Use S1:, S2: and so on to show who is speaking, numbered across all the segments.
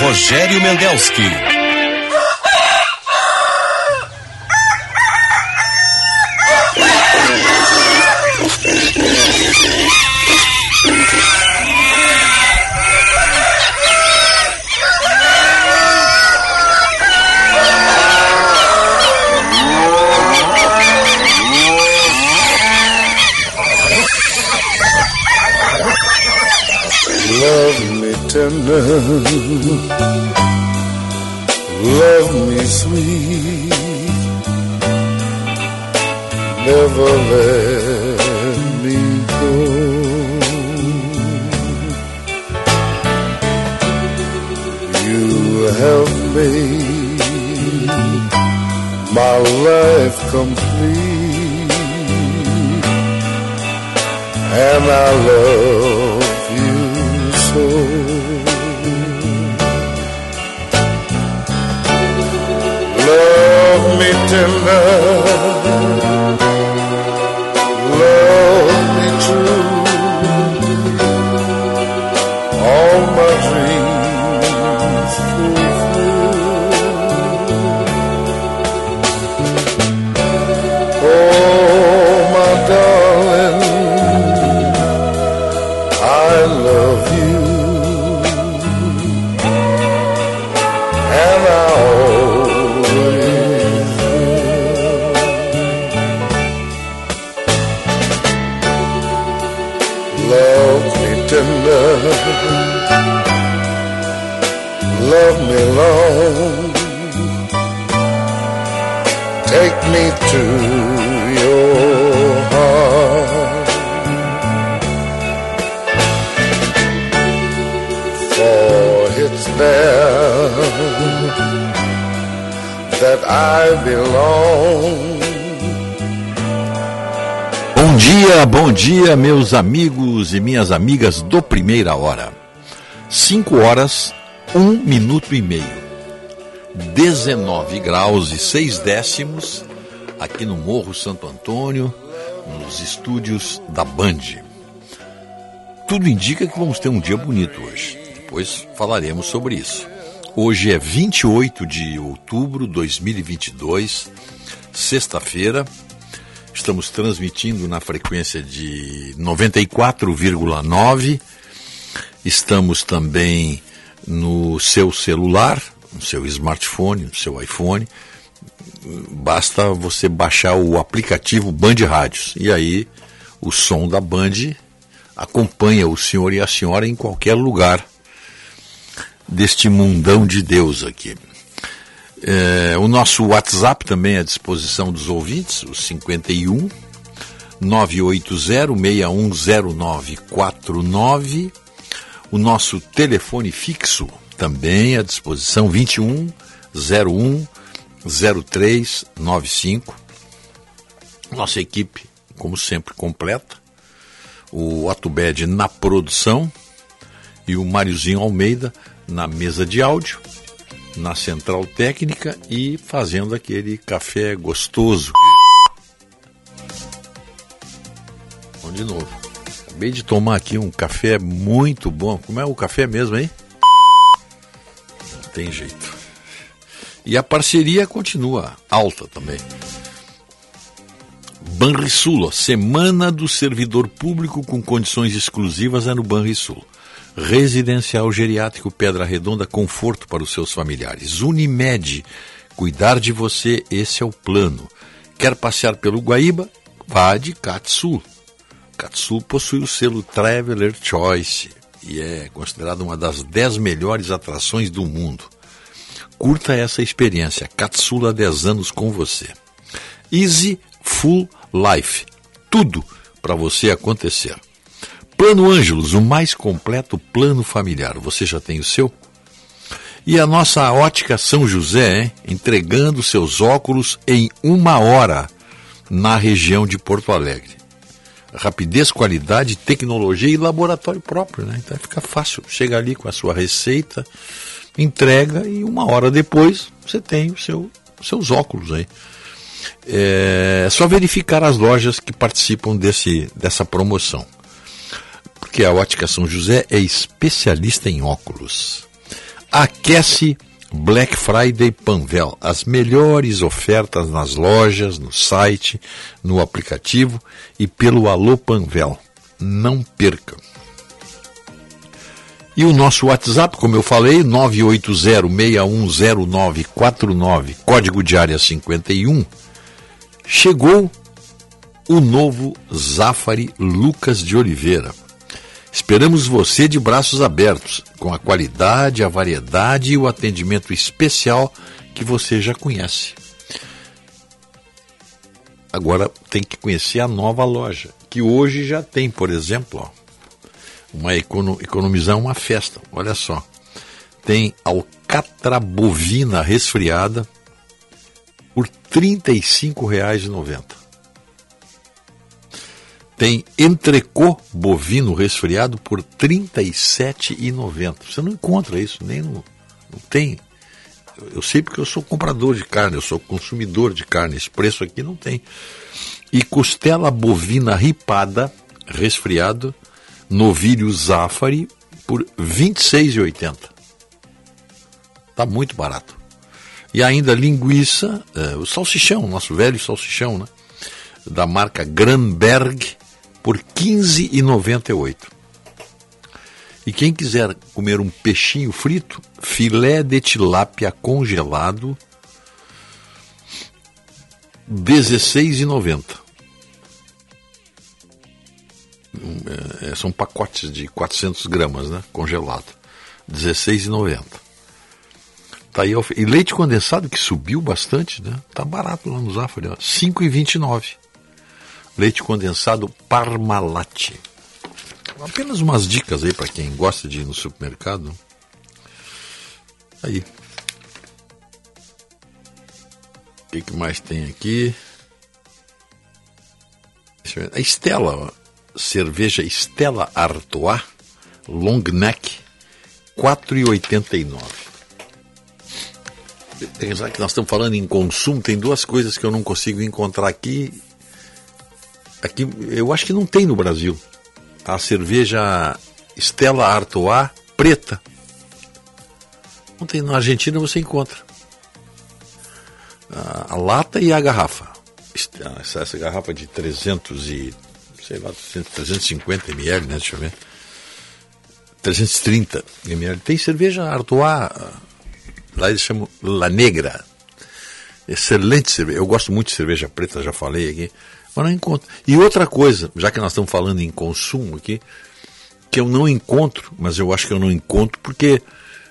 S1: Rogério Mendelski.
S2: Love me tender, sweet, never let
S3: meus amigos e minhas amigas do Primeira Hora. 5 horas, 1 um minuto e meio. 19 graus e 6 décimos aqui no Morro Santo Antônio, nos estúdios da Band. Tudo indica que vamos ter um dia bonito hoje. Depois falaremos sobre isso. Hoje é 28 de outubro de 2022, sexta-feira. Estamos transmitindo na frequência de 94,9. Estamos também no seu celular, no seu smartphone, no seu iPhone. Basta você baixar o aplicativo Band Rádios e aí o som da Band acompanha o senhor e a senhora em qualquer lugar deste mundão de Deus aqui. É, o nosso WhatsApp também à disposição dos ouvintes, o 51 980-610949. O nosso telefone fixo também à disposição, 21 01 0395. Nossa equipe, como sempre, completa. O Atubed na produção e o Máriozinho Almeida na mesa de áudio, na central técnica e fazendo aquele café gostoso. Vamos de novo. Acabei de tomar aqui um café muito bom. Como é o café mesmo, hein? Não tem jeito. E a parceria continua alta também. Banrisul, Semana do Servidor Público com condições exclusivas é no Banrisul. Residencial Geriátrico Pedra Redonda, conforto para os seus familiares. Unimed, cuidar de você, esse é o plano. Quer passear pelo Guaíba? Vá de Katsul. Katsul possui o selo Traveler Choice e é considerada uma das dez melhores atrações do mundo. Curta essa experiência. Katsul há 10 anos com você. Easy Full Life. Tudo para você acontecer. Plano Ângelos, o mais completo plano familiar. Você já tem o seu? E a nossa ótica São José, hein? entregando seus óculos em uma hora na região de Porto Alegre. Rapidez, qualidade, tecnologia e laboratório próprio, né? Então fica fácil. Chega ali com a sua receita, entrega e uma hora depois você tem o seu, seus óculos aí. É só verificar as lojas que participam desse, dessa promoção. Porque a Ótica São José é especialista em óculos. Aquece Black Friday Panvel. As melhores ofertas nas lojas, no site, no aplicativo e pelo Alô Panvel. Não perca. E o nosso WhatsApp, como eu falei, 980610949, código de área 51. Chegou o novo Zafari Lucas de Oliveira. Esperamos você de braços abertos, com a qualidade, a variedade e o atendimento especial que você já conhece. Agora tem que conhecer a nova loja, que hoje já tem, por exemplo, ó, uma econo, economizar uma festa. Olha só. Tem alcatra bovina resfriada por R$ 35,90. Tem entrecô bovino resfriado por R$ 37,90. Você não encontra isso, nem no. Não tem. Eu sei porque eu sou comprador de carne, eu sou consumidor de carne. Esse preço aqui não tem. E costela bovina ripada, resfriado, novilho Zafari, por R$ 26,80. Está muito barato. E ainda linguiça, é, o salsichão, nosso velho salsichão, né? Da marca Granberg, por R$ 15,98. E quem quiser comer um peixinho frito, filé de tilápia congelado, R$ 16,90. É, são pacotes de 400 gramas, né? Congelado. R$ 16,90. Tá aí, e leite condensado que subiu bastante, né? Tá barato lá no Zafari, ó. 5,29 leite condensado Parmalat. Apenas umas dicas aí para quem gosta de ir no supermercado. Aí. O que, que mais tem aqui? A Estela, cerveja Estela Artois, long neck, 4,89. Pensar que nós estamos falando em consumo, tem duas coisas que eu não consigo encontrar aqui Aqui, eu acho que não tem no Brasil. A cerveja Stella Artois preta. Não tem. Na Argentina você encontra. A, a lata e a garrafa. Essa, essa, garrafa de 300 e. sei lá, 350 ml, né? Deixa eu ver. 330 ml. Tem cerveja Artois. Lá eles chamam La Negra. Excelente cerveja. Eu gosto muito de cerveja preta, já falei aqui. Mas não encontro. E outra coisa, já que nós estamos falando em consumo aqui, que eu não encontro, mas eu acho que eu não encontro porque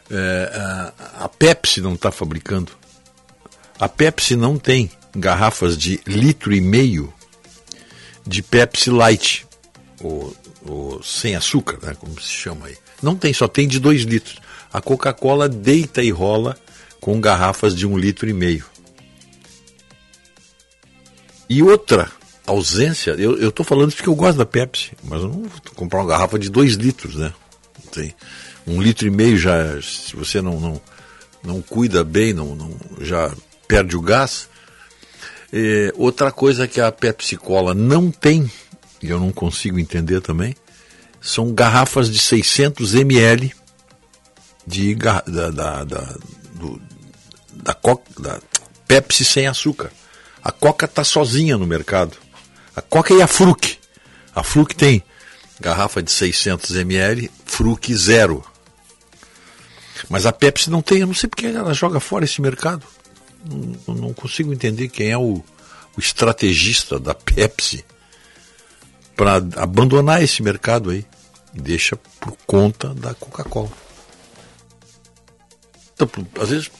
S3: é, a, a Pepsi não está fabricando. A Pepsi não tem garrafas de litro e meio de Pepsi Light, ou, ou sem açúcar, né, como se chama aí. Não tem, só tem de dois litros. A Coca-Cola deita e rola com garrafas de um litro e meio. E outra ausência, eu estou falando porque eu gosto da Pepsi, mas eu não vou comprar uma garrafa de 2 litros, né? Tem um litro e meio já, se você não, não, não cuida bem, não, não já perde o gás. É, outra coisa que a Pepsi Cola não tem, e eu não consigo entender também, são garrafas de 600 ml de, da, da, da, do, da, Coca, da Pepsi sem açúcar. A Coca está sozinha no mercado. A Coca e a Fruc. A Fruc tem garrafa de 600 ml, Fruc zero. Mas a Pepsi não tem, eu não sei porque ela joga fora esse mercado. Não, não consigo entender quem é o, o estrategista da Pepsi para abandonar esse mercado aí. Deixa por conta da Coca-Cola. Então, às vezes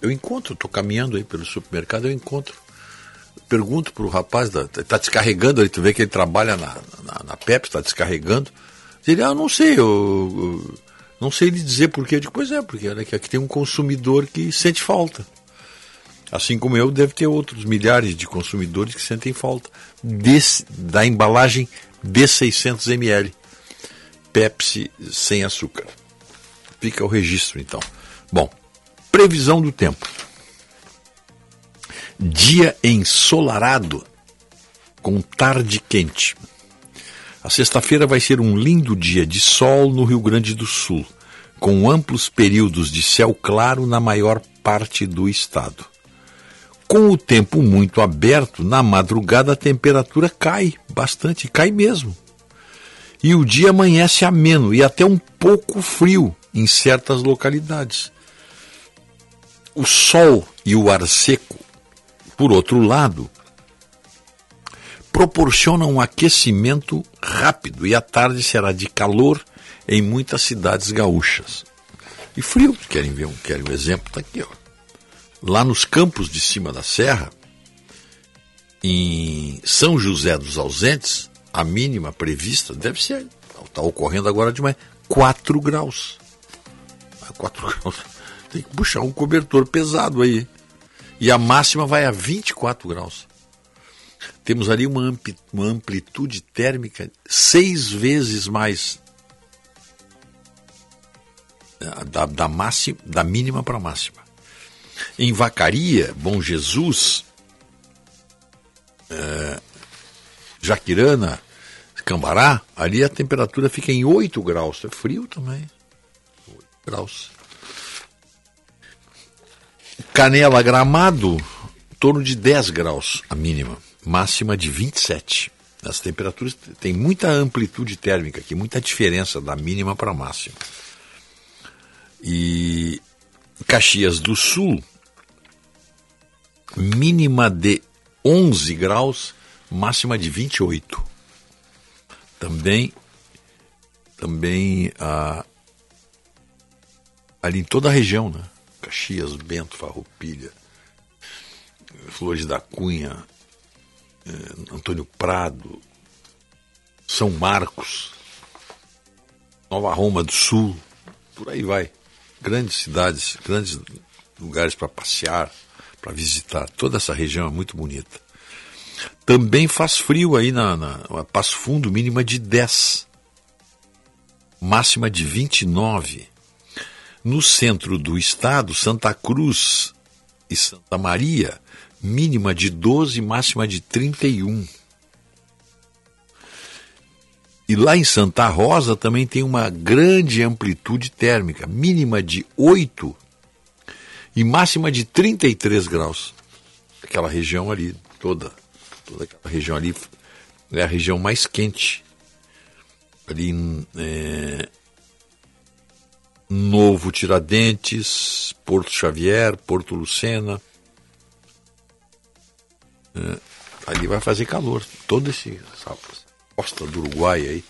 S3: eu encontro, estou caminhando aí pelo supermercado, eu encontro pergunto pro rapaz, está descarregando, aí tu vê que ele trabalha na, na, na Pepsi, está descarregando. Ele, ah, não sei, eu, eu, não sei lhe dizer porquê. Eu digo, pois é, porque aqui tem um consumidor que sente falta. Assim como eu, deve ter outros milhares de consumidores que sentem falta desse, da embalagem de 600 ml. Pepsi sem açúcar. Fica o registro, então. Bom, previsão do tempo. Dia ensolarado, com tarde quente. A sexta-feira vai ser um lindo dia de sol no Rio Grande do Sul. com amplos períodos de céu claro na maior parte do estado. Com o tempo muito aberto, na madrugada a temperatura cai bastante, cai mesmo. E o dia amanhece ameno e até um pouco frio em certas localidades. O sol e o ar seco, por outro lado, proporcionam um aquecimento rápido e a tarde será de calor em muitas cidades gaúchas. E frio, querem ver um, querem um exemplo? Está aqui, ó. Lá nos campos de cima da serra, em São José dos Ausentes, a mínima prevista deve ser, está ocorrendo agora de mais 4 graus. 4 graus. Tem que puxar um cobertor pesado aí. E a máxima vai a 24 graus. Temos ali uma, amplitude térmica seis vezes mais da, da, máxima, da mínima para a máxima. Em Vacaria, Bom Jesus, é, Jaquirana, Cambará, ali a temperatura fica em 8 graus. É frio também. 8 graus. Canela Gramado, torno de 10 graus a mínima, máxima de 27. As temperaturas têm muita amplitude térmica aqui, muita diferença da mínima para a máxima. E Caxias do Sul, mínima de 11 graus, máxima de 28. Também, também ah, ali em toda a região, né? Caxias, Bento, Farroupilha, Flores da Cunha, eh, Antônio Prado, São Marcos, Nova Roma do Sul, por aí vai grandes cidades, grandes lugares para passear, para visitar. Toda essa região é muito bonita. Também faz frio aí na, na Passo Fundo, mínima de 10, máxima de 29. No centro do estado, Santa Cruz e Santa Maria, mínima de 12, máxima de 31. E lá em Santa Rosa também tem uma grande amplitude térmica, mínima de 8 e máxima de 33 graus. Aquela região ali, toda, toda aquela região ali é a região mais quente. Ali é, Novo Tiradentes, Porto Xavier, Porto Lucena. É, ali vai fazer calor, todo esse costa do Uruguai aí,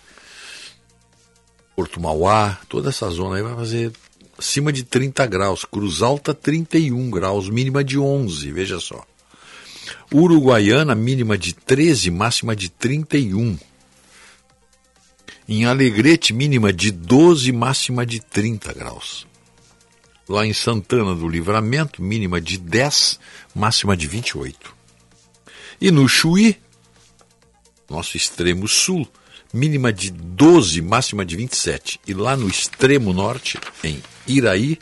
S3: Porto Mauá, toda essa zona aí vai fazer acima de 30 graus, Cruz Alta 31 graus, mínima de 11, veja só. Uruguaiana, mínima de 13, máxima de 31. Em Alegrete, mínima de 12, máxima de 30 graus. Lá em Santana do Livramento, mínima de 10, máxima de 28. E no Chuí, nosso extremo sul, mínima de 12, máxima de 27. E lá no extremo norte, em Iraí,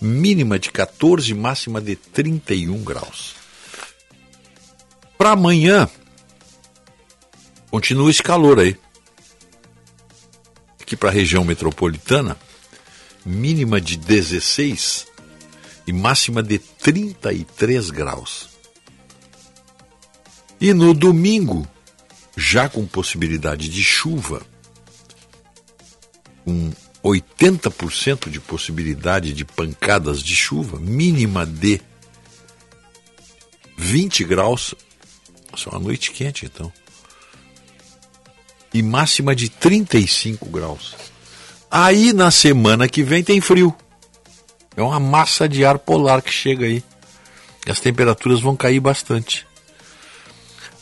S3: mínima de 14, máxima de 31 graus. Para amanhã, continua esse calor aí. Aqui para a região metropolitana, mínima de 16 e máxima de 33 graus. E no domingo, já com possibilidade de chuva, com 80% de possibilidade de pancadas de chuva, mínima de 20 graus, só uma noite quente então, e máxima de 35 graus. Aí na semana que vem tem frio. É uma massa de ar polar que chega aí. E as temperaturas vão cair bastante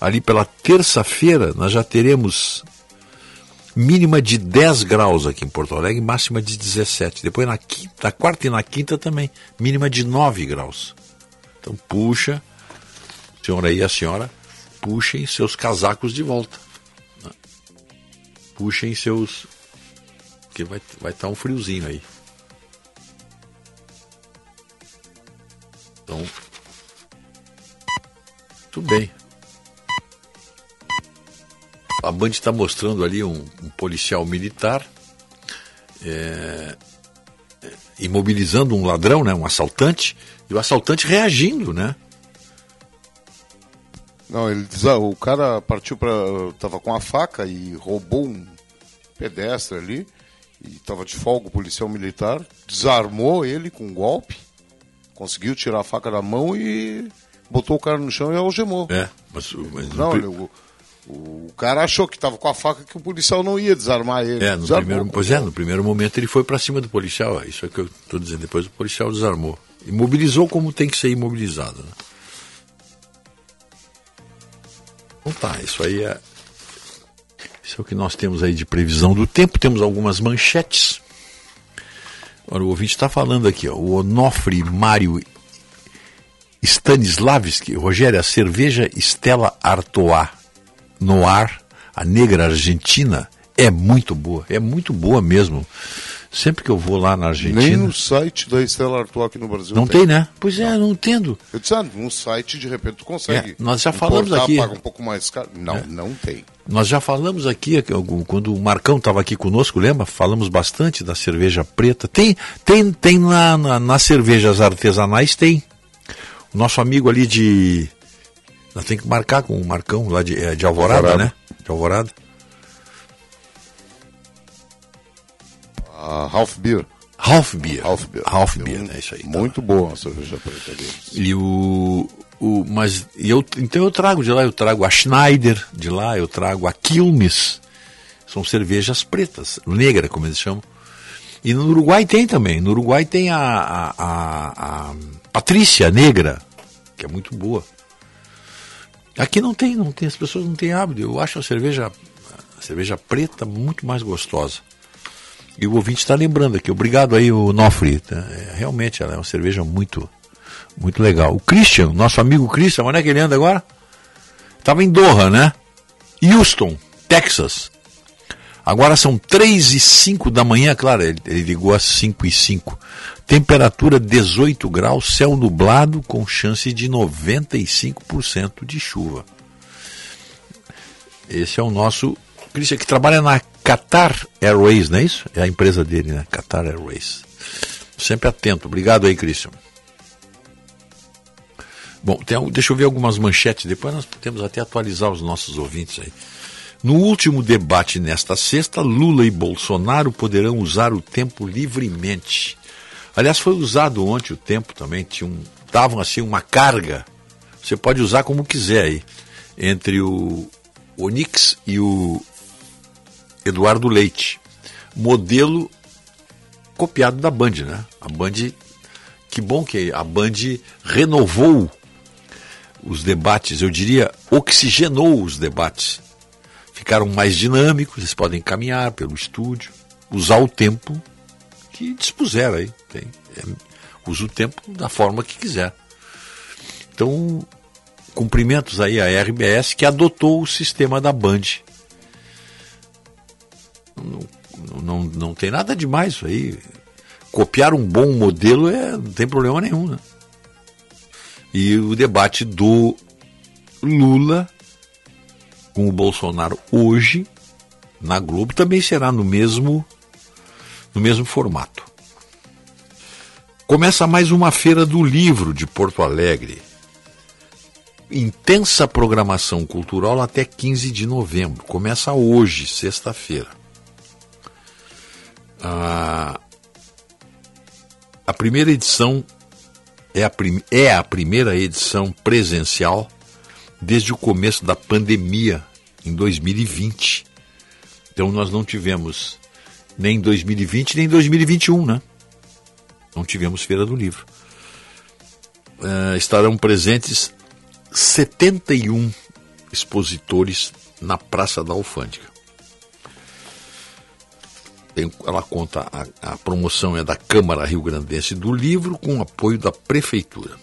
S3: ali pela terça-feira, nós já teremos mínima de 10 graus aqui em Porto Alegre, máxima de 17. Depois na quinta, quarta e na quinta também, mínima de 9 graus. Então puxa, senhora aí a senhora, puxem seus casacos de volta. Puxem seus. Porque vai estar vai tá um friozinho aí. Então, tudo bem a Band está mostrando ali um, um policial militar é, é, imobilizando um ladrão, né, um assaltante, e o assaltante reagindo, né?
S4: Não, ele o cara partiu para tava com a faca e roubou um pedestre ali e tava de folga o policial militar, desarmou ele com um golpe, conseguiu tirar a faca da mão e botou o cara no chão e algemou.
S3: É, mas, mas
S4: não, ele, o, o cara achou que estava com a faca que o policial não ia desarmar ele.
S3: É, no
S4: desarmou,
S3: primeiro, pois é, no primeiro momento ele foi para cima do policial, isso é que eu estou dizendo. Depois o policial desarmou. Imobilizou como tem que ser imobilizado. Né? Então tá, isso aí é. Isso é o que nós temos aí de previsão do tempo. Temos algumas manchetes. Agora, o ouvinte está falando aqui, ó, o Onofre Mário Stanislavski, Rogério, a cerveja Stella Artois Noir, a negra argentina, é muito boa, é muito boa mesmo. Sempre que eu vou lá na Argentina.
S4: Nem no site da Estela Artois aqui no Brasil.
S3: Não tem, tem né? Pois é, não entendo.
S4: Eu disse, ah, no site de repente tu consegue. É,
S3: nós já falamos aqui.
S4: paga um pouco mais caro. Não, é. não tem.
S3: Nós já falamos aqui, quando o Marcão estava aqui conosco, lembra? Falamos bastante da cerveja preta. Tem, tem, tem na, na, nas cervejas artesanais, tem. O nosso amigo ali de. Nós tem que marcar com o Marcão lá de, é, de Alvorada, Alvorada, né? De Alvorada.
S4: A Half Beer.
S3: Half Beer.
S4: Half Beer.
S3: Half Beer, é isso aí.
S4: Tá muito tá. boa a cerveja preta deles.
S3: E o, o mas eu então eu trago de lá, eu trago a Schneider de lá, eu trago a Quilmes. São cervejas pretas, negra, como eles chamam. E no Uruguai tem também. No Uruguai tem a, a, a, a Patrícia Negra, que é muito boa. Aqui não tem, não tem, as pessoas não têm hábito. Eu acho a cerveja, a cerveja preta muito mais gostosa. E o ouvinte está lembrando aqui, obrigado aí, o Nofri. Tá? É, realmente, ela é uma cerveja muito, muito legal. O Christian, nosso amigo Christian, onde é que ele anda agora? Estava em Doha, né? Houston, Texas. Agora são 3 e 5 da manhã, claro, ele, ele ligou às 5 e 5. Temperatura 18 graus, céu nublado com chance de 95% de chuva. Esse é o nosso Christian, que trabalha na Qatar Airways, não é isso? É a empresa dele, né? Qatar Airways. Sempre atento. Obrigado aí, Christian. Bom, tem, deixa eu ver algumas manchetes, depois nós podemos até atualizar os nossos ouvintes aí. No último debate nesta sexta, Lula e Bolsonaro poderão usar o tempo livremente. Aliás, foi usado ontem o tempo também, tinha um, davam assim uma carga. Você pode usar como quiser aí, entre o Onix e o Eduardo Leite. Modelo copiado da Band, né? A Band, que bom que a Band renovou os debates, eu diria, oxigenou os debates. Ficaram mais dinâmicos, eles podem caminhar pelo estúdio, usar o tempo que dispuseram aí. Tem, é, usa o tempo da forma que quiser. Então, cumprimentos aí à RBS que adotou o sistema da Band não, não, não tem nada demais isso aí. Copiar um bom modelo é, não tem problema nenhum. Né? E o debate do Lula com o Bolsonaro hoje na Globo também será no mesmo no mesmo formato. Começa mais uma feira do livro de Porto Alegre. Intensa programação cultural até 15 de novembro. Começa hoje, sexta-feira. A, a primeira edição é a, prim, é a primeira edição presencial desde o começo da pandemia, em 2020. Então nós não tivemos nem 2020 nem 2021, né? Não tivemos Feira do Livro. Uh, estarão presentes 71 expositores na Praça da Alfândega ela conta, a, a promoção é da Câmara Rio Grandense do Livro, com apoio da Prefeitura.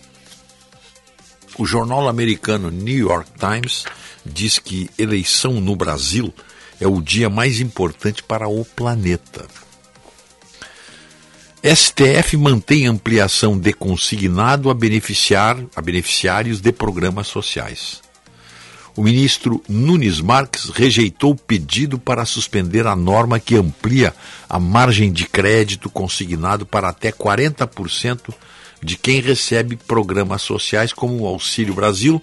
S3: O jornal americano New York Times diz que eleição no Brasil é o dia mais importante para o planeta. STF mantém ampliação de consignado a, beneficiar, a beneficiários de programas sociais. O ministro Nunes Marques rejeitou o pedido para suspender a norma que amplia a margem de crédito consignado para até 40% de quem recebe programas sociais como o Auxílio Brasil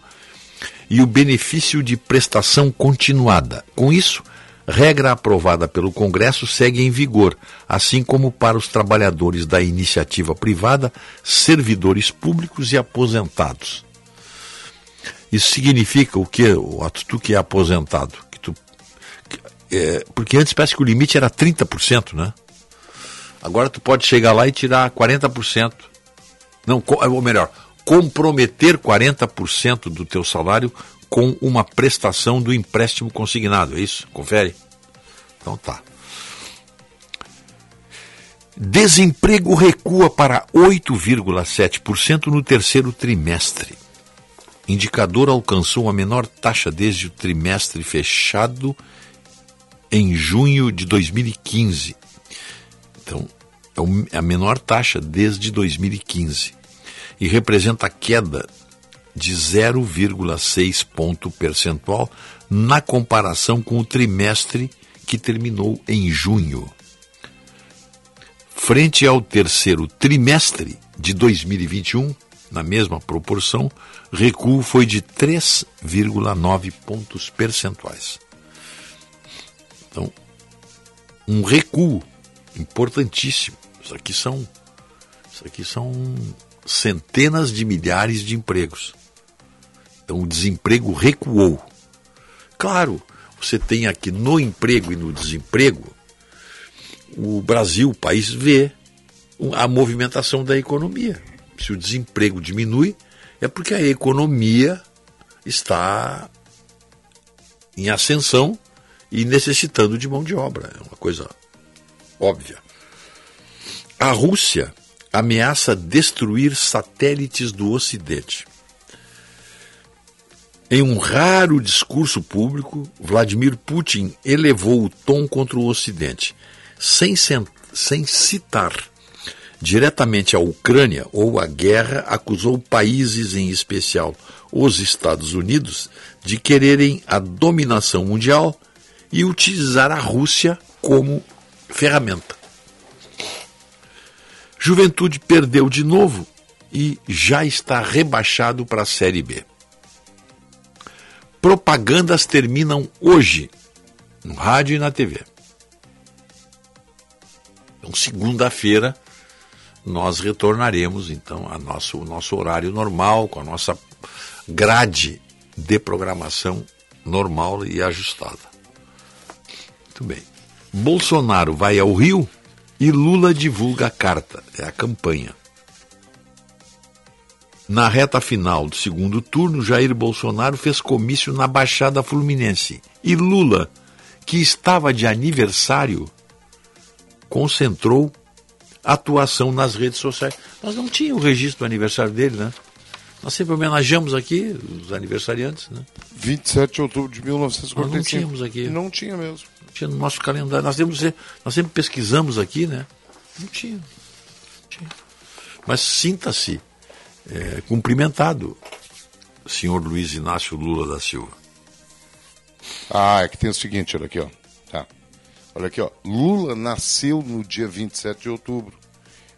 S3: e o benefício de prestação continuada. Com isso, regra aprovada pelo Congresso segue em vigor, assim como para os trabalhadores da iniciativa privada, servidores públicos e aposentados. Isso significa o que, tu que é aposentado? Que tu, é, porque antes parece que o limite era 30%, né? Agora tu pode chegar lá e tirar 40%. Não, ou melhor, comprometer 40% do teu salário com uma prestação do empréstimo consignado, é isso? Confere? Então tá. Desemprego recua para 8,7% no terceiro trimestre indicador alcançou a menor taxa desde o trimestre fechado em junho de 2015. Então, é a menor taxa desde 2015 e representa a queda de 0,6 ponto percentual na comparação com o trimestre que terminou em junho. Frente ao terceiro trimestre de 2021, na mesma proporção, recuo foi de 3,9 pontos percentuais. Então, um recuo importantíssimo. Isso aqui são, isso aqui são centenas de milhares de empregos. Então, o desemprego recuou. Claro, você tem aqui no emprego e no desemprego, o Brasil, o país, vê a movimentação da economia. Se o desemprego diminui, é porque a economia está em ascensão e necessitando de mão de obra. É uma coisa óbvia. A Rússia ameaça destruir satélites do Ocidente. Em um raro discurso público, Vladimir Putin elevou o tom contra o Ocidente, sem, sem citar diretamente à Ucrânia ou à guerra, acusou países, em especial os Estados Unidos, de quererem a dominação mundial e utilizar a Rússia como ferramenta. Juventude perdeu de novo e já está rebaixado para a Série B. Propagandas terminam hoje, no rádio e na TV. Então, segunda-feira, nós retornaremos então ao nosso, nosso horário normal, com a nossa grade de programação normal e ajustada. Muito bem. Bolsonaro vai ao Rio e Lula divulga a carta, é a campanha. Na reta final do segundo turno, Jair Bolsonaro fez comício na Baixada Fluminense e Lula, que estava de aniversário, concentrou atuação nas redes sociais. Nós não tínhamos o registro do aniversário dele, né? Nós sempre homenageamos aqui os aniversariantes, né?
S4: 27 de outubro de 1945. Nós
S3: não tínhamos aqui.
S4: Não tinha mesmo.
S3: Não tinha no nosso calendário. Nós, temos, nós sempre pesquisamos aqui, né? Não tinha. Não tinha. Mas sinta-se é, cumprimentado, senhor Luiz Inácio Lula da Silva.
S4: Ah, é que tem o seguinte, olha aqui, ó. Olha aqui, ó. Lula nasceu no dia 27 de outubro,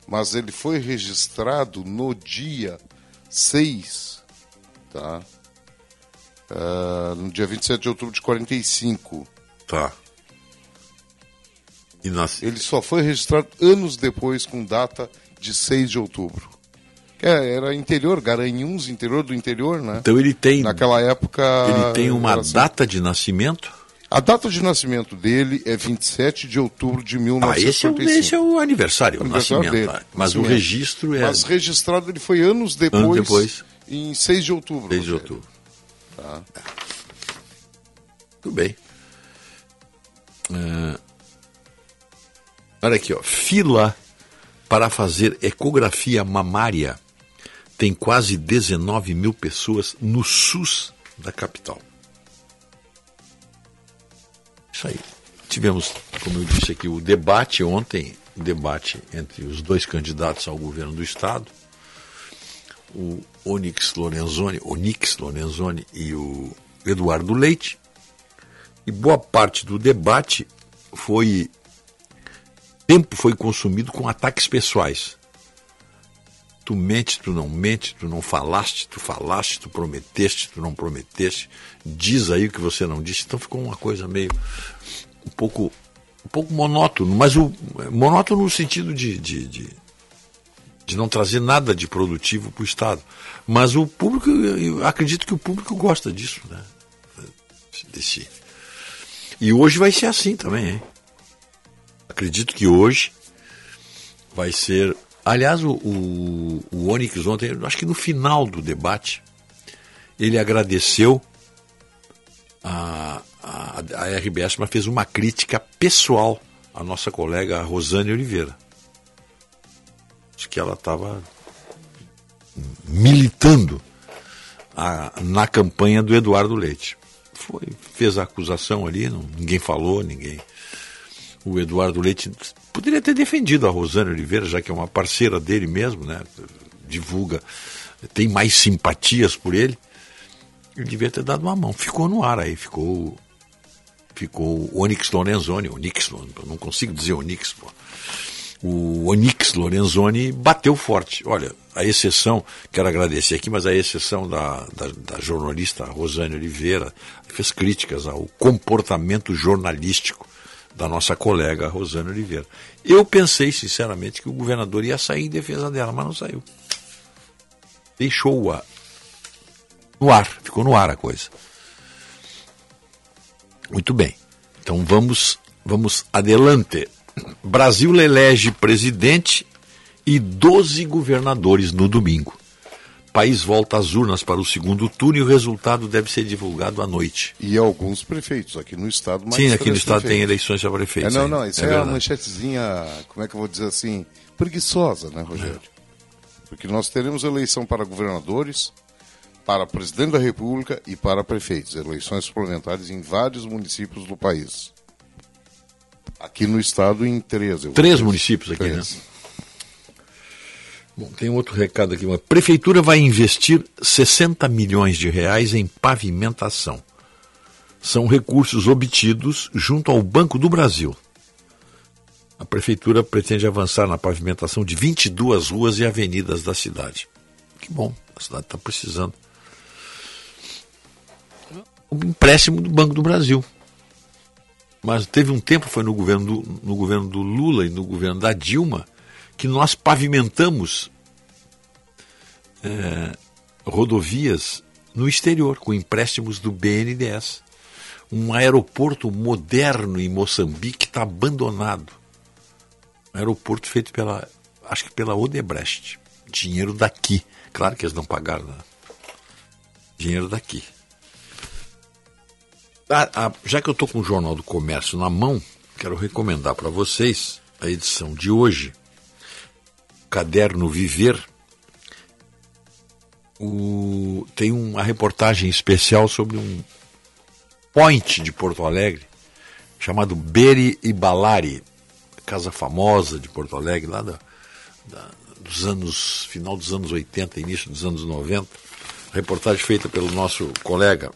S4: mas ele foi registrado no dia 6, tá? Uh, no dia 27 de outubro de 45.
S3: Tá.
S4: E nasce... Ele só foi registrado anos depois, com data de 6 de outubro. É, era interior, Garanhuns, interior do interior, né?
S3: Então ele tem.
S4: Naquela época.
S3: Ele tem uma assim. data de nascimento?
S4: A data de nascimento dele é 27 de outubro de 1945.
S3: Ah, esse é o, esse é o aniversário, o aniversário nascimento. Dele, mas nascimento. o registro é.
S4: Mas registrado ele foi anos depois, anos depois. em 6 de outubro.
S3: 6 de outubro. Tá. Tudo bem. Uh, olha aqui, ó. Fila para fazer ecografia mamária tem quase 19 mil pessoas no SUS da capital. Isso aí. Tivemos, como eu disse aqui, o debate ontem, o debate entre os dois candidatos ao governo do Estado, o Onyx Lorenzoni, Onyx Lorenzoni e o Eduardo Leite, e boa parte do debate foi. Tempo foi consumido com ataques pessoais. Tu mente, tu não mente, tu não falaste, tu falaste, tu prometeste, tu não prometeste. Diz aí o que você não disse. Então ficou uma coisa meio. um pouco. um pouco monótono, mas o monótono no sentido de, de, de, de não trazer nada de produtivo para o Estado. Mas o público, eu acredito que o público gosta disso, né? Desse, e hoje vai ser assim também, hein? Acredito que hoje vai ser. Aliás, o, o, o Onyx ontem, acho que no final do debate, ele agradeceu a, a, a RBS, mas fez uma crítica pessoal à nossa colega Rosane Oliveira. Acho que ela estava militando a, na campanha do Eduardo Leite foi, fez a acusação ali, não, ninguém falou, ninguém. O Eduardo Leite poderia ter defendido a Rosana Oliveira, já que é uma parceira dele mesmo, né? Divulga, tem mais simpatias por ele. Ele devia ter dado uma mão. Ficou no ar aí, ficou. Ficou o Onyx Lorenzoni, Onyx, não consigo dizer Onyx, pô o Onix Lorenzoni bateu forte. Olha, a exceção, quero agradecer aqui, mas a exceção da, da, da jornalista Rosane Oliveira, fez críticas ao comportamento jornalístico da nossa colega Rosane Oliveira. Eu pensei, sinceramente, que o governador ia sair em defesa dela, mas não saiu. Deixou-a no ar, ficou no ar a coisa. Muito bem. Então vamos, vamos adelante. Brasil elege presidente e 12 governadores no domingo. País volta às urnas para o segundo turno e o resultado deve ser divulgado à noite.
S4: E alguns prefeitos aqui no estado. Mais
S3: Sim, aqui no estado
S4: prefeitos.
S3: tem eleições para prefeitos.
S4: É, não,
S3: ainda.
S4: não, isso
S3: é
S4: é, a
S3: verdade.
S4: manchetezinha, como é que eu vou dizer assim, preguiçosa, né, Rogério? Porque nós teremos eleição para governadores, para presidente da República e para prefeitos. Eleições suplementares em vários municípios do país. Aqui no estado, em três.
S3: Três
S4: dizer.
S3: municípios aqui,
S4: Três.
S3: né? Bom, tem outro recado aqui. A prefeitura vai investir 60 milhões de reais em pavimentação. São recursos obtidos junto ao Banco do Brasil. A prefeitura pretende avançar na pavimentação de 22 ruas e avenidas da cidade. Que bom, a cidade está precisando. Um empréstimo do Banco do Brasil. Mas teve um tempo, foi no governo do, no governo do Lula e no governo da Dilma, que nós pavimentamos é, rodovias no exterior, com empréstimos do BNDES. Um aeroporto moderno em Moçambique está abandonado. Um aeroporto feito pela, acho que pela Odebrecht. Dinheiro daqui. Claro que eles não pagaram, né? Dinheiro daqui. Ah, ah, já que eu estou com o Jornal do Comércio na mão, quero recomendar para vocês a edição de hoje, Caderno Viver. O- tem uma reportagem especial sobre um point de Porto Alegre chamado Beri e Balari, casa famosa de Porto Alegre, lá da- da- dos anos, final dos anos 80, início dos anos 90. Reportagem feita pelo nosso colega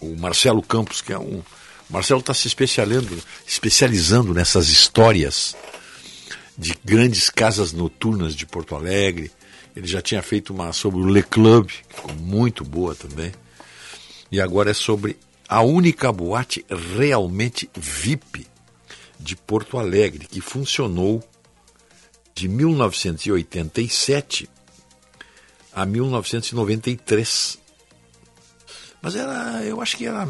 S3: o Marcelo Campos, que é um. Marcelo está se especializando, especializando nessas histórias de grandes casas noturnas de Porto Alegre. Ele já tinha feito uma sobre o Le Club, que ficou muito boa também. E agora é sobre a única boate realmente VIP de Porto Alegre, que funcionou de 1987 a 1993. Mas era, eu acho que ela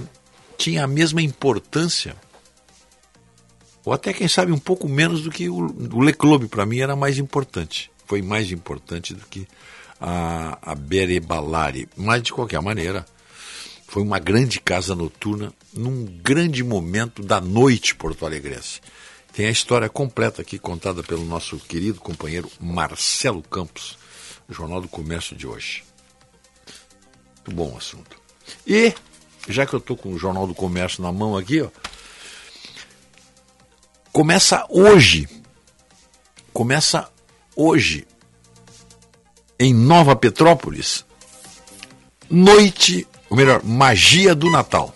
S3: tinha a mesma importância, ou até quem sabe um pouco menos do que o, Le Club, para mim era mais importante. Foi mais importante do que a, a Bere Balari. Mas de qualquer maneira, foi uma grande casa noturna num grande momento da noite porto-alegrense. Tem a história completa aqui contada pelo nosso querido companheiro Marcelo Campos, Jornal do Comércio de hoje. Muito bom assunto. E, já que eu estou com o Jornal do Comércio na mão aqui, ó, começa hoje, começa hoje, em Nova Petrópolis, Noite ou melhor, Magia do Natal.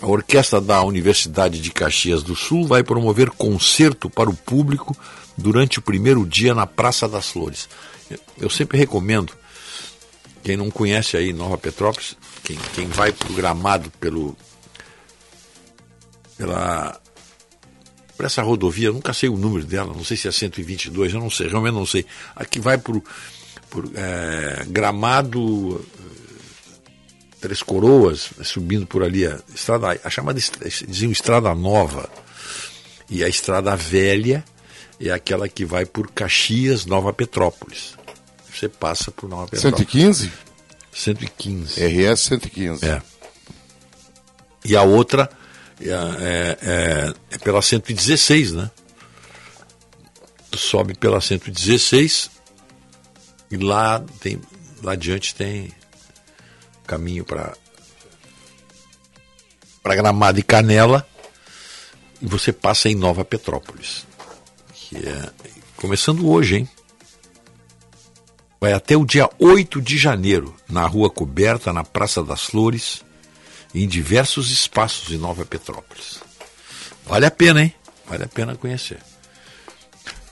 S3: A orquestra da Universidade de Caxias do Sul vai promover concerto para o público durante o primeiro dia na Praça das Flores. Eu sempre recomendo, quem não conhece aí Nova Petrópolis, quem, quem vai programado pelo pela por essa rodovia, nunca sei o número dela, não sei se é 122, eu não sei, realmente não sei. Aqui vai por, por é, Gramado, Três Coroas, subindo por ali a estrada, a chamada diziam Estrada Nova. E a Estrada Velha é aquela que vai por Caxias, Nova Petrópolis. Você passa por Nova Petrópolis.
S4: 115?
S3: 115.
S4: RS 115.
S3: É. E a outra é, é, é, pela 116, né? Sobe pela 116 e lá tem lá adiante tem caminho para para Gramado e Canela e você passa em Nova Petrópolis, que é começando hoje, hein? Vai até o dia 8 de janeiro, na Rua Coberta, na Praça das Flores, em diversos espaços em Nova Petrópolis. Vale a pena, hein? Vale a pena conhecer.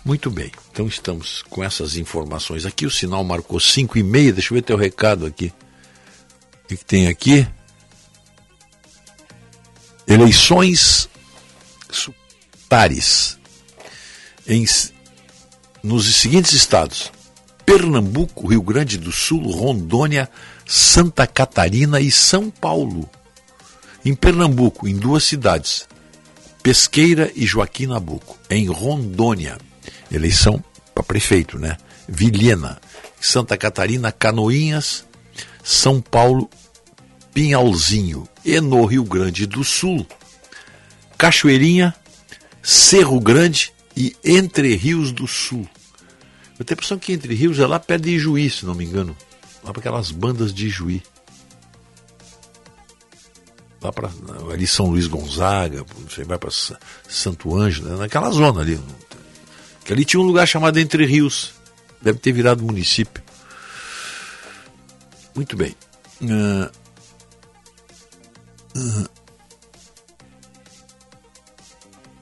S3: Muito bem, então estamos com essas informações aqui. O sinal marcou 5 e meia. Deixa eu ver teu recado aqui. O que, tem aqui? Eleições suptares em, nos seguintes estados: Pernambuco, Rio Grande do Sul, Rondônia, Santa Catarina e São Paulo. Em Pernambuco, em duas cidades, Pesqueira e Joaquim Nabuco. Em Rondônia, eleição para prefeito, né? Vilhena. Santa Catarina, Canoinhas são Paulo, Pinhalzinho e no Rio Grande do Sul, Cachoeirinha, Cerro Grande e Entre Rios do Sul. Eu tenho a impressão que Entre Rios é lá perto de Ijuí, se não me engano. Lá para aquelas bandas de Ijuí. Lá para ali São Luís Gonzaga, você vai para Santo Ângelo, né? naquela zona ali. Que ali tinha um lugar chamado Entre Rios. Deve ter virado município. Muito bem. Uh,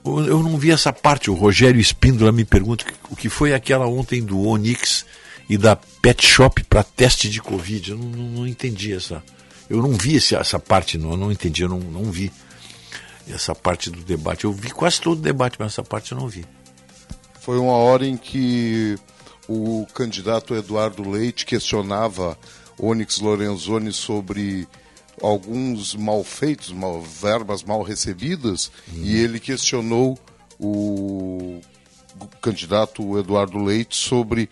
S3: uh, eu não vi essa parte. O Rogério Espíndola me pergunta o que foi aquela ontem do Onix e da Pet Shop para teste de Covid. Eu não, não, não, entendi essa. Eu não vi esse, essa parte, não, eu não entendi, eu não, não vi essa parte do debate. Eu vi quase todo o debate, mas essa parte eu não vi.
S4: Foi uma hora em que o candidato Eduardo Leite questionava Onyx Lorenzoni sobre alguns malfeitos, mal, verbas mal recebidas, hum. e ele questionou o, candidato Eduardo Leite sobre,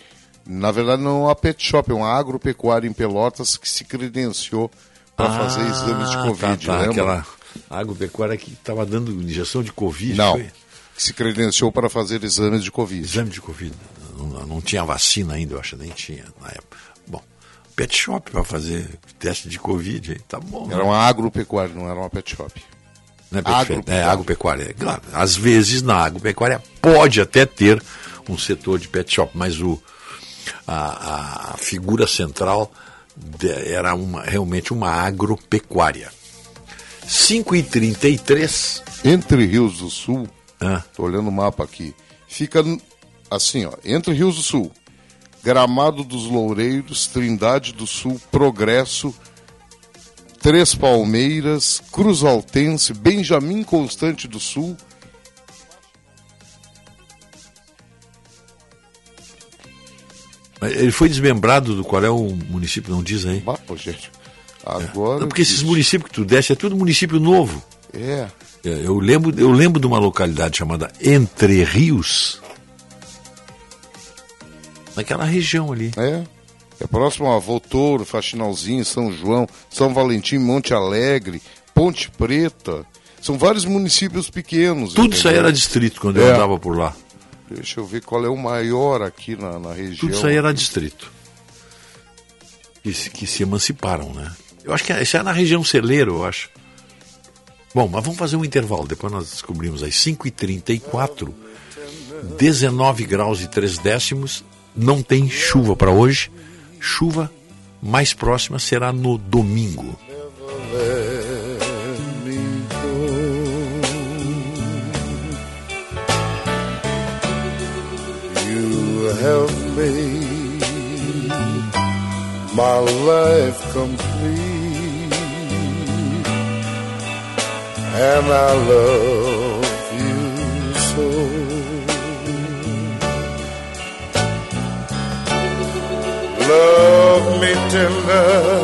S4: na verdade não é uma pet shop, é uma agropecuária em Pelotas que se credenciou para ah, fazer exames de Covid, tá, tá, lembra?
S3: Aquela agropecuária que estava dando injeção de Covid,
S4: Não, foi? que se credenciou para fazer exames de Covid.
S3: Exame de Covid. Não, não tinha vacina ainda, eu acho, nem tinha na época pet shop para fazer teste de Covid. Tá bom.
S4: Era né? uma agropecuária, não era uma pet shop.
S3: Não é, agropecuária. é agropecuária. Claro, às vezes na agropecuária pode até ter um setor de pet shop, mas o, a, a figura central era uma, realmente uma agropecuária. 5 e 33
S4: Entre Rios do Sul, estou olhando o mapa aqui, fica assim, ó, entre Rios do Sul, Gramado dos Loureiros, Trindade do Sul, Progresso, Três Palmeiras, Cruz Altense, Benjamin Constante do Sul.
S3: Ele foi desmembrado do qual é o município, não diz aí?
S4: Bah, pô, gente. Agora.
S3: É. Não, porque esses municípios que tu desce é tudo município novo.
S4: É.
S3: é. Eu lembro, eu lembro de uma localidade chamada Entre Rios, naquela região ali.
S4: É. É próximo a Voltouro, Faxinalzinho, São João, São Valentim, Monte Alegre, Ponte Preta. São vários municípios pequenos.
S3: Tudo entendeu? isso aí era distrito quando é. eu andava por lá.
S4: Deixa eu ver qual é o maior aqui na, na região.
S3: Tudo isso aí era distrito. Que se, que se emanciparam, né? Eu acho que isso é na região celeiro, eu acho. Bom, mas vamos fazer um intervalo. Depois nós descobrimos às 5h34, 19 graus e 3 décimos não tem chuva para hoje. Chuva mais próxima será no domingo.
S2: Have made my life complete, and I love you so. Love me tender,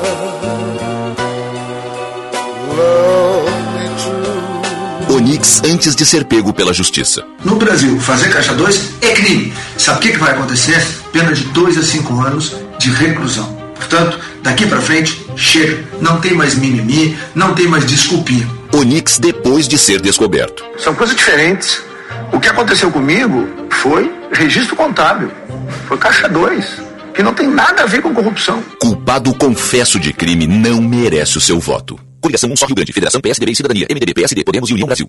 S5: antes de ser pego pela justiça.
S6: No Brasil, fazer caixa 2 é crime. Sabe o que, que vai acontecer? Pena de 2 a 5 anos de reclusão. Portanto, daqui para frente, chega. Não tem mais mimimi, não tem mais desculpinha.
S5: Onix depois de ser descoberto.
S6: São coisas diferentes. O que aconteceu comigo foi registro contábil. Foi caixa 2, que não tem nada a ver com corrupção.
S5: Culpado confesso de crime não merece o seu voto. Coligação 1 Só Rio Grande, Federação PSDB e Cidadania, MDB, PSD, Podemos e União Brasil.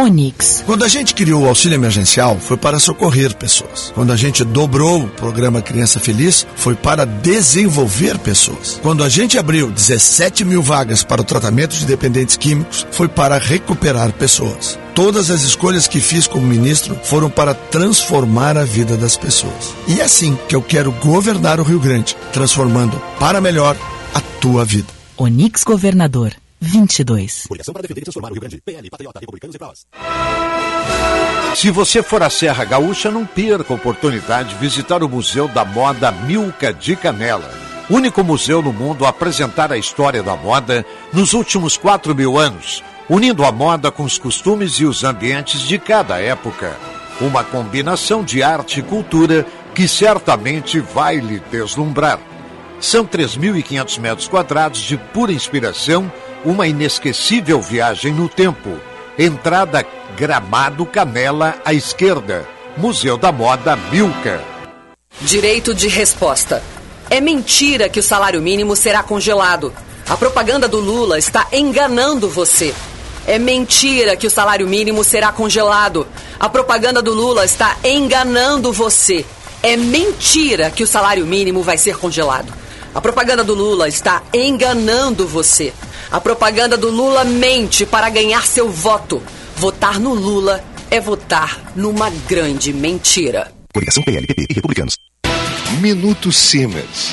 S7: Onix.
S8: Quando a gente criou o auxílio emergencial, foi para socorrer pessoas. Quando a gente dobrou o programa Criança Feliz, foi para desenvolver pessoas. Quando a gente abriu 17 mil vagas para o tratamento de dependentes químicos, foi para recuperar pessoas. Todas as escolhas que fiz como ministro foram para transformar a vida das pessoas. E é assim que eu quero governar o Rio Grande, transformando para melhor a tua vida.
S7: Onix Governador. 22.
S5: Coligação para defender e transformar o Rio Grande. Patriota, Republicanos e.
S9: Se você for à Serra Gaúcha, não perca a oportunidade de visitar o Museu da Moda Milka de Canela. Único museu no mundo a apresentar a história da moda nos últimos 4 mil anos, unindo a moda com os costumes e os ambientes de cada época. Uma combinação de arte e cultura que certamente vai lhe deslumbrar. São 3.500 metros quadrados de pura inspiração uma inesquecível viagem no tempo. Entrada Gramado Canela à esquerda. Museu da Moda Milka.
S10: Direito de resposta. É mentira que o salário mínimo será congelado. A propaganda do Lula está enganando você. É mentira que o salário mínimo será congelado. A propaganda do Lula está enganando você. É mentira que o salário mínimo vai ser congelado. A propaganda do Lula está enganando você. A propaganda do Lula mente para ganhar seu voto. Votar no Lula é votar numa grande mentira.
S5: Coligação PLPP e Republicanos.
S11: Minuto Siemens.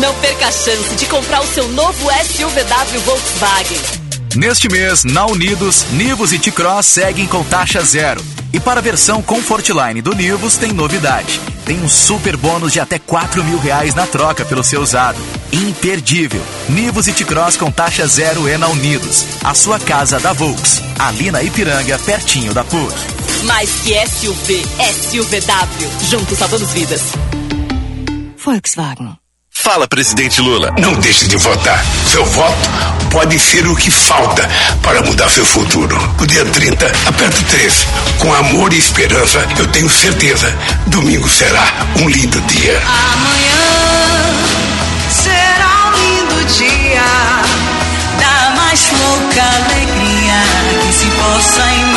S10: Não perca a chance de comprar o seu novo SUVW Volkswagen.
S12: Neste mês, na Unidos, Nivus e T-Cross seguem com taxa zero. E para a versão Comfortline do Nivus tem novidade. Tem um super bônus de até 4 mil reais na troca pelo seu usado. Imperdível. Nivus e T-Cross com taxa zero é na Unidos. A sua casa da Volks. Ali na Ipiranga, pertinho da PUC.
S10: Mais que SUV, SUVW. Juntos salvamos vidas.
S7: Volkswagen.
S13: Fala, presidente Lula. Não deixe de votar. Seu voto pode ser o que falta para mudar seu futuro. O dia 30, aperto 3. Com amor e esperança, eu tenho certeza. Domingo será um lindo dia.
S14: Amanhã será um lindo dia. Da mais louca alegria que se possa imaginar.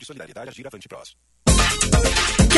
S5: Rede Solidariedade, Agir Avante Prós.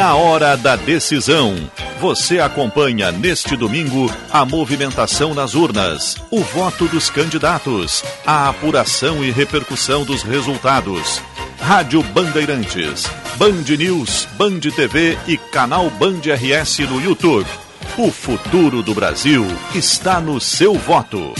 S15: Na hora da decisão, você acompanha neste domingo a movimentação nas urnas, o voto dos candidatos, a apuração e repercussão dos resultados. Rádio Bandeirantes, Band News, Band TV e canal Band RS no YouTube. O futuro do Brasil está no seu voto.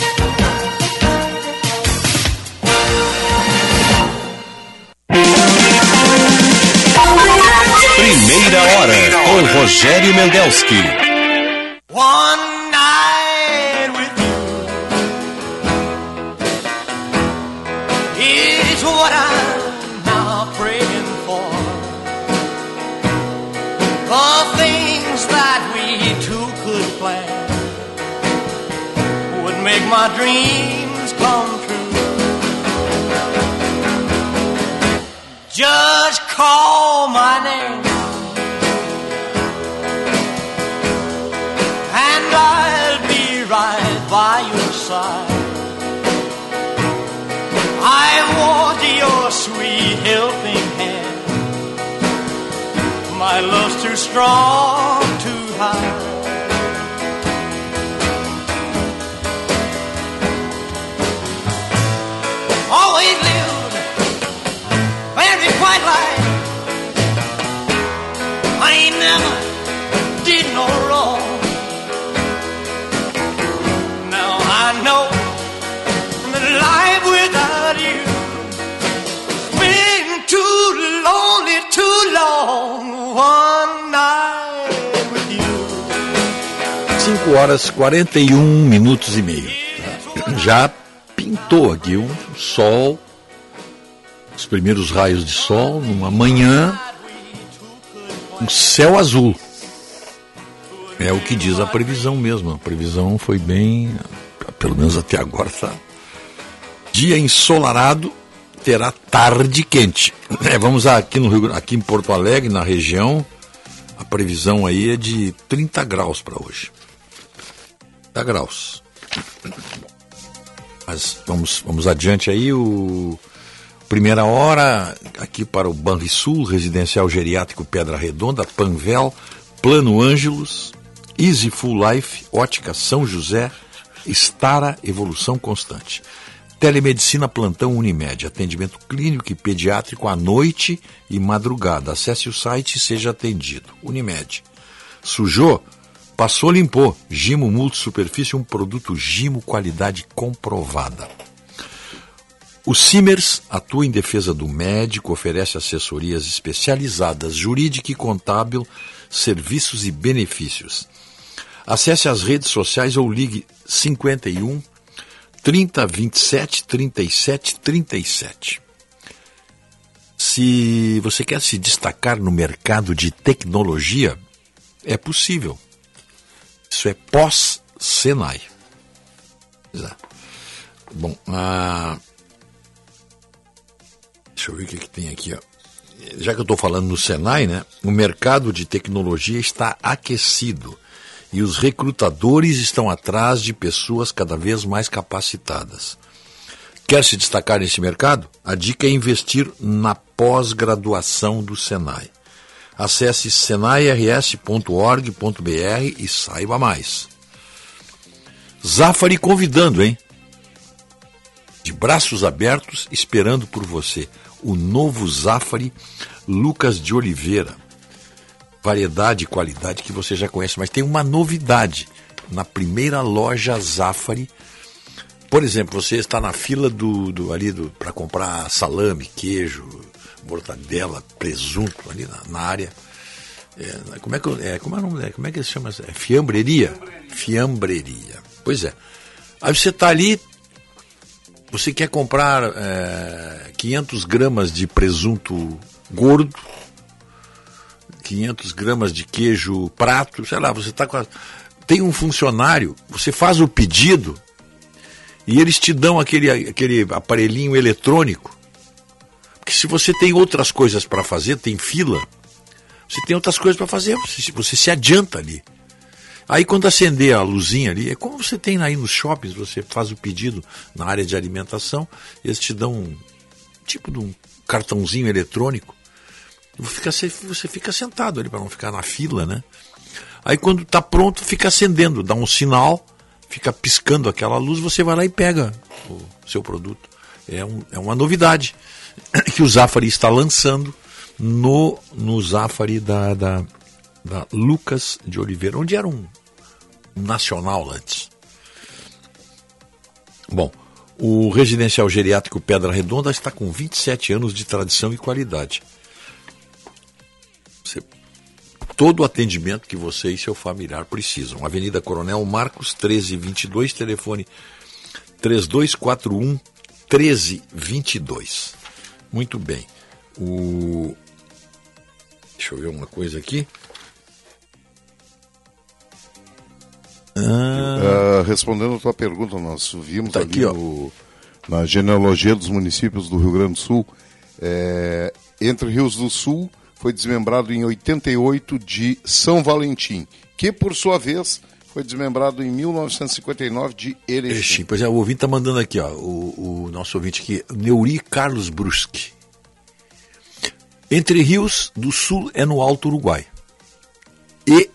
S15: Com Rogério Mendelski.
S16: One night with you is what I'm now praying for. The things that we two could plan would make my dreams come true. Just call my name. Side. I want your sweet helping hand. My love's too strong to hide. Always lived very quite like I ain't never did no wrong.
S3: 5 horas 41 minutos e meio. Já pintou aqui um sol, os primeiros raios de sol, numa manhã, um céu azul. É o que diz a previsão mesmo. A previsão foi bem, pelo menos até agora tá. Dia ensolarado, terá tarde quente. É, vamos aqui no Rio, aqui em Porto Alegre, na região, a previsão aí é de 30 graus para hoje. 30 graus. Mas vamos, vamos adiante aí. O primeira hora aqui para o Banrisul, Residencial Geriátrico Pedra Redonda, Panvel, Plano Ângelos, Easy Full Life, Ótica São José, Estara Evolução Constante. Telemedicina Plantão Unimed, atendimento clínico e pediátrico à noite e madrugada. Acesse o site e seja atendido. Unimed. Sujou? Passou, limpou. Gimo Multisuperfície, um produto Gimo qualidade comprovada. O Simers atua em defesa do médico, oferece assessorias especializadas, jurídica e contábil, serviços e benefícios. Acesse as redes sociais ou ligue 51 30 27 37 37. Se você quer se destacar no mercado de tecnologia, é possível. Isso é pós-Senai. Bom, ah, deixa eu ver o que, que tem aqui. Ó. Já que eu estou falando no Senai, né? O mercado de tecnologia está aquecido e os recrutadores estão atrás de pessoas cada vez mais capacitadas. Quer se destacar nesse mercado? A dica é investir na pós-graduação do Senai. Acesse senairs.org.br e saiba mais. Zafari convidando, hein? De braços abertos, esperando por você. O novo Zafari Lucas de Oliveira. Variedade e qualidade que você já conhece, mas tem uma novidade. Na primeira loja Zafari, por exemplo, você está na fila do, do ali do, para comprar salame, queijo, mortadela, presunto ali na, na área. É, como é que é, como é, nome, como é que se chama? É fiambreria? Fiambreria. Pois é. Aí você está ali, Você quer comprar é, 500 gramas de presunto gordo, 500 gramas de queijo prato, sei lá, você está com. A... Tem um funcionário, você faz o pedido e eles te dão aquele, aquele aparelhinho eletrônico. Porque se você tem outras coisas para fazer, tem fila, você tem outras coisas para fazer, você, você se adianta ali. Aí quando acender a luzinha ali, é como você tem aí nos shoppings, você faz o pedido na área de alimentação, eles te dão um tipo de um cartãozinho eletrônico. Você fica, sentado ali para não ficar na fila, né? Aí quando está pronto, fica acendendo, dá um sinal, fica piscando aquela luz, você vai lá e pega o seu produto. É, um, é uma novidade que o Zafari está lançando no, no Zafari da, da, da Lucas de Oliveira, onde era um nacional antes. Bom, o residencial geriátrico Pedra Redonda está com 27 anos de tradição e qualidade. Você, todo o atendimento que você e seu familiar precisam. Avenida Coronel Marcos, 1322, telefone 3241 1322. Muito bem. O... Deixa eu ver uma coisa aqui.
S4: Ah. Uh, respondendo a tua pergunta, nós vimos tá aqui, no, na genealogia dos municípios do Rio Grande do Sul. É, entre Rios do Sul foi desmembrado em 88 de São Valentim, que por sua vez foi desmembrado em 1959 de Erechim. Erechim.
S3: Pois é, o ouvinte está mandando aqui, ó, o, o, nosso ouvinte aqui, Neuri Carlos Brusque. Entre Rios do Sul é no Alto Uruguai. E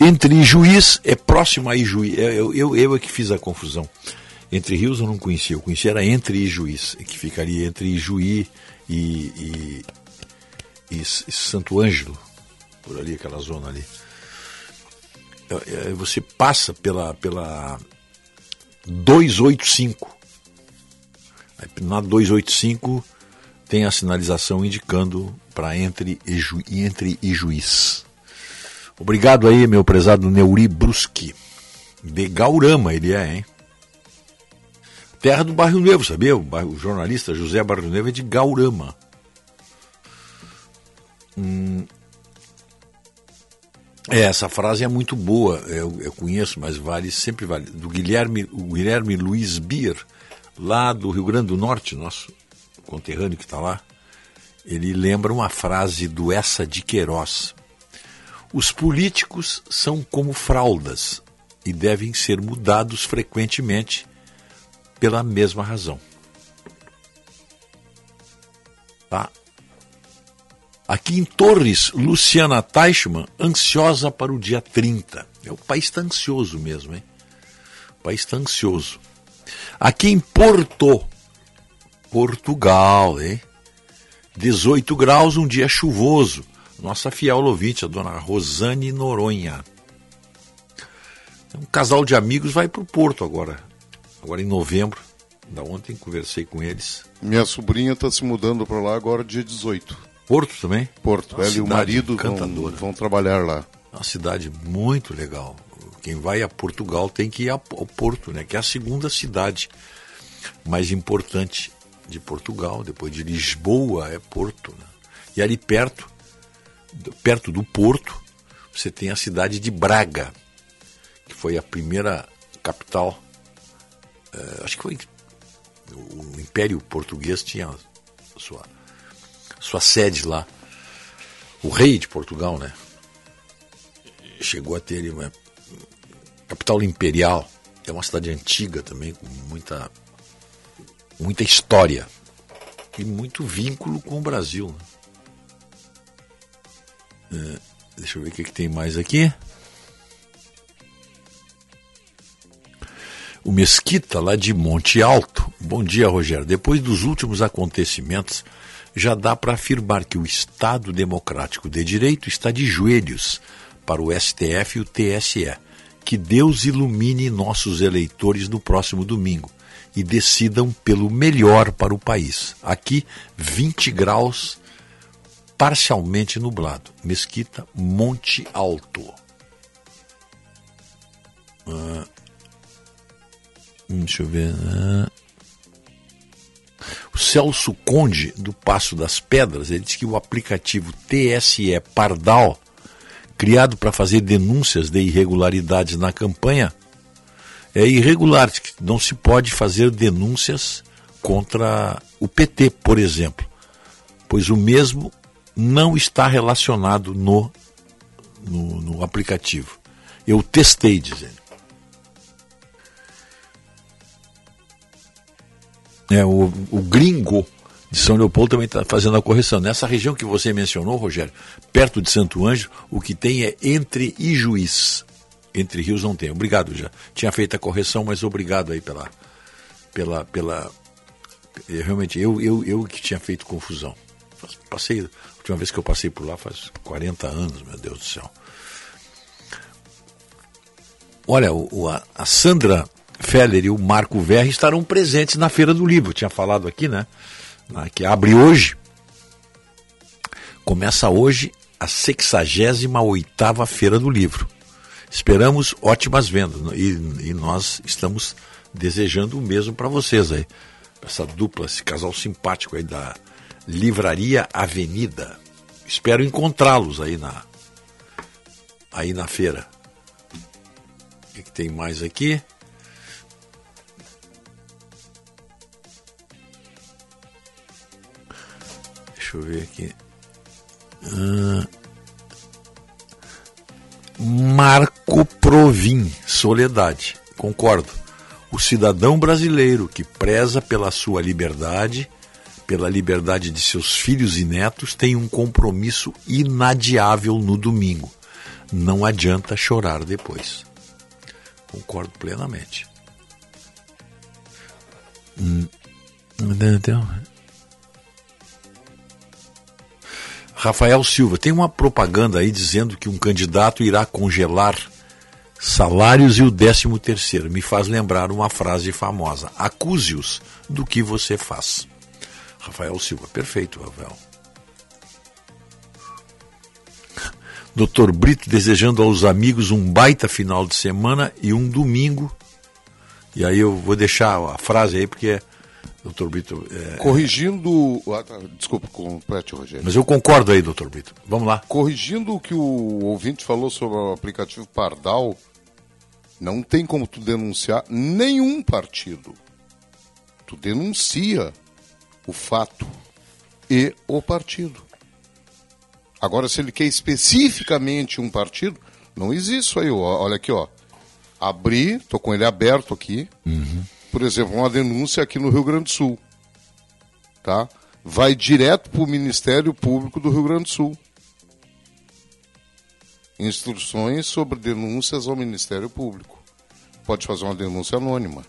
S3: entre Juiz é próximo a Ijuí. Eu, eu, eu é que fiz a confusão. Entre Rios eu não conhecia, eu conhecia era entre Ijuís, que ficaria entre Ijuí e, e, e Santo Ângelo, por ali, aquela zona ali. É, é, você passa pela, pela 285. Na 285 tem a sinalização indicando para entre, entre Ijuís. Obrigado aí, meu prezado Neuri Bruschi. De Gaurama ele é, hein? Terra do Barrio Novo, sabia? O, bairro, o jornalista José Barrio Novo é de Gaurama. Hum. É, essa frase é muito boa, eu, eu, conheço, mas vale, sempre vale. Do Guilherme, o Guilherme Luiz Bier, lá do Rio Grande do Norte, nosso conterrâneo que está lá. Ele lembra uma frase do Essa de Queiroz. Os políticos são como fraldas e devem ser mudados frequentemente pela mesma razão. Tá? Aqui em Torres, Luciana Teichmann, ansiosa para o dia 30. É, o país está ansioso mesmo, hein? O país está ansioso. Aqui em Porto, Portugal, hein? 18 graus, um dia chuvoso nossa fiel ouvinte, a dona Rosane Noronha. Um casal de amigos vai para o Porto agora, agora em novembro. Da ontem conversei com eles.
S4: Minha sobrinha está se mudando para lá agora dia 18.
S3: Porto também?
S4: Porto. Uma Ela e o marido vão, vão, trabalhar lá.
S3: Uma cidade muito legal. Quem vai a Portugal tem que ir ao Porto, né? Que é a segunda cidade mais importante de Portugal. Depois de Lisboa é Porto. Né? E ali perto perto do Porto, você tem a cidade de Braga, que foi a primeira capital. Uh, acho que foi. O Império Português tinha sua, sua sede lá. O rei de Portugal, né? Chegou a ter uma capital imperial. É uma cidade antiga também, com muita, muita história e muito vínculo com o Brasil. Né? É, deixa eu ver o que, que tem mais aqui. O Mesquita, lá de Monte Alto. Bom dia, Rogério. Depois dos últimos acontecimentos, já dá para afirmar que o Estado Democrático de Direito está de joelhos para o STF e o TSE. Que Deus ilumine nossos eleitores no próximo domingo e decidam pelo melhor para o país. Aqui, 20 graus parcialmente nublado. Mesquita, Monte Alto. Hum, Deixa eu ver. ah. O Celso Conde, do Passo das Pedras, ele diz que o aplicativo TSE Pardal, criado para fazer denúncias de irregularidades na campanha, é irregular. Não se pode fazer denúncias contra o PT, por exemplo, pois o mesmo não está relacionado no, no, no aplicativo. Eu testei, dizendo. É, o, o gringo de São Leopoldo também está fazendo a correção. Nessa região que você mencionou, Rogério, perto de Santo Anjo, o que tem é entre Ijuís. Entre rios não tem. Obrigado já. Tinha feito a correção, mas obrigado aí pela. pela, pela eu, realmente, eu, eu, eu que tinha feito confusão. Passei, a última vez que eu passei por lá faz 40 anos, meu Deus do céu. Olha, o- a, a Sandra Feller e o Marco Verri estarão presentes na Feira do Livro. Eu tinha falado aqui, né? Que abre hoje. Começa hoje a 68ª Feira do Livro. Esperamos ótimas vendas né? e, e nós estamos desejando o mesmo para vocês aí. Essa dupla, esse casal simpático aí da Livraria Avenida. Espero encontrá-los aí na, aí na feira. O que, que tem mais aqui? Deixa eu ver aqui. Ah, Marco Provin, Soledade. Concordo. O cidadão brasileiro que preza pela sua liberdade, pela liberdade de seus filhos e netos, tem um compromisso inadiável no domingo. Não adianta chorar depois. Concordo plenamente. Hum. Então, Rafael Silva, tem uma propaganda aí dizendo que um candidato irá congelar salários e o décimo terceiro. Me faz lembrar uma frase famosa: acuse-os do que você faz. Rafael Silva, perfeito, Rafael. Doutor Brito desejando aos amigos um baita final de semana e um domingo. E aí eu vou deixar a frase aí porque Doutor Brito. é-
S4: Corrigindo. ah, tá, desculpa, complete, Rogério.
S3: Mas eu concordo aí, doutor Brito. Vamos lá.
S4: Corrigindo o que o ouvinte falou sobre o aplicativo Pardal, não tem como tu denunciar nenhum partido. Tu denuncia o fato e o partido. Agora, se ele quer especificamente um partido, não existe isso aí. ó. Olha aqui, ó. Abri, tô com ele aberto aqui. Por exemplo, uma denúncia aqui no Rio Grande do Sul. Tá? Vai direto para o Ministério Público do Rio Grande do Sul. Instruções sobre denúncias ao Ministério Público. Pode fazer uma denúncia anônima.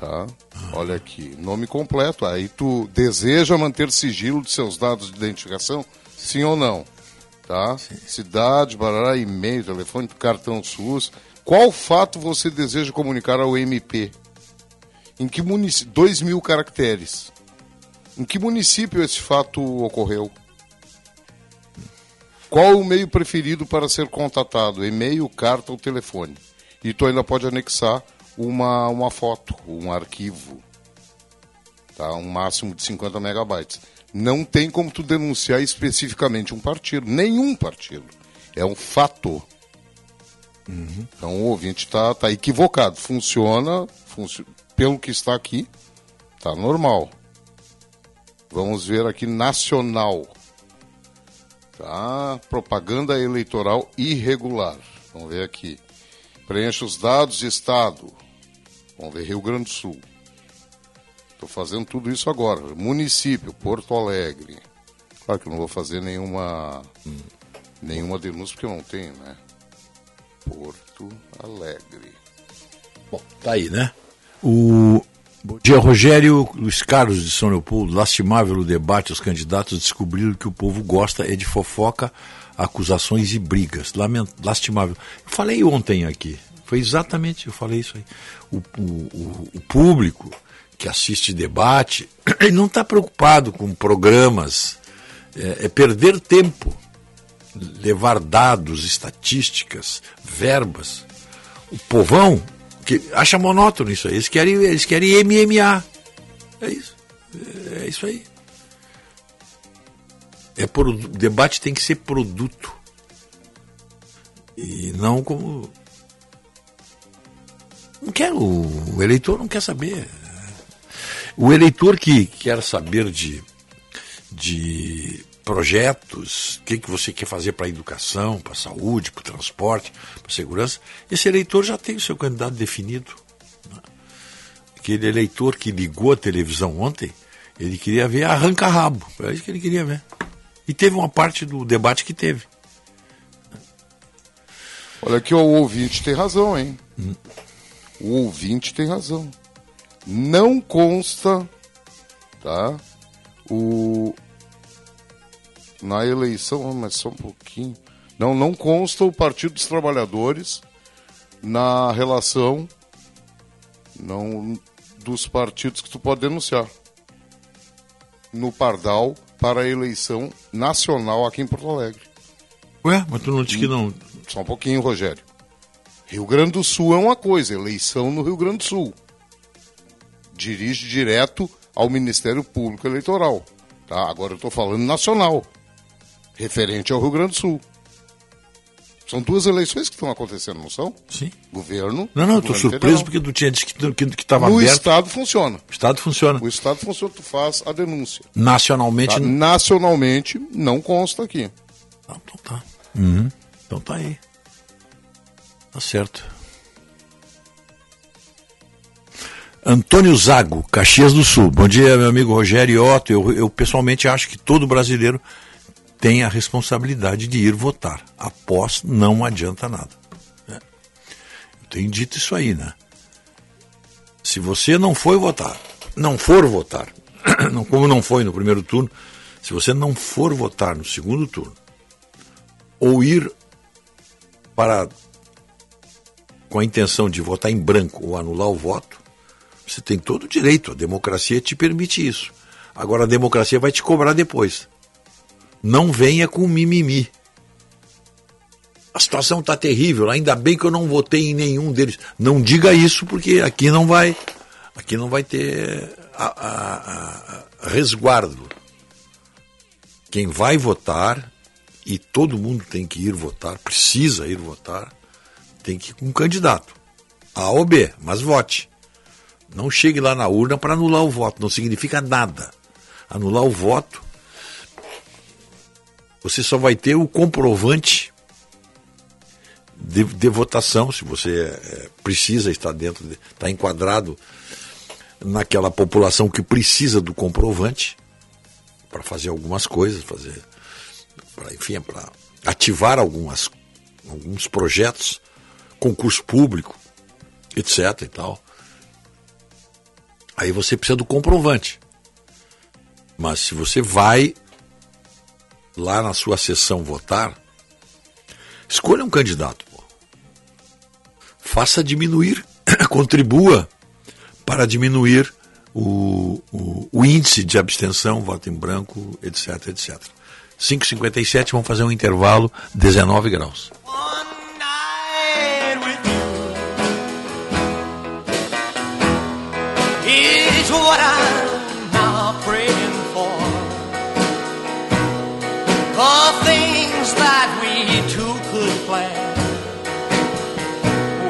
S4: Tá? Olha aqui, nome completo. Aí tu deseja manter sigilo de seus dados de identificação? Sim ou não? Tá? Cidade, barará, e-mail, telefone, cartão SUS. Qual fato você deseja comunicar ao MP? Em que município? Dois mil caracteres. Em que município esse fato ocorreu? Qual o meio preferido para ser contatado? E-mail, carta ou telefone? E tu ainda pode anexar uma, uma foto, um arquivo. Tá? Um máximo de 50 megabytes. Não tem como tu denunciar especificamente um partido. Nenhum partido. É um fato. Então o ouvinte está tá equivocado. Funciona, funci- pelo que está aqui, tá normal. Vamos ver aqui nacional. Tá? Propaganda eleitoral irregular. Vamos ver aqui. Preencha os dados de estado. Vamos ver Rio Grande do Sul. Estou fazendo tudo isso agora. Município, Porto Alegre. Claro que eu não vou fazer nenhuma nenhuma denúncia porque eu não tenho, né? Porto Alegre.
S3: Bom, tá aí, né? O Bom dia, Rogério Luiz Carlos de São Leopoldo. Lastimável o debate. Os candidatos descobriram que o povo gosta é de fofoca, acusações e brigas. Lament... Lastimável. Eu falei ontem aqui. Foi exatamente, eu falei isso aí. O, o, o, público que assiste debate, ele não está preocupado com programas. É, é perder tempo. Levar dados, estatísticas, verbas. O povão Que acha monótono isso aí. Eles querem, eles querem MMA. É isso. É isso aí. É por, o debate tem que ser produto. E não como. Não quer, o, o eleitor não quer saber. O eleitor que quer saber de, de projetos, o que, que você quer fazer para a educação, para a saúde, para o transporte, para a segurança, esse eleitor já tem o seu candidato definido. né? Aquele eleitor que ligou a televisão ontem, ele queria ver arranca-rabo. É isso que ele queria ver. E teve uma parte do debate que teve.
S4: Olha que o ouvinte tem razão, hein? O ouvinte tem razão. Não consta, tá? O na eleição, ah, mas só um pouquinho. Não, não consta o Partido dos Trabalhadores na relação não dos partidos que tu pode denunciar no Pardal para a eleição nacional aqui em Porto Alegre.
S3: Ué, mas tu não disse que não.
S4: Só um pouquinho, Rogério. Rio Grande do Sul é uma coisa, eleição no Rio Grande do Sul. Dirige direto ao Ministério Público Eleitoral. Tá? Agora eu estou falando nacional, referente ao Rio Grande do Sul. São duas eleições que estão acontecendo, não são?
S3: Sim.
S4: Governo.
S3: Não, não, estou surpreso
S4: federal.
S3: porque tu tinha dito que estava aberto.
S4: Estado funciona.
S3: O Estado funciona.
S4: O Estado funciona, tu faz a denúncia.
S3: Nacionalmente.
S4: Tá? Nacionalmente não consta aqui.
S3: Uhum. Então tá aí. Tá certo. Antônio Zago, Caxias do Sul. Bom dia, meu amigo Rogério Otto. Eu, eu pessoalmente acho que todo brasileiro tem a responsabilidade de ir votar. Após não adianta nada. né? Eu tenho dito isso aí, né? Se você não foi votar, não for votar, como não foi no primeiro turno, se você não for votar no segundo turno, ou ir para com a intenção de votar em branco ou anular o voto, você tem todo o direito, a democracia te permite isso. Agora a democracia vai te cobrar depois. Não venha com mimimi. A situação está terrível, ainda bem que eu não votei em nenhum deles. Não diga isso porque aqui não vai, aqui não vai ter a- a- a- resguardo. Quem vai votar e todo mundo tem que ir votar, precisa ir votar, tem que ir com um candidato. A ou B, mas vote. Não chegue lá na urna para anular o voto, não significa nada. Anular o voto, você só vai ter o comprovante de, de votação, se você eh, precisa estar dentro, de- está enquadrado naquela população que precisa do comprovante para fazer algumas coisas, fazer para enfim, para ativar algumas, alguns projetos, concurso público, etc. e tal. Aí você precisa do comprovante. Mas se você vai lá na sua sessão votar, escolha um candidato. pô. Faça diminuir, contribua para diminuir o, o, o índice de abstenção, voto em branco, etc, etc. 5h57, vamos fazer um intervalo, 19 graus.
S16: The things that we two could plan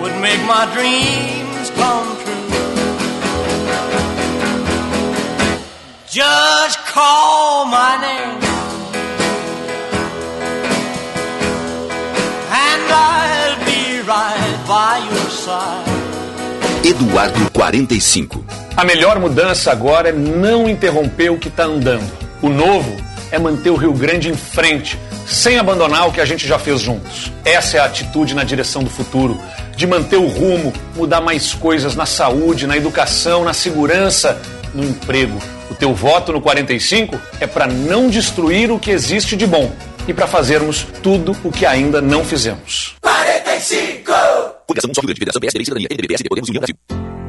S16: would make my dreams come true. Just call my name. And I'll be right by your side.
S5: Eduardo 45.
S17: A melhor mudança agora é não interromper o que está andando. O novo é manter o Rio Grande em frente, sem abandonar o que a gente já fez juntos. Essa é a atitude na direção do futuro, de manter o rumo, mudar mais coisas na saúde, na educação, na segurança, no emprego. O teu voto no 45 é para não destruir o que existe de bom e para fazermos tudo o que ainda não fizemos.
S16: 45!
S5: Coligação Só Rio Grande, Federação PSD, Cidadania, MDB, PSD, Podemos, União Brasil.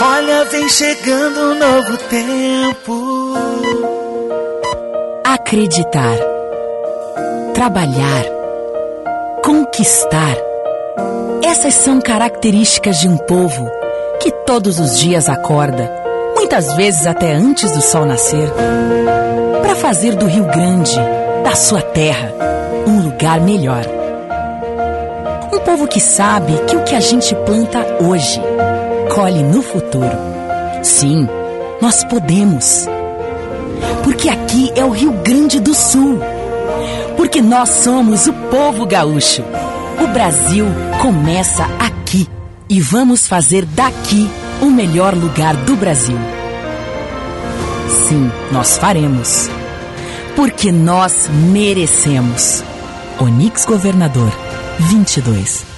S18: Olha, vem chegando um novo tempo.
S19: Acreditar. Trabalhar. Conquistar. Essas são características de um povo que todos os dias acorda, muitas vezes até antes do sol nascer, para fazer do Rio Grande, da sua terra, um lugar melhor. Um povo que sabe que o que a gente planta hoje, colhe no futuro. Sim, nós podemos. Porque aqui é o Rio Grande do Sul. Porque nós somos o povo gaúcho. O Brasil começa aqui. E vamos fazer daqui o melhor lugar do Brasil. Sim, nós faremos. Porque nós merecemos. Onix Governador 22.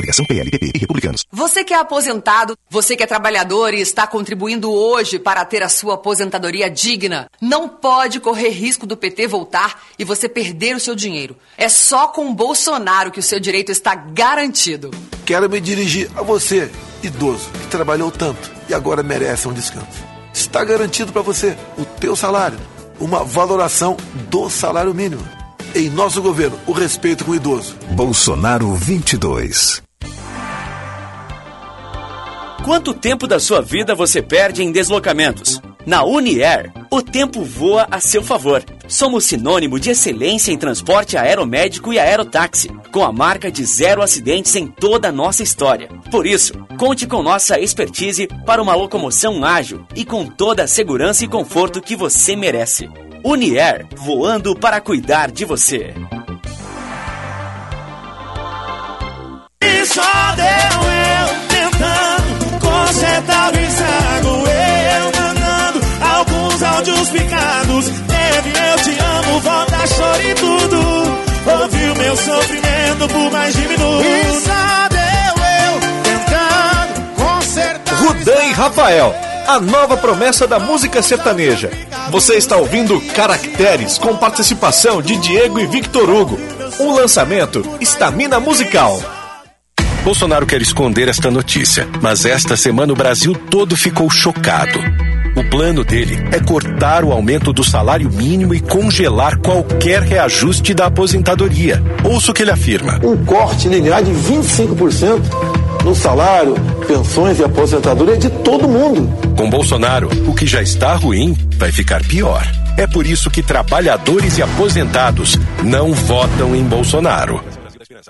S5: Coligação PLPP e Republicanos.
S10: Você que é aposentado, você que é trabalhador e está contribuindo hoje para ter a sua aposentadoria digna, não pode correr risco do PT voltar e você perder o seu dinheiro. É só com Bolsonaro que o seu direito está garantido.
S20: Quero me dirigir a você, idoso, que trabalhou tanto e agora merece um descanso. Está garantido para você o teu salário, uma valoração do salário mínimo. Em nosso governo, o respeito com o idoso.
S21: Bolsonaro 22.
S22: Quanto tempo da sua vida você perde em deslocamentos? Na Uniair, o tempo voa a seu favor. Somos sinônimo de excelência em transporte aeromédico e aerotáxi, com a marca de zero acidentes em toda a nossa história. Por isso, conte com nossa expertise para uma locomoção ágil e com toda a segurança e conforto que você merece. Uniair, voando para cuidar de você.
S18: E só deu eu tentando consertar o estrago. Eu mandando alguns áudios picados. Teve eu te amo, volta, choro e tudo. Ouviu meu sofrimento por mais de minutos. E só deu eu tentando consertar
S23: Rudan e Rafael, a nova promessa da música sertaneja. Você está ouvindo Caracteres com participação de Diego e Victor Hugo. Um lançamento Estamina Musical.
S21: Bolsonaro quer esconder esta notícia, mas esta semana o Brasil todo ficou chocado. O plano dele é cortar o aumento do salário mínimo e congelar qualquer reajuste da aposentadoria. Ouça o que ele afirma.
S20: Um corte linear de 25% no salário, pensões e aposentadoria de todo mundo.
S21: Com Bolsonaro, o que já está ruim vai ficar pior. É por isso que trabalhadores e aposentados não votam em Bolsonaro.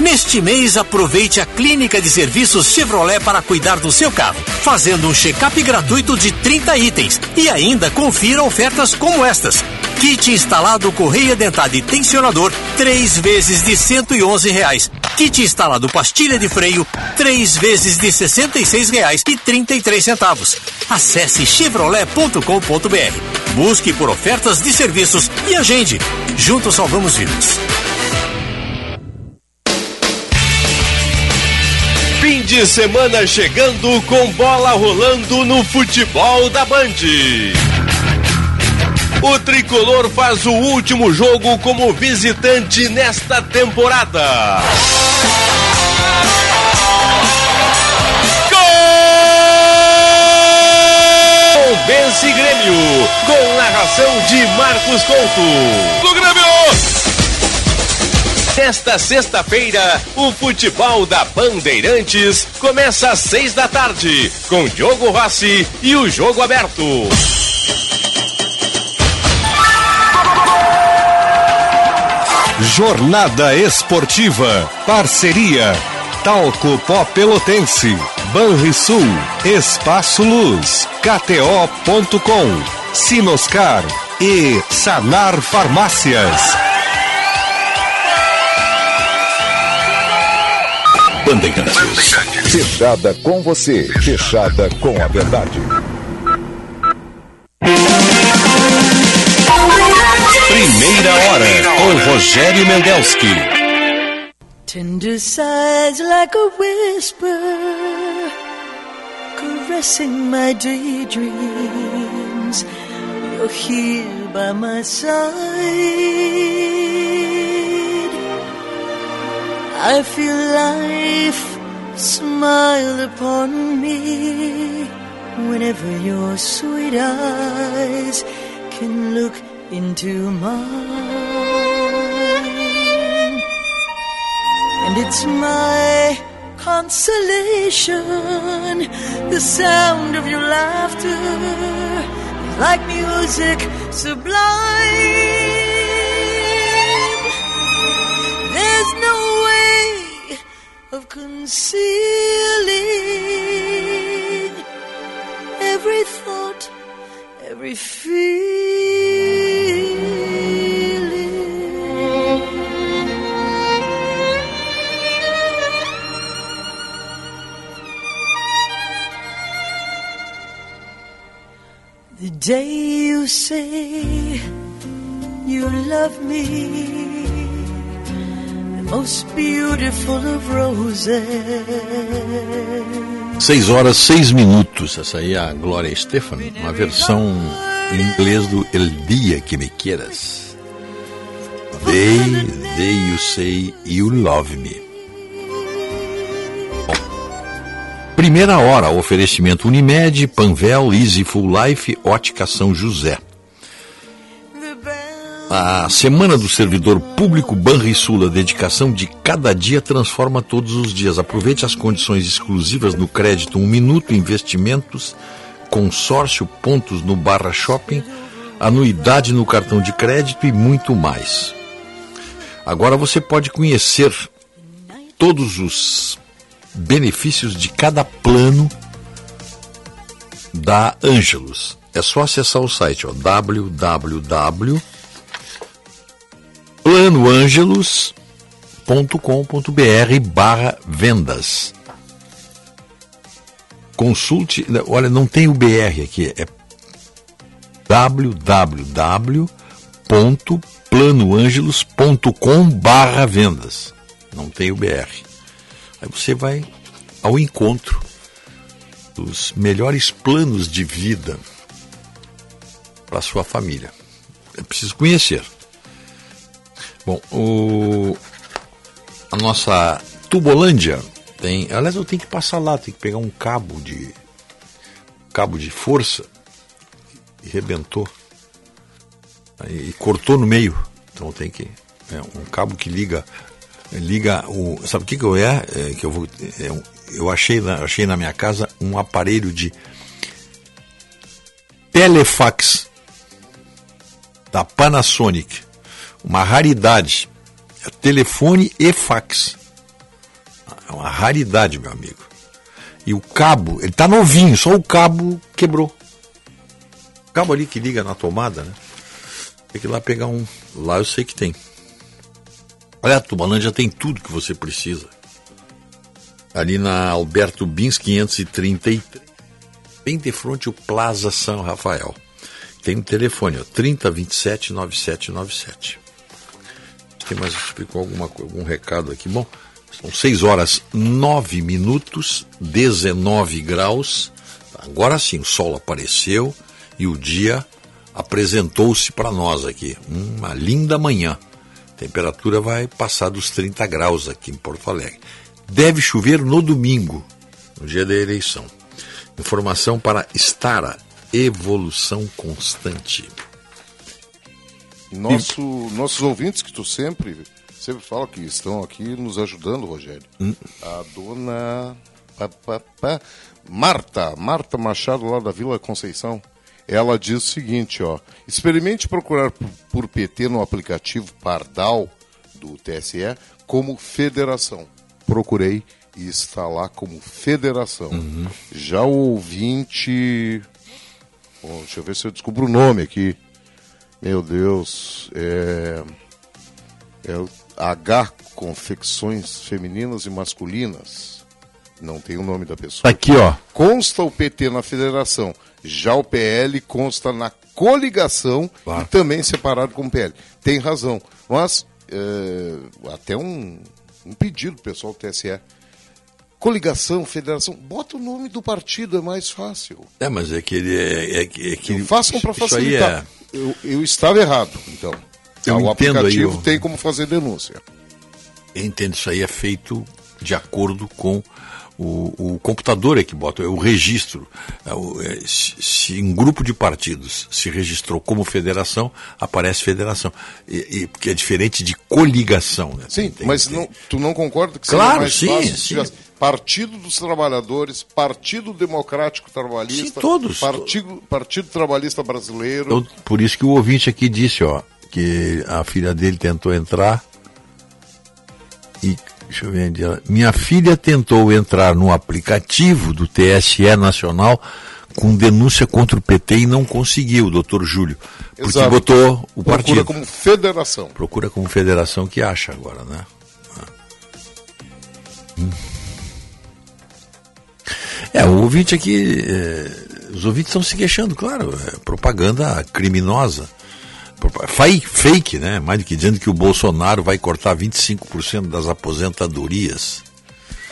S24: Neste mês, aproveite a clínica de serviços Chevrolet para cuidar do seu carro, fazendo um check-up gratuito de 30 itens. E ainda confira ofertas como estas. Kit instalado correia dentada e tensionador, 3 vezes de 111 reais. Kit instalado pastilha de freio, 3 vezes de 66 reais e 33 centavos. Acesse chevrolet.com.br. Busque por ofertas de serviços e agende. Juntos salvamos vidas.
S25: De semana chegando com bola rolando no futebol da Band. O tricolor faz o último jogo como visitante nesta temporada. Gol! Vence Grêmio, com narração de Marcos Couto. Nesta sexta-feira, o futebol da Bandeirantes começa às seis da tarde, com Diogo Rossi e o jogo aberto.
S23: Jornada Esportiva. Parceria. Talco Pó Pelotense. Banrisul. Espaço Luz. KTO.com. Sinoscar. E Sanar Farmácias.
S26: Bandeirantes. Fechada com você. Fechada com a verdade.
S25: Primeira hora, com Rogério Mendelski.
S27: Tender sighs like a whisper, caressing my daydreams. You're here by my side. I feel life smile upon me whenever your sweet eyes can look into mine. And it's my consolation, the sound of your laughter like music sublime. There's no of concealing every thought, every feeling. The day you say you love me, most beautiful of roses.
S3: 6 horas 6 minutos. Essa aí é a Gloria Stefan, uma versão em inglês do El Dia Que Me Quieras. They, they you say you love me. Primeira hora, oferecimento Unimed, Panvel, Easy Full Life, Ótica São José. A Semana do Servidor Público Banrisul, a dedicação de cada dia transforma todos os dias. Aproveite as condições exclusivas no crédito Um Minuto, investimentos, consórcio, pontos no Barra Shopping, anuidade no cartão de crédito e muito mais. Agora você pode conhecer todos os benefícios de cada plano da Angelus. É só acessar o site www planoangelos.com.br barra vendas. Consulte, olha, não tem o BR aqui, é www.planoangelos.com barra vendas. Não tem o BR. Aí você vai ao encontro dos melhores planos de vida para sua família. É preciso conhecer. Bom, o, a nossa Tubolândia tem. Aliás, eu tenho que passar lá, tenho que pegar um cabo de. cabo de força e rebentou. E, e cortou no meio. Então tem que. É um cabo que liga. Liga o. Sabe o que, que eu é? é que eu vou. É, eu achei na, achei na minha casa um aparelho de telefax da Panasonic uma raridade. É telefone e fax. É uma raridade, meu amigo. E o cabo, ele tá novinho, só o cabo quebrou. O cabo ali que liga na tomada, né? Tem que ir lá pegar um. Lá eu sei que tem. Olha, a Tubalândia tem tudo que você precisa. Ali na Alberto Bins 533, bem de frente o Plaza São Rafael. Tem um telefone, ó, 3027 9797 tem mais explicou alguma algum recado aqui. Bom, São 6 horas 9 minutos, 19 graus. Agora sim, o sol apareceu e o dia apresentou-se para nós aqui. Uma linda manhã. Temperatura vai passar dos 30 graus aqui em Porto Alegre. Deve chover no domingo, no dia da eleição. Informação para Stara, evolução constante.
S4: Nosso, nossos ouvintes que tu sempre, sempre fala que estão aqui nos ajudando, Rogério.
S3: Hum.
S4: A dona pá, pá, pá, Marta, Marta Machado lá da Vila Conceição. Ela diz o seguinte, ó: experimente procurar por, por PT no aplicativo Pardal do TSE como federação. Procurei e está lá como federação. Já o ouvinte. Bom, deixa eu ver se eu descubro o nome aqui. Meu Deus. É. É H Confecções Femininas e Masculinas. Não tem o nome da pessoa.
S3: Tá aqui, ó.
S4: Consta o PT na federação. Já o PL consta na coligação e também separado com o PL. Tem razão. Mas, é, até um, um pedido pessoal do TSE. Coligação, federação, bota o nome do partido, é mais fácil.
S3: É, mas é que ele é, é, que- é que
S4: Façam para
S3: isso aí
S4: facilitar.
S3: é-
S4: Eu, eu estava errado, então.
S3: Eu
S4: o
S3: entendo aí,
S4: aplicativo
S3: o-
S4: tem como fazer denúncia.
S3: Eu entendo, isso aí é feito de acordo com o, o computador é que bota, é o registro. É o- é, se, se em grupo de partidos se registrou como federação, aparece federação. E, e- porque é diferente de coligação. Né?
S4: Sim,
S3: Tem-
S4: mas
S3: tem-
S4: não- tu não concorda que
S3: Claro,
S4: seria mais
S3: sim,
S4: fácil se
S3: sim.
S4: tivesse Partido dos Trabalhadores, Partido Democrático Trabalhista,
S3: Sim, todos.
S4: Partido, Partido Trabalhista Brasileiro.
S3: Então, por isso que o ouvinte aqui disse, ó, que a filha dele tentou entrar e deixa eu ver onde ela- minha filha tentou entrar no aplicativo do TSE Nacional com denúncia contra o PT e não conseguiu, doutor Júlio, porque
S4: Exato.
S3: botou o
S4: Procura
S3: partido.
S4: como federação.
S3: Procura como federação que acha agora, né? Hum. É, o ouvinte aqui, é, os ouvintes estão se queixando, claro, é propaganda criminosa. Fake, né? Mais do que dizendo que o Bolsonaro vai cortar 25% das aposentadorias.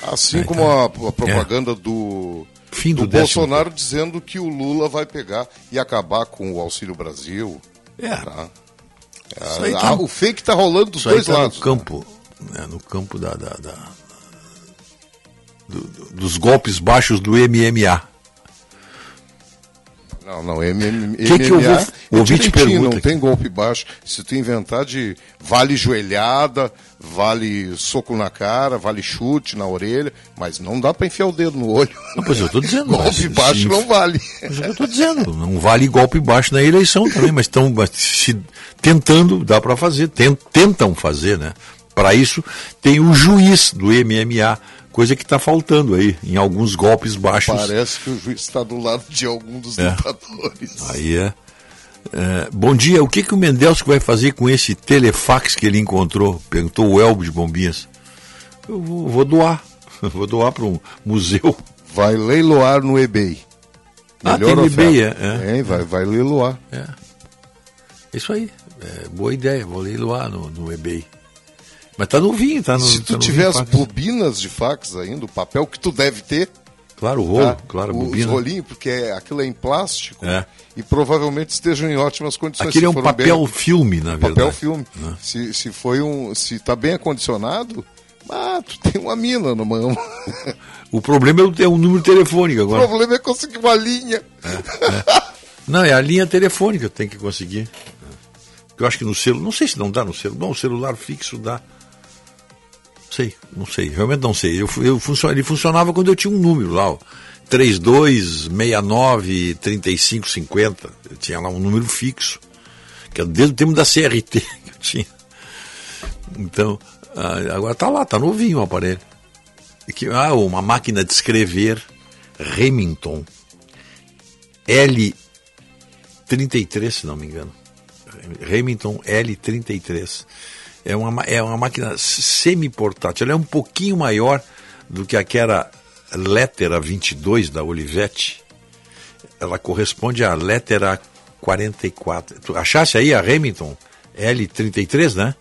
S4: Assim
S3: É,
S4: como
S3: então,
S4: a, a propaganda do,
S3: Fim do
S4: do
S3: décimo
S4: Bolsonaro dizendo que o Lula vai pegar e acabar com o Auxílio Brasil.
S3: É.
S4: Tá?
S3: Isso aí
S4: Ah,
S3: tá-
S4: o fake está rolando dos
S3: Isso
S4: dois
S3: tá
S4: lados.
S3: No campo, né, no campo da, da- da- do- do- dos golpes baixos do MMA.
S4: Não, não, MM,
S3: Que que eu
S4: MMA
S3: vou- o
S4: é
S3: ouvinte pergunta
S4: não
S3: aqui.
S4: tem golpe baixo. Se tu inventar de vale joelhada, vale soco na cara, vale chute na orelha, mas não dá para enfiar o dedo no olho.
S3: Não, pois eu estou dizendo.
S4: golpe
S3: mas,
S4: baixo
S3: sim,
S4: não vale.
S3: Mas é o eu estou dizendo. Não vale golpe baixo na eleição também, mas estão se tentando, dá para fazer, ten- tentam fazer, né? Para isso tem o juiz do MMA, coisa que está faltando aí em alguns golpes baixos.
S4: Parece que o juiz está do lado de algum dos
S3: É.
S4: lutadores.
S3: Aí é. é, bom dia, o que, que o Mendelso vai fazer com esse telefax que ele encontrou? Perguntou o Elbo de Bombinhas. Eu vou, vou doar. Vou doar para um museu.
S4: Vai leiloar no eBay.
S3: Ah,
S4: Melhor
S3: tem
S4: oferta.
S3: eBay, é, é.
S4: Hein, vai, vai leiloar.
S3: É. Isso aí. É, boa ideia, vou leiloar no, no eBay. Mas tá novinho, tá no.
S4: Se
S3: tá
S4: tu
S3: novinho
S4: tiver as
S3: fax.
S4: bobinas de fax ainda, o papel que tu deve ter.
S3: Claro, o rolo,
S4: tá?
S3: claro, a
S4: Os
S3: bobina.
S4: rolinhos, porque é- aquilo é em plástico
S3: É.
S4: e provavelmente estejam em ótimas condições.
S3: Aquele é um papel
S4: bem-
S3: filme, na verdade.
S4: Papel filme.
S3: Né?
S4: Se, se foi um. Se tá bem acondicionado, ah, tu tem uma mina no mão.
S3: O problema é o, é o número telefônico
S4: O
S3: agora.
S4: problema é conseguir uma linha.
S3: Não, é a linha telefônica que tem que conseguir. Eu acho que no celular, não sei se não dá no celular. Não, o celular fixo dá. Sei, não sei, realmente não sei. Eu, eu funcio- ele funcionava quando eu tinha um número lá, ó. 3269 3550. Eu tinha lá um número fixo. Que é desde o tempo da CRT que eu tinha. Então, ah, agora tá lá, tá novinho o aparelho. Que, ah, uma máquina de escrever Remington L33, se não me engano. Remington L33. É uma, ma- é uma máquina semi-portátil. Ela é um pouquinho maior do que aquela Lettera 22 da Olivetti. Ela corresponde à Lettera 44. Tu achasse aí a Remington L33, né?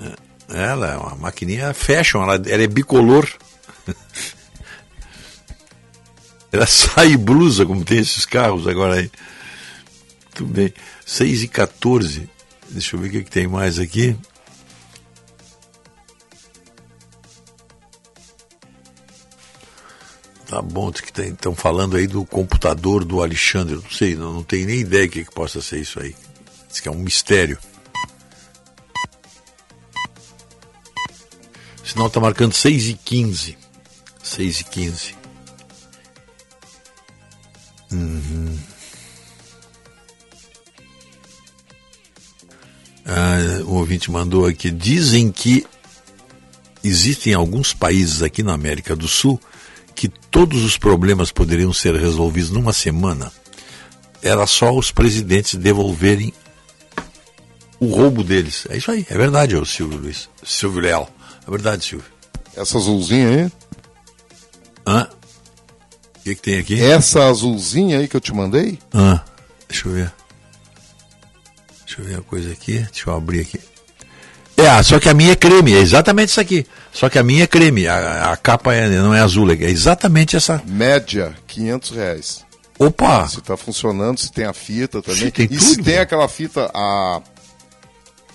S3: É, Ela é uma maquininha fashion, ela, ela é bicolor. ela sai blusa, como tem esses carros agora aí. Tudo bem. 6 e 14. Deixa eu ver o que, que tem mais aqui. Tá bom, que estão falando aí do computador do Alexandre. Não sei, não, não tenho nem ideia do que, que possa ser isso aí. Diz que é um mistério. O sinal está marcando 6 e 15 6 e 15 Uhum. Ah, o ouvinte mandou aqui. Dizem que existem alguns países aqui na América do Sul que todos os problemas poderiam ser resolvidos numa semana. Era só os presidentes devolverem o roubo deles. É isso aí, é verdade, o Silvio Luiz. Silvio Leal. É verdade, Silvio.
S4: Essa azulzinha aí?
S3: Hã? O que, que tem aqui?
S4: Essa azulzinha aí que eu te mandei?
S3: Ah, deixa eu ver. Deixa eu ver a coisa aqui. Deixa eu abrir aqui. É, só que a minha é creme, é exatamente isso aqui. Só que a minha é creme, a, a capa é, não é azul, é exatamente essa.
S4: Média, 500 reais.
S3: Opa!
S4: Se está funcionando, se tem a fita também.
S3: Sim, tem
S4: e
S3: tudo,
S4: se tem aquela fita a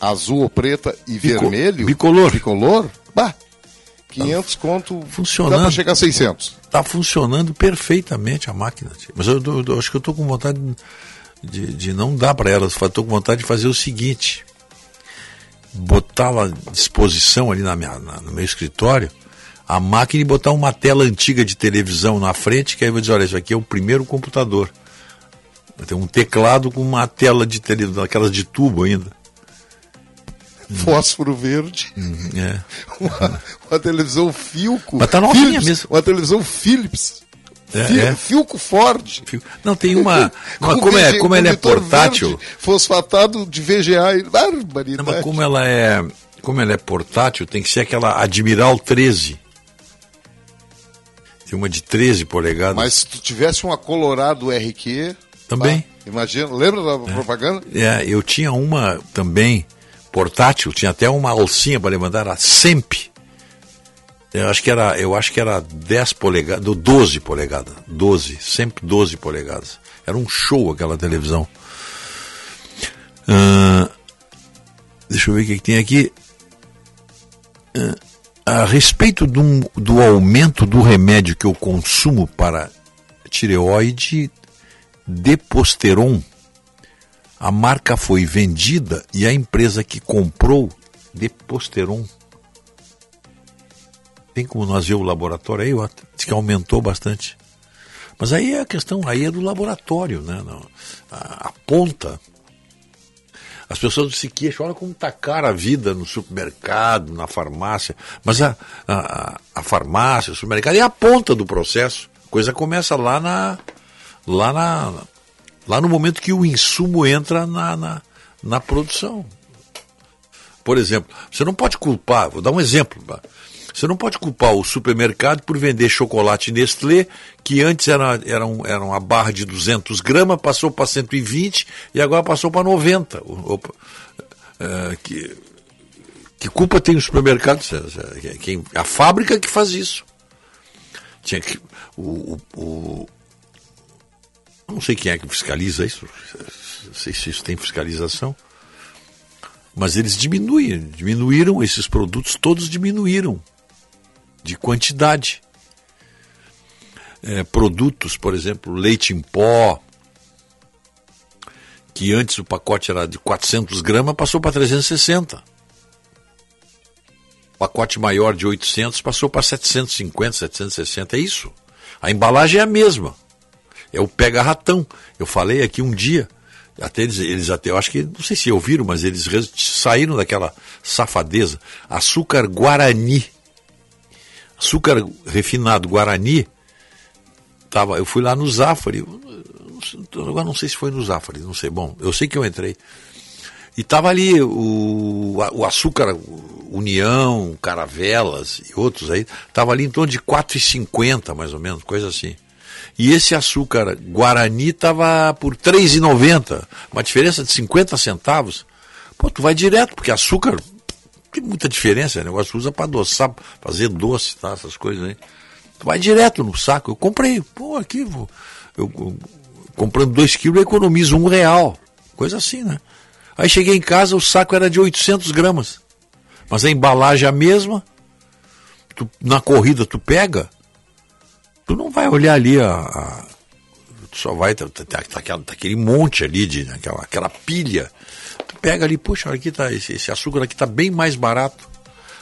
S4: azul ou preta e
S3: Bico-
S4: vermelho.
S3: bicolor.
S4: Bicolor? Bah, 500 conto.
S3: Funcionando.
S4: Dá para chegar a 600.
S3: Está funcionando perfeitamente a máquina. Mas eu, tô- eu acho que eu estou com vontade de, de não dar para elas. Estou com vontade de fazer o seguinte: botá-la à disposição ali na minha, na- no meu escritório, a máquina e botar uma tela antiga de televisão na frente, que aí eu vou dizer: olha, isso aqui é o primeiro computador. Vai ter um teclado com uma tela de televisão, aquelas de tubo ainda.
S4: Fósforo verde.
S3: É.
S4: Uma, uma televisão Filco.
S3: Mas tá novinha
S4: Philips,
S3: mesmo.
S4: Uma televisão Philips.
S3: É, é.
S4: Filco Ford.
S3: Não, tem uma. Mas como, é, como ela é portátil.
S4: verde, fosfatado de VGA. Barbaridade.
S3: Não, mas como ela é, como ela é portátil, tem que ser aquela Admiral 13. Tem uma de 13 polegadas.
S4: Mas se tu tivesse uma Colorado RQ.
S3: Também.
S4: tá? Imagina, lembra da propaganda?
S3: É, eu tinha uma também portátil, tinha até uma alcinha para levantar, a Semp. Eu acho que era, eu acho que era 10 polegadas, do 12 polegadas, 12, sempre 12 polegadas. Era um show aquela televisão. Ah, deixa eu ver o que, que tem aqui. Ah, a respeito um- do aumento do remédio que eu consumo para tireoide, Deposteron, a marca foi vendida e a empresa que comprou Deposteron. Tem como nós ver o laboratório aí? ó, que aumentou bastante. Mas aí é a questão, aí é do laboratório, né? A, a ponta. As pessoas se queixam, olha como está cara a vida no supermercado, na farmácia. Mas a, a, a farmácia, o supermercado é a ponta do processo. A coisa começa lá na. lá na. lá no momento que o insumo entra na, na, na produção. Por exemplo, você não pode culpar, vou dar um exemplo. Você não pode culpar o supermercado por vender chocolate Nestlé, que antes era, era, um- era uma barra de 200 gramas, passou para 120 e agora passou para 90. O- Opa, é, que, que culpa tem o supermercado? Se- Quem, a fábrica que faz isso. Tinha que, o, o- o- não sei quem é que fiscaliza isso, não sei se isso tem fiscalização. Mas eles diminuem, diminuíram esses produtos, todos diminuíram de quantidade. É, produtos, por exemplo, leite em pó, que antes o pacote era de 400 gramas, passou para 360. Pacote maior de 800 passou para 750, 760, é isso. A embalagem é a mesma. É o pega-ratão. Eu falei aqui um dia, até eles, eles até, eu acho que, não sei se ouviram, mas eles saíram daquela safadeza. Açúcar Guarani. Açúcar refinado Guarani. Tava, eu fui lá no Zafari. Agora não sei se foi no Zafari, não sei. Bom, eu sei que eu entrei. E tava ali o, o açúcar União, Caravelas e outros aí, tava ali em torno de 4,50 mais ou menos, coisa assim. E esse açúcar Guarani tava por 3,90, uma diferença de 50 centavos. Pô, tu vai direto, porque açúcar tem muita diferença, o negócio usa para adoçar, fazer doce, tá? Essas coisas aí. Tu vai direto no saco. Eu comprei, pô, aqui, vou, eu, eu comprando dois quilos, eu economizo um real. Coisa assim, né? Aí cheguei em casa, o saco era de 800 gramas. Mas a embalagem é a mesma. Tu, na corrida tu pega, tu não vai olhar ali a. a tu só vai. Tá, tá, tá, aquela- tá aquele monte ali, de, aquela, aquela pilha. Pega ali, puxa, aqui tá, esse, esse açúcar aqui tá bem mais barato.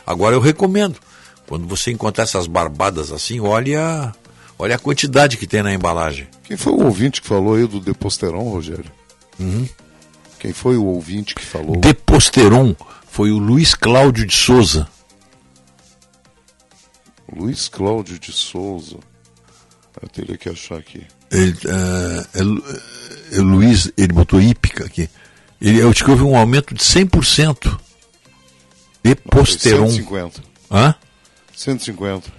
S3: Agora eu recomendo. Quando você encontrar essas barbadas assim, olha, olha a quantidade que tem na embalagem.
S4: Quem foi o ouvinte que falou aí do Deposteron, Rogério?
S3: Uhum.
S4: Quem foi o ouvinte que falou?
S3: Deposteron foi o Luiz Cláudio de Souza.
S4: Luiz Cláudio de Souza. Eu teria que achar aqui.
S3: Ele, é, é é Luiz, ele botou hípica aqui. Ele, eu acho que houve um aumento de 100%. Deposteron.
S4: 150.
S3: Hã?
S4: 150.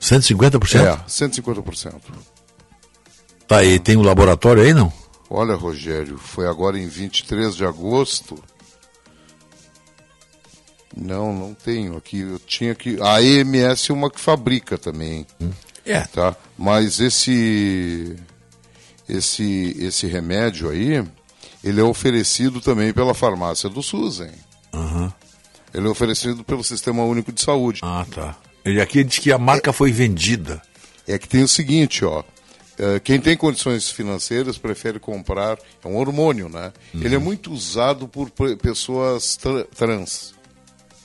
S3: 150%?
S4: É, 150%.
S3: Tá aí, tem um laboratório aí não?
S4: Olha, Rogério, foi agora em 23 de agosto. Não, não tenho aqui. Eu tinha que. A EMS é uma que fabrica também.
S3: É.
S4: Tá? Mas esse. Esse, esse remédio aí, ele é oferecido também pela farmácia do SUS, hein?
S3: Aham.
S4: Ele é oferecido pelo Sistema Único de Saúde.
S3: Ah, tá. Ele aqui diz que a marca foi vendida.
S4: É que tem o seguinte, ó. eh, Quem tem condições financeiras prefere comprar. É um hormônio, né? Ele é muito usado por pe- pessoas tra- trans.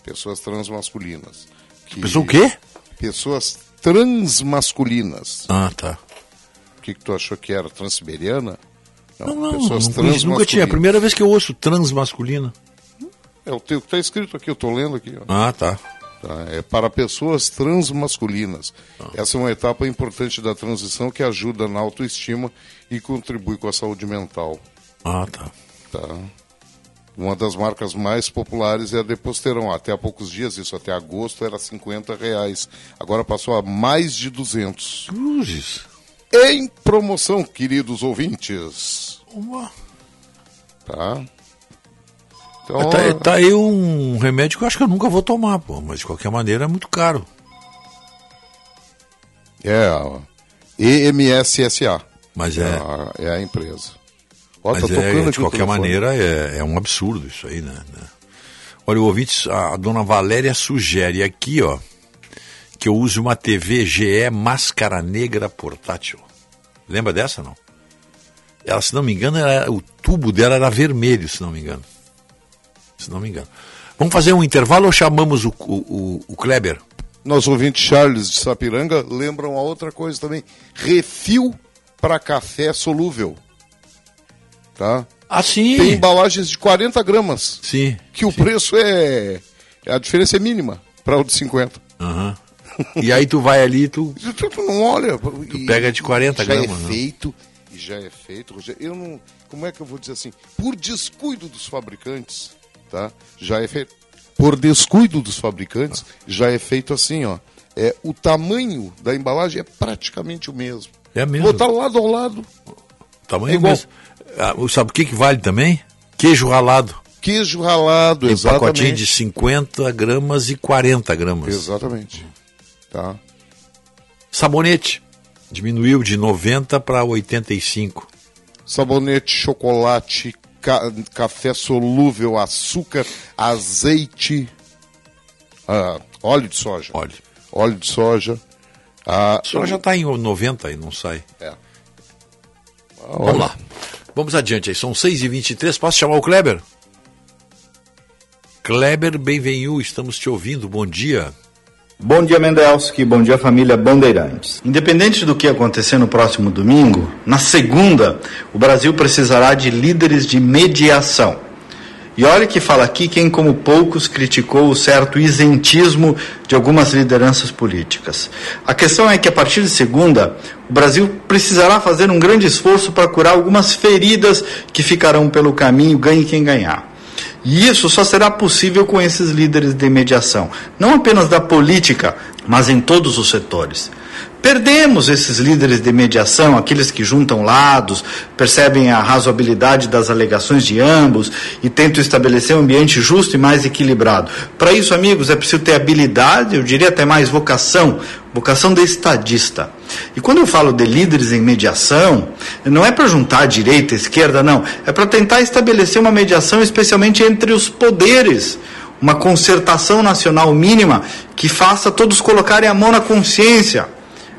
S4: Pessoas transmasculinas. Que...
S3: Pessoa o quê?
S4: Pessoas transmasculinas.
S3: Ah, tá.
S4: O que, que tu achou que era? Transiberiana?
S3: Não, não,
S4: pessoas
S3: não conheço, nunca tinha. É a primeira vez que eu ouço transmasculina.
S4: É o que está escrito aqui, eu estou lendo aqui. Ó.
S3: Ah, tá.
S4: Tá, É para pessoas transmasculinas. Essa é uma etapa importante da transição que ajuda na autoestima e contribui com a saúde mental.
S3: Ah, tá.
S4: Tá. Uma das marcas mais populares é a Deposteron. Até há poucos dias, isso até agosto, era 50 reais. Agora passou a mais de 200.
S3: Cruzes.
S4: Em promoção, queridos ouvintes.
S3: Uma.
S4: Tá? Então,
S3: Tá, tá aí um remédio que eu acho que eu nunca vou tomar, pô. Mas de qualquer maneira é muito caro.
S4: É, a EMSSA.
S3: Mas é.
S4: a, é a empresa. Ó,
S3: Mas
S4: tá
S3: é, de qualquer maneira é, é um absurdo isso aí, né? né? Olha, o ouvinte, a, a dona Valéria sugere aqui, ó, que eu use uma TV GE máscara negra portátil. Lembra dessa, não? Ela, se não me engano, era, o tubo dela era vermelho, se não me engano. Se não me engano. Vamos fazer um intervalo ou chamamos o, o, o, Kleber?
S4: Nosso ouvinte Charles de Sapiranga lembram a outra coisa também. Refil para café solúvel. Tá?
S3: Ah, sim.
S4: Tem embalagens de 40 gramas.
S3: Sim.
S4: Que o preço é. A diferença é mínima para o de 50.
S3: Aham. E aí tu vai ali, tu,
S4: Tu, tu não olha.
S3: tu pega de 40
S4: já
S3: gramas.
S4: é
S3: né?
S4: feito. E já é feito. Rogério. Eu não. Como é que eu vou dizer assim? Por descuido dos fabricantes, tá? Já é feito. Por descuido dos fabricantes, já é feito assim, ó. É, o tamanho da embalagem é praticamente o mesmo.
S3: É mesmo.
S4: Botar lado ao lado.
S3: Tamanho
S4: É igual.
S3: mesmo. Ah, sabe o que, que vale também? Queijo ralado.
S4: Queijo ralado,
S3: Tem
S4: exatamente.
S3: pacotinho de 50 gramas e 40 gramas.
S4: Exatamente. Tá?
S3: Sabonete. Diminuiu de 90 para 85.
S4: Sabonete, chocolate, ca- café solúvel, açúcar, azeite, ah, óleo de soja.
S3: Óleo.
S4: Óleo de soja. Ah,
S3: Só já está em 90 e não sai.
S4: É.
S3: Vamos lá. Vamos adiante aí. São 6h23. Posso chamar o Kleber? Kleber, bem-vindo. Estamos te ouvindo. Bom dia.
S28: Bom dia, Mendelski. Bom dia, família Bandeirantes. Independente do que acontecer no próximo domingo, na segunda, o Brasil precisará de líderes de mediação. E olha que fala aqui quem, como poucos, criticou o certo isentismo de algumas lideranças políticas. A questão é que, a partir de segunda, o Brasil precisará fazer um grande esforço para curar algumas feridas que ficarão pelo caminho, ganhe quem ganhar. E isso só será possível com esses líderes de mediação, não apenas da política, mas em todos os setores. Perdemos esses líderes de mediação, aqueles que juntam lados, percebem a razoabilidade das alegações de ambos e tentam estabelecer um ambiente justo e mais equilibrado. Para isso, amigos, é preciso ter habilidade, eu diria até mais vocação, vocação de estadista. E quando eu falo de líderes em mediação, não é para juntar direita e esquerda, não. É para tentar estabelecer uma mediação, especialmente entre os poderes uma concertação nacional mínima que faça todos colocarem a mão na consciência.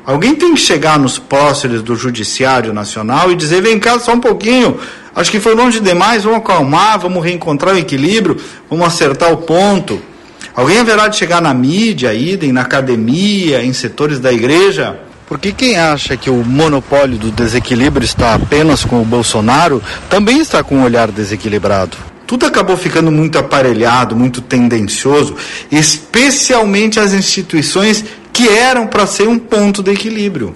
S28: Alguém tem que chegar nos próceres do Judiciário Nacional e dizer: vem cá só um pouquinho, acho que foi longe demais, vamos acalmar, vamos reencontrar o equilíbrio, vamos acertar o ponto. Alguém haverá de chegar na mídia, idem, na academia, em setores da igreja? Porque quem acha que o monopólio do desequilíbrio está apenas com o Bolsonaro, também está com um olhar desequilibrado. Tudo acabou ficando muito aparelhado, muito tendencioso, especialmente as instituições que eram para ser um ponto de equilíbrio.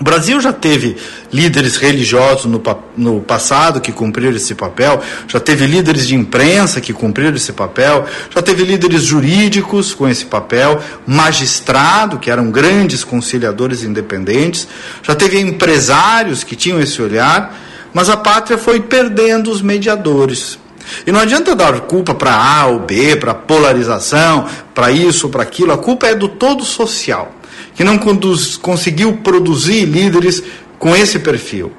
S28: O Brasil já teve líderes religiosos no, no, passado que cumpriram esse papel, já teve líderes de imprensa que cumpriram esse papel, já teve líderes jurídicos com esse papel, magistrado, que eram grandes conciliadores independentes, já teve empresários que tinham esse olhar, mas a pátria foi perdendo os mediadores. E não adianta dar culpa para A ou B, para polarização, para isso para aquilo. A culpa é do todo social, que não conduz, conseguiu produzir líderes com esse perfil.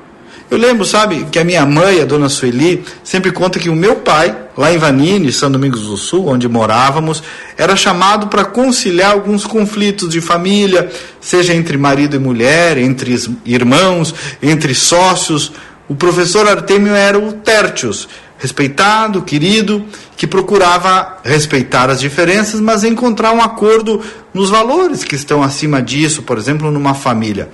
S28: Eu lembro, sabe, que a minha mãe, a dona Sueli, sempre conta que o meu pai, lá em Vanini, São Domingos do Sul, onde morávamos, era chamado para conciliar alguns conflitos de família, seja entre marido e mulher, entre irmãos, entre sócios. O professor Artemio era o Tertius, respeitado, querido, que procurava respeitar as diferenças, mas encontrar um acordo nos valores que estão acima disso, por exemplo, numa família.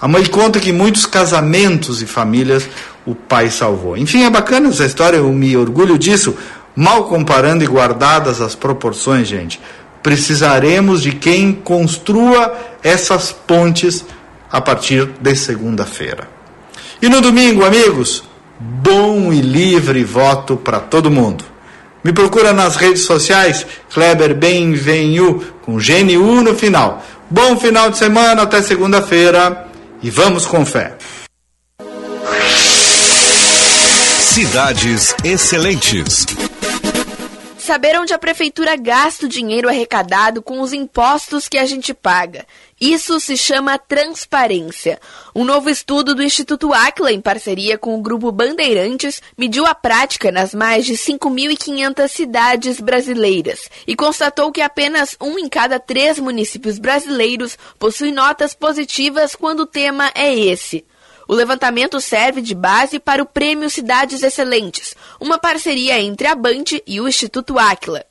S28: A mãe conta que muitos casamentos e famílias o pai salvou. Enfim, é bacana essa história, eu me orgulho disso, mal comparando e guardadas as proporções, gente. Precisaremos de quem construa essas pontes a partir de segunda-feira. E no domingo, amigos, bom e livre voto para todo mundo. Me procura nas redes sociais, Kleber Benvenu, com GNU no final. Bom final de semana, até segunda-feira e vamos com fé.
S23: Cidades Excelentes.
S29: Saber onde a prefeitura gasta o dinheiro arrecadado com os impostos que a gente paga. Isso se chama transparência. Um novo estudo do Instituto Aquila, em parceria com o Grupo Bandeirantes, mediu a prática nas mais de 5.500 cidades brasileiras e constatou que apenas um em cada três municípios brasileiros possui notas positivas quando o tema é esse. O levantamento serve de base para o Prêmio Cidades Excelentes, uma parceria entre a Band e o Instituto Aquila.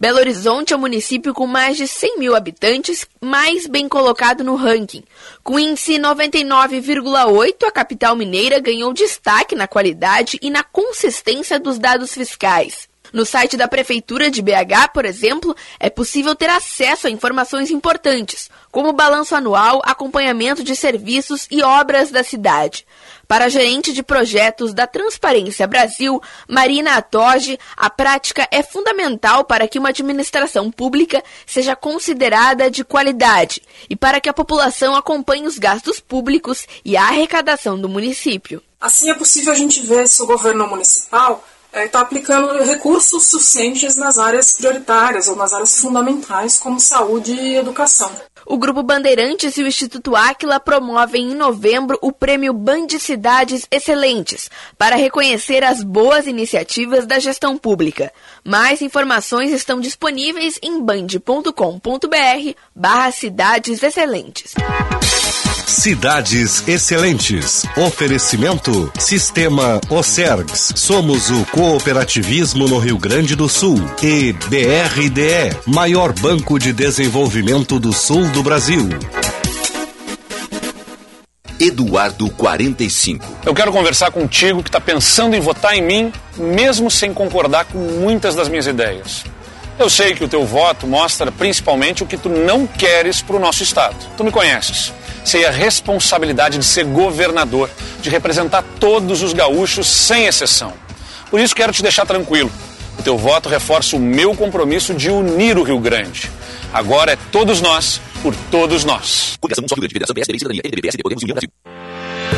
S29: Belo Horizonte é o município com mais de 100 mil habitantes mais bem colocado no ranking. Com índice 99,8, a capital mineira ganhou destaque na qualidade e na consistência dos dados fiscais. No site da Prefeitura de BH, por exemplo, é possível ter acesso a informações importantes, como balanço anual, acompanhamento de serviços e obras da cidade. Para a gerente de projetos da Transparência Brasil, Marina Atoge, a prática é fundamental para que uma administração pública seja considerada de qualidade e para que a população acompanhe os gastos públicos e a arrecadação do município.
S30: Assim é possível a gente ver se o governo municipal está aplicando recursos suficientes nas áreas prioritárias ou nas áreas fundamentais, como saúde e educação.
S29: O Grupo Bandeirantes e o Instituto Áquila promovem em novembro o Prêmio Band Cidades Excelentes, para reconhecer as boas iniciativas da gestão pública. Mais informações estão disponíveis em band.com.br barra Cidades Excelentes.
S23: Cidades Excelentes. Oferecimento Sistema Ocergs. Somos o cooperativismo no Rio Grande do Sul. E BRDE, maior banco de desenvolvimento do sul do Brasil.
S5: Eduardo 45.
S17: Eu quero conversar contigo que está pensando em votar em mim, mesmo sem concordar com muitas das minhas ideias. Eu sei que o teu voto mostra principalmente o que tu não queres para o nosso estado. Tu me conheces. Sei a responsabilidade de ser governador, de representar todos os gaúchos sem exceção. Por isso quero te deixar tranquilo teu voto reforça o meu compromisso de unir o Rio Grande. Agora é todos nós, por todos nós.
S5: Coligação Só Rio Grande, Federação PSDB, Cidadania, MDB, PSD, Podemos União.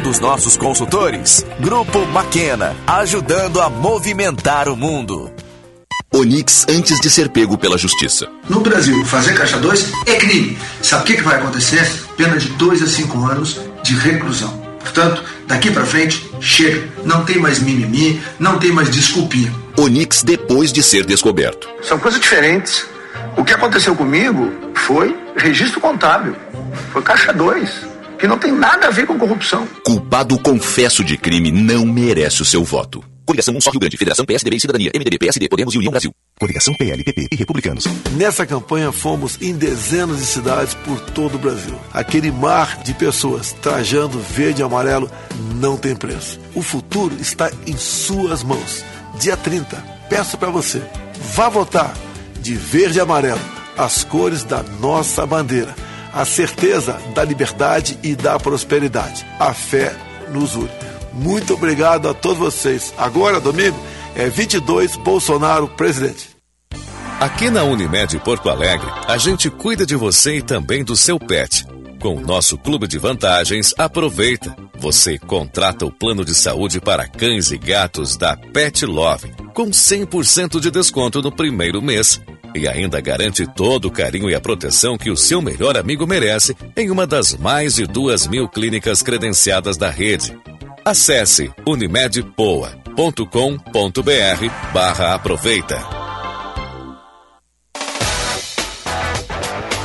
S12: dos nossos consultores. Grupo Maquena, ajudando a movimentar o mundo.
S5: Onix antes de ser pego pela justiça.
S31: No Brasil, fazer caixa 2 é crime. Sabe o que, que vai acontecer? Pena de 2 a 5 anos de reclusão. Portanto, daqui para frente, chega. Não tem mais mimimi, não tem mais desculpinha.
S5: Onix depois de ser descoberto.
S31: São coisas diferentes. O que aconteceu comigo foi registro contábil. Foi caixa 2, que não tem nada a ver com corrupção.
S5: Culpado confesso de crime não merece o seu voto. Coligação Um Só Rio Grande, Federação PSDB e Cidadania, MDB, PSD, Podemos e União Brasil.
S26: Coligação PLPP e Republicanos.
S32: Nessa campanha fomos em dezenas de cidades por todo o Brasil. Aquele mar de pessoas trajando verde e amarelo não tem preço. O futuro está em suas mãos. Dia 30, peço para você, vá votar de verde e amarelo, as cores da nossa bandeira. A certeza da liberdade e da prosperidade. A fé nos une. Muito obrigado a todos vocês. Agora, domingo, é 22 Bolsonaro presidente.
S15: Aqui na Unimed Porto Alegre, a gente cuida de você e também do seu pet. Com o nosso clube de vantagens, aproveita. Você contrata o plano de saúde para cães e gatos da Pet Love, com 100% de desconto no primeiro mês. E ainda garante todo o carinho e a proteção que o seu melhor amigo merece em uma das mais de duas mil clínicas credenciadas da rede. Acesse unimedpoa.com.br barra aproveita.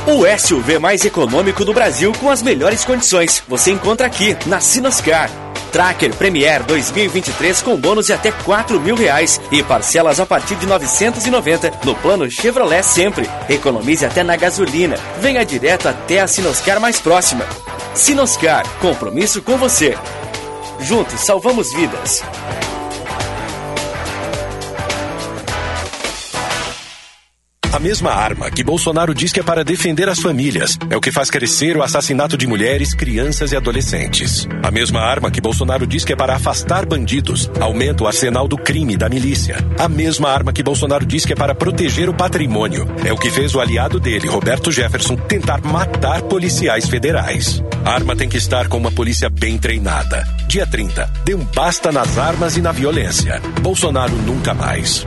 S22: O SUV mais econômico do Brasil com as melhores condições. Você encontra aqui, na Sinoscar. Tracker Premier 2023 com bônus de até 4 mil reais e parcelas a partir de 990 no plano Chevrolet Sempre. Economize até na gasolina. Venha direto até a Sinoscar mais próxima. Sinoscar, compromisso com você. Juntos salvamos vidas.
S25: A mesma arma que Bolsonaro diz que é para defender as famílias é o que faz crescer o assassinato de mulheres, crianças e adolescentes. A mesma arma que Bolsonaro diz que é para afastar bandidos aumenta o arsenal do crime da milícia. A mesma arma que Bolsonaro diz que é para proteger o patrimônio é o que fez o aliado dele, Roberto Jefferson, tentar matar policiais federais. A arma tem que estar com uma polícia bem treinada. Dia 30, dê um basta nas armas e na violência. Bolsonaro nunca mais.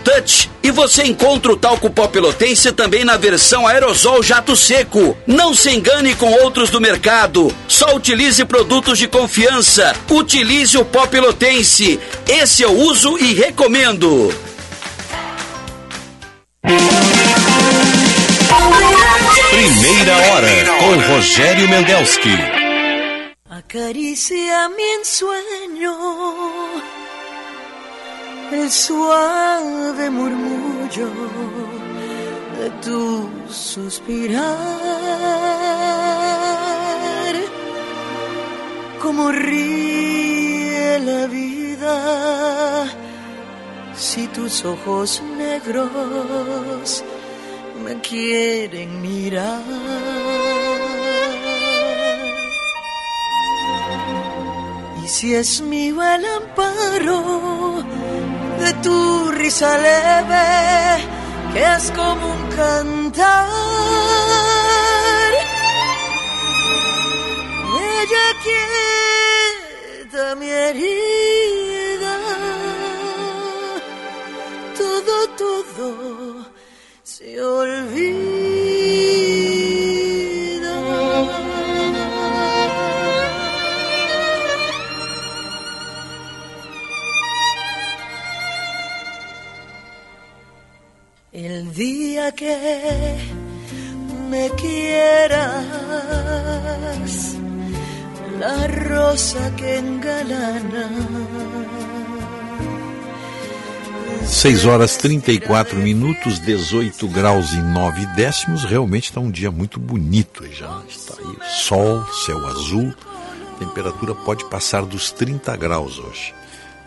S33: touch. E você encontra o talco pó pelotense também na versão aerosol jato seco. Não se engane com outros do mercado. Só utilize produtos de confiança. Utilize o pó pelotense. Esse eu uso e recomendo.
S23: Primeira hora com Rogério Mendelski.
S27: Acaricia mi ensueño el suave murmullo de tu suspirar. Como ríe la vida si tus ojos negros me quieren mirar. Y si es mío el amparo de tu risa leve, que es como un cantar. Ella quieta mi herida, todo, todo se olvida. Que me quieras, la rosa que engalana.
S3: 6 horas 34 minutos, 18 graus e 9 décimos. Realmente está um dia muito bonito já. Está aí sol, céu azul. Temperatura pode passar dos 30 graus hoje.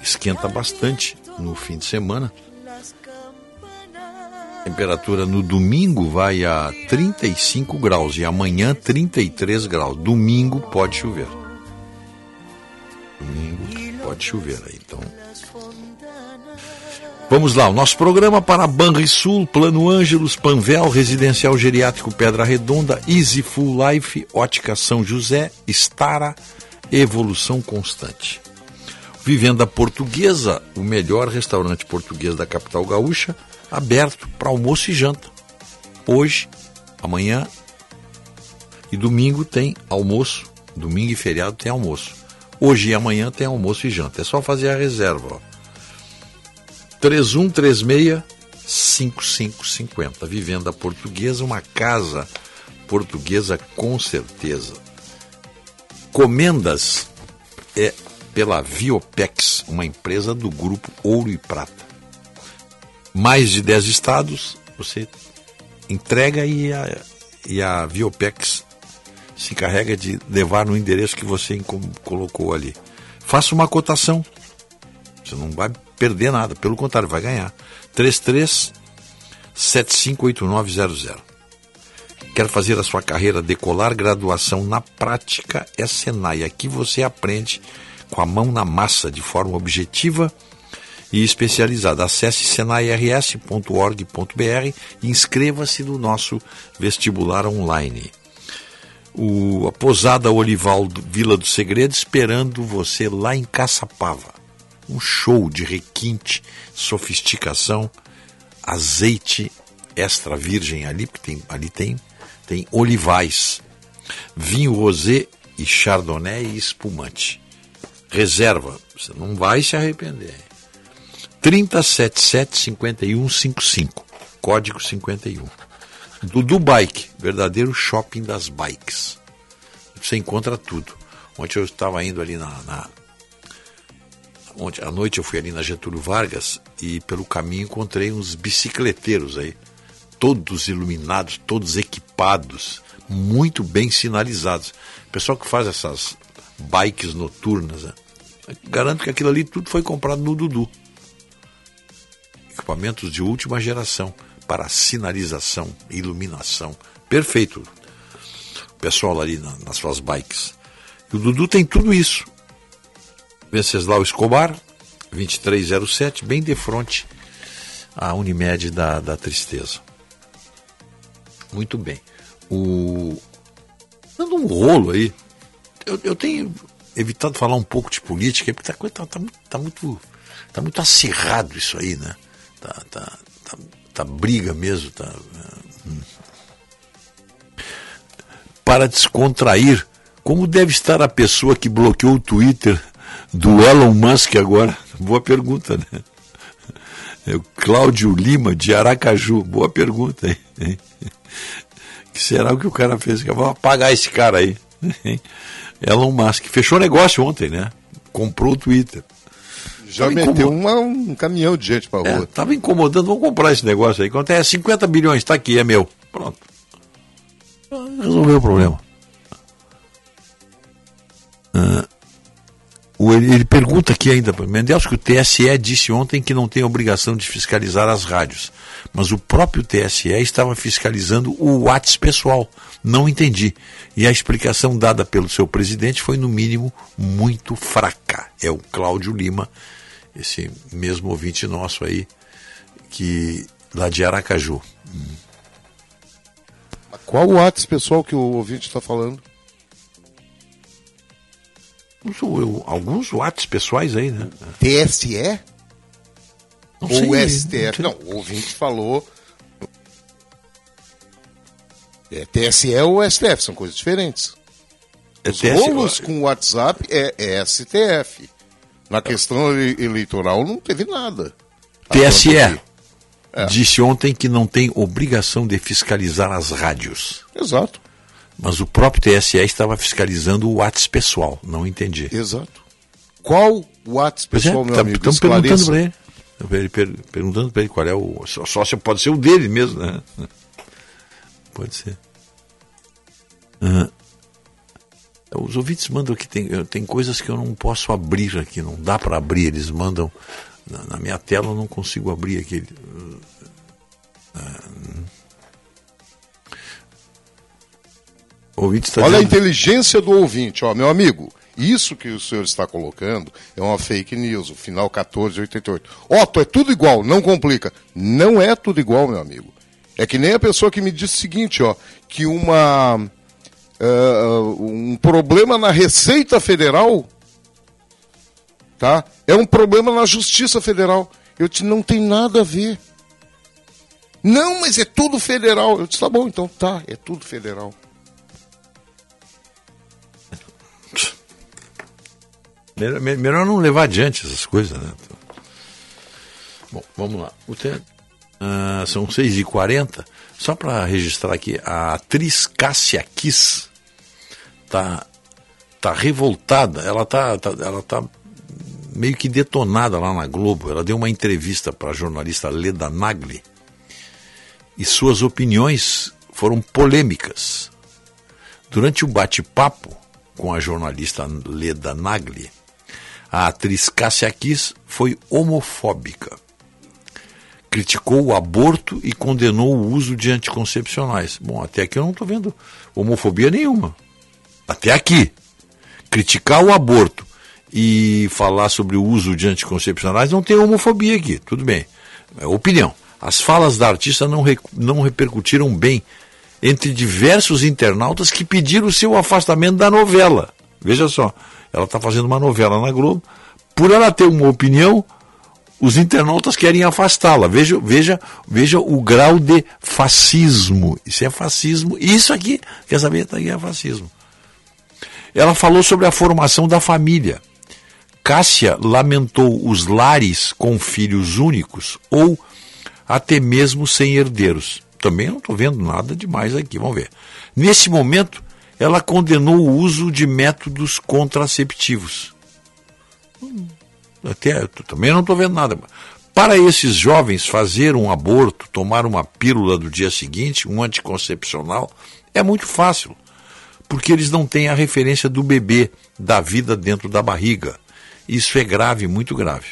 S3: Esquenta bastante no fim de semana. Temperatura no domingo vai a 35 graus e amanhã 33 graus. Domingo pode chover. Domingo pode chover aí, então. Vamos lá, o nosso programa para Banrisul, Plano Ângelos, Panvel, Residencial Geriátrico Pedra Redonda, Easy Full Life, Ótica São José, Estara, Evolução Constante. Vivenda Portuguesa, o melhor restaurante português da capital gaúcha, aberto para almoço e janta. Hoje, amanhã e domingo tem almoço. Domingo e feriado tem almoço. Hoje e amanhã tem almoço e janta. É só fazer a reserva. Ó. 3136 5550. Vivenda Portuguesa, uma casa portuguesa com certeza. Comendas é pela Viopex, uma empresa do grupo Ouro e Prata mais de 10 estados, você entrega e a, e a Viopex se encarrega de levar no endereço que você colocou ali. Faça uma cotação. Você não vai perder nada, pelo contrário, vai ganhar. 33 758900. Quer fazer a sua carreira decolar? Graduação na prática é Senai. Aqui você aprende com a mão na massa, de forma objetiva e especializada. Acesse senairs.org.br e inscreva-se no nosso vestibular online. O, a Posada Olival Vila do Segredo esperando você lá em Caçapava. Um show de requinte, sofisticação, azeite extra virgem ali, porque tem, ali tem, tem olivais, vinho rosé e chardonnay e espumante. Reserva, você não vai se arrepender. 3077-5155, código 51. Dudu Bike, verdadeiro shopping das bikes. Você encontra tudo. Ontem eu estava indo ali na, na Ontem à noite eu fui ali na Getúlio Vargas e pelo caminho encontrei uns bicicleteiros aí, todos iluminados, todos equipados, muito bem sinalizados. Pessoal que faz essas bikes noturnas, né? garanto que aquilo ali tudo foi comprado no Dudu equipamentos de última geração para sinalização, iluminação. Perfeito. O pessoal ali na, nas suas bikes. E o Dudu tem tudo isso. Venceslau Escobar, 2307, bem de frente à Unimed da, da Tristeza. Muito bem. O... Dando um rolo aí, eu, eu tenho evitado falar um pouco de política, porque está tá, tá, tá, muito, tá muito acirrado isso aí, né? Tá, tá, tá, tá briga mesmo, tá. Hum. Para descontrair, como deve estar a pessoa que bloqueou o Twitter do Elon Musk agora? Boa pergunta, né? É o Cláudio Lima, de Aracaju. Boa pergunta, hein? que será o que o cara fez? Vamos apagar esse cara aí. Elon Musk. Fechou negócio ontem, né? Comprou o Twitter.
S4: Já meteu uma, um caminhão de gente para
S3: é,
S4: rua.
S3: Estava incomodando, vamos comprar esse negócio aí. Quanto é 50 bilhões, está aqui, é meu. Pronto. Resolveu o problema. Ah, ele, ele, pergunta aqui ainda, Mendes, que o TSE disse ontem que não tem obrigação de fiscalizar as rádios. Mas o próprio TSE estava fiscalizando o WhatsApp pessoal. Não entendi. E a explicação dada pelo seu presidente foi, no mínimo, muito fraca. É o Cláudio Lima, esse mesmo ouvinte nosso aí, que lá de Aracaju. Hum.
S4: Qual o WhatsApp pessoal que o ouvinte está falando?
S3: Alguns WhatsApp pessoais aí, né?
S4: TSE? Não Ou sei, STF? Não, não, o ouvinte falou. É, TSE ou STF, são coisas diferentes. É Os TSE, rolos com WhatsApp é, é STF. Na questão eleitoral não teve nada.
S3: TSE.
S4: É.
S3: disse ontem que não tem obrigação de fiscalizar as rádios.
S4: Exato.
S3: Mas o próprio TSE estava fiscalizando o WhatsApp pessoal. Não entendi.
S4: Exato. Qual o WhatsApp
S3: é,
S4: pessoal, meu
S3: tam-
S4: amigo?
S3: Estamos perguntando para ele. Ele per- perguntando para ele qual é o só- sócio, pode ser o dele mesmo, né? Pode ser. Ah, os ouvintes mandam que tem, eu- tem coisas que eu não posso abrir aqui, não dá para abrir. Eles mandam na, na minha tela, eu não consigo abrir aquele. O ouvinte está
S4: Olha a
S3: dizendo-
S4: inteligência do ouvinte, ó, meu amigo. Isso que o senhor está colocando é uma fake news, o final 1488. Otto, é tudo igual, não complica. Não é tudo igual, meu amigo. É que nem a pessoa que me disse o seguinte, ó, que uma ah, um problema na Receita Federal, tá? É um problema na Justiça Federal. Eu disse, não tem nada a ver. Não, mas é tudo federal. Eu disse, tá bom, então tá, é tudo federal.
S3: Melhor, me- melhor não levar adiante essas coisas, né? Bom, vamos lá. O te- Ah, são 6h40. Só para registrar aqui, a atriz Cássia Kiss tá, tá revoltada. Ela tá, tá- ela tá meio que detonada lá na Globo. Ela deu uma entrevista para a jornalista Leda Nagli e suas opiniões foram polêmicas. Durante o bate-papo com a jornalista Leda Nagli, a atriz Cássia Kiss foi homofóbica. Criticou o aborto e condenou o uso de anticoncepcionais. Bom, até aqui eu não estou vendo homofobia nenhuma. Até aqui. Criticar o aborto e falar sobre o uso de anticoncepcionais não tem homofobia aqui. Tudo bem. É opinião. As falas da artista não, re- não repercutiram bem entre diversos internautas que pediram o seu afastamento da novela. Veja só, ela está fazendo uma novela na Globo. Por ela ter uma opinião, os internautas querem afastá-la. Veja, veja, veja o grau de fascismo. Isso é fascismo. Isso aqui, quer saber? Isso aqui é fascismo. Ela falou sobre a formação da família. Cássia lamentou os lares com filhos únicos ou até mesmo sem herdeiros. Também não estou vendo nada demais aqui, vamos ver. Nesse momento, ela condenou o uso de métodos contraceptivos. Hum, Até, também não estou vendo nada. Para esses jovens, fazer um aborto, tomar uma pílula do dia seguinte, um anticoncepcional, é muito fácil, porque eles não têm a referência do bebê, da vida dentro da barriga. Isso é grave, muito grave.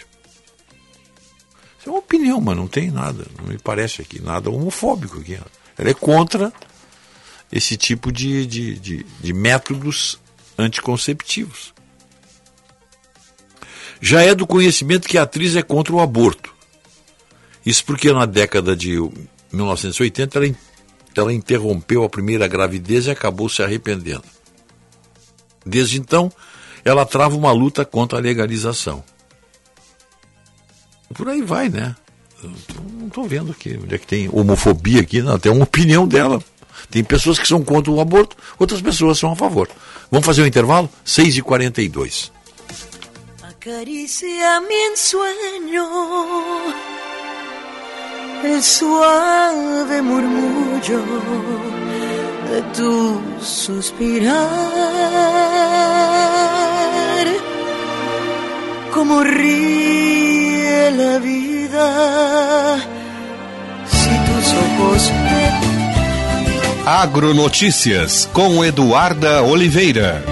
S3: Isso é uma opinião, mas não tem nada, não me parece aqui, nada homofóbico aqui. Ela é contra esse tipo de, de, de, de métodos anticonceptivos. Já é do conhecimento que a atriz é contra o aborto. Isso porque na década de 1980 ela, ela interrompeu a primeira gravidez e acabou se arrependendo. Desde então, ela trava uma luta contra a legalização. Por aí vai, né? Não estou vendo aqui onde é que tem homofobia aqui, não, tem uma opinião dela. Tem pessoas que são contra o aborto, outras pessoas são a favor. Vamos fazer um intervalo? 6h42.
S27: Acaricia mi ensueño el suave murmullo de tu suspirar. Como ríe la vida si tus ojos me
S23: Agronotícias com Eduarda Oliveira.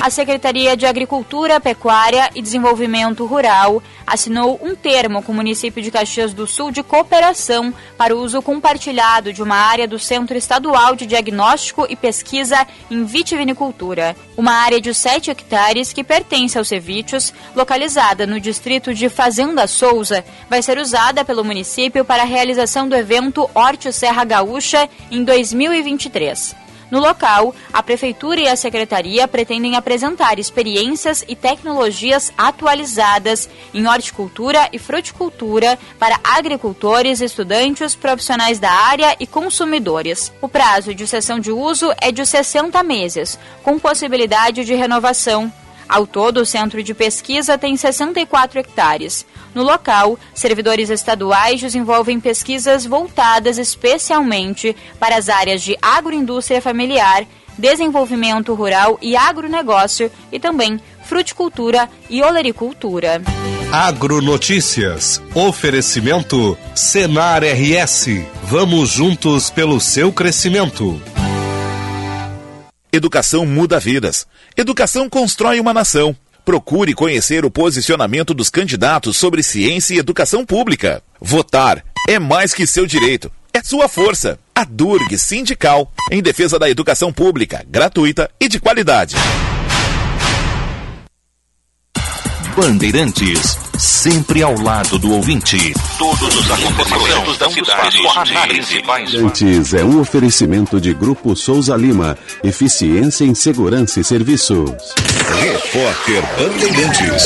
S34: A Secretaria de Agricultura, Pecuária e Desenvolvimento Rural assinou um termo com o município de Caxias do Sul de cooperação para o uso compartilhado de uma área do Centro Estadual de Diagnóstico e Pesquisa em Vitivinicultura. Uma área de 7 hectares que pertence aos Cevítios, localizada no distrito de Fazenda Souza, vai ser usada pelo município para a realização do evento Horte Serra Gaúcha em 2023. No local, a Prefeitura e a Secretaria pretendem apresentar experiências e tecnologias atualizadas em horticultura e fruticultura para agricultores, estudantes, profissionais da área e consumidores. O prazo de cessão de uso é de 60 meses, com possibilidade de renovação. Ao todo, o centro de pesquisa tem 64 hectares. No local, servidores estaduais desenvolvem pesquisas voltadas especialmente para as áreas de agroindústria familiar, desenvolvimento rural e agronegócio e também fruticultura e olericultura.
S23: Agronotícias. Oferecimento Senar RS. Vamos juntos pelo seu crescimento.
S35: Educação muda vidas. Educação constrói uma nação. Procure conhecer o posicionamento dos candidatos sobre ciência e educação pública. Votar é mais que seu direito, é sua força. A Durg Sindical, em defesa da educação pública, gratuita e de qualidade.
S36: Bandeirantes, sempre ao lado do ouvinte. Todos os acontecimentos da cidade, com análise mais
S37: Bandeirantes é um oferecimento de Grupo Souza Lima. Eficiência em Segurança e Serviços.
S36: Repórter Bandeirantes.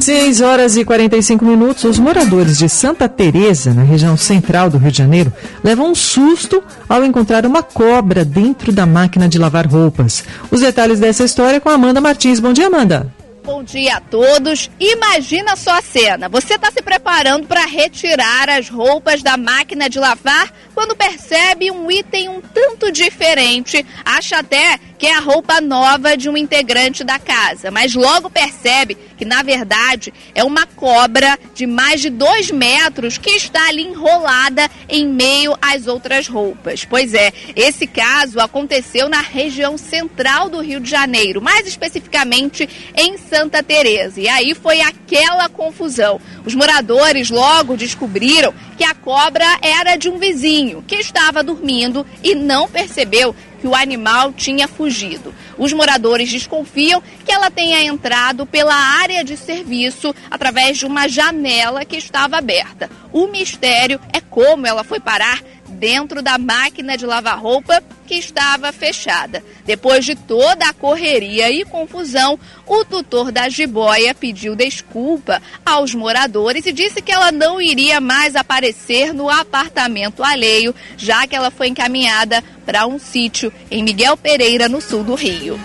S38: 6 horas e 45 minutos. Os moradores de Santa Teresa, na região central do Rio de Janeiro, levam um susto ao encontrar uma cobra dentro da máquina de lavar roupas. Os detalhes dessa história com a Amanda Martins. Bom dia, Amanda.
S39: Bom dia a todos. Imagina só a cena. Você está se preparando para retirar as roupas da máquina de lavar quando percebe um item um tanto diferente. Acha até que é a roupa nova de um integrante da casa, mas logo percebe que na verdade é uma cobra de mais de dois metros que está ali enrolada em meio às outras roupas. Pois é, esse caso aconteceu na região central do Rio de Janeiro, mais especificamente em Santa Teresa. E aí foi aquela confusão. Os moradores logo descobriram que a cobra era de um vizinho que estava dormindo e não percebeu que o animal tinha fugido. Os moradores desconfiam que ela tenha entrado pela área de serviço através de uma janela que estava aberta. O mistério é como ela foi parar dentro da máquina de lavar roupa que estava fechada. Depois de toda a correria e confusão, o tutor da jiboia pediu desculpa aos moradores e disse que ela não iria mais aparecer no apartamento alheio, já que ela foi encaminhada para um sítio em Miguel Pereira, no sul do Rio.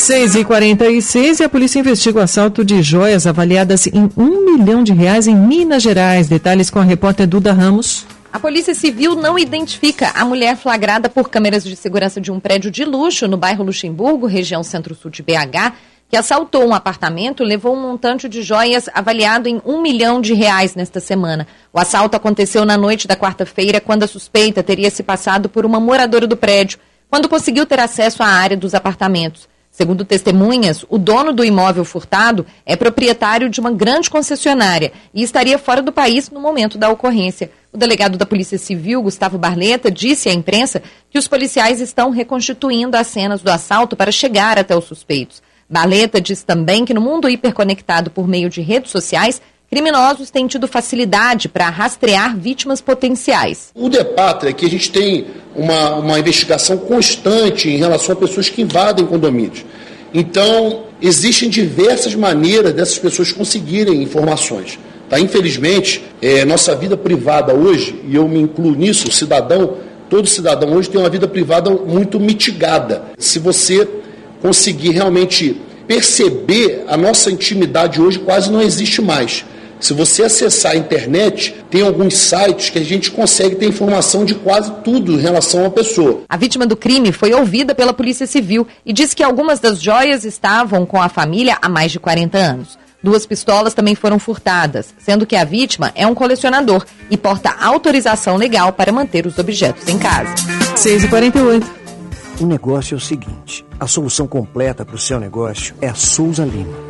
S38: 6 e 46 e a polícia investiga o assalto de joias avaliadas em um milhão de reais em Minas Gerais. Detalhes com a repórter Duda Ramos.
S40: A Polícia Civil não identifica a mulher flagrada por câmeras de segurança de um prédio de luxo no bairro Luxemburgo, região centro-sul de BH, que assaltou um apartamento e levou um montante de joias avaliado em um milhão de reais nesta semana. O assalto aconteceu na noite da quarta-feira, quando a suspeita teria se passado por uma moradora do prédio, quando conseguiu ter acesso à área dos apartamentos. Segundo testemunhas, o dono do imóvel furtado é proprietário de uma grande concessionária e estaria fora do país no momento da ocorrência. O delegado da Polícia Civil, Gustavo Barleta, disse à imprensa que os policiais estão reconstituindo as cenas do assalto para chegar até os suspeitos. Barleta diz também que no mundo hiperconectado por meio de redes sociais, criminosos têm tido facilidade para rastrear vítimas potenciais.
S41: O depatra é que a gente tem uma, uma investigação constante em relação a pessoas que invadem condomínios. Então, existem diversas maneiras dessas pessoas conseguirem informações. Tá? Infelizmente, é, nossa vida privada hoje, e eu me incluo nisso, o cidadão, todo cidadão hoje tem uma vida privada muito mitigada. Se você conseguir realmente perceber a nossa intimidade hoje quase não existe mais. Se você acessar a internet, tem alguns sites que a gente consegue ter informação de quase tudo em relação à pessoa.
S40: A vítima do crime foi ouvida pela Polícia Civil e disse que algumas das joias estavam com a família há mais de 40 anos. Duas pistolas também foram furtadas, sendo que a vítima é um colecionador e porta autorização legal para manter os objetos em casa.
S38: 6h48.
S42: O negócio é o seguinte: a solução completa para o seu negócio é a Souza Lima.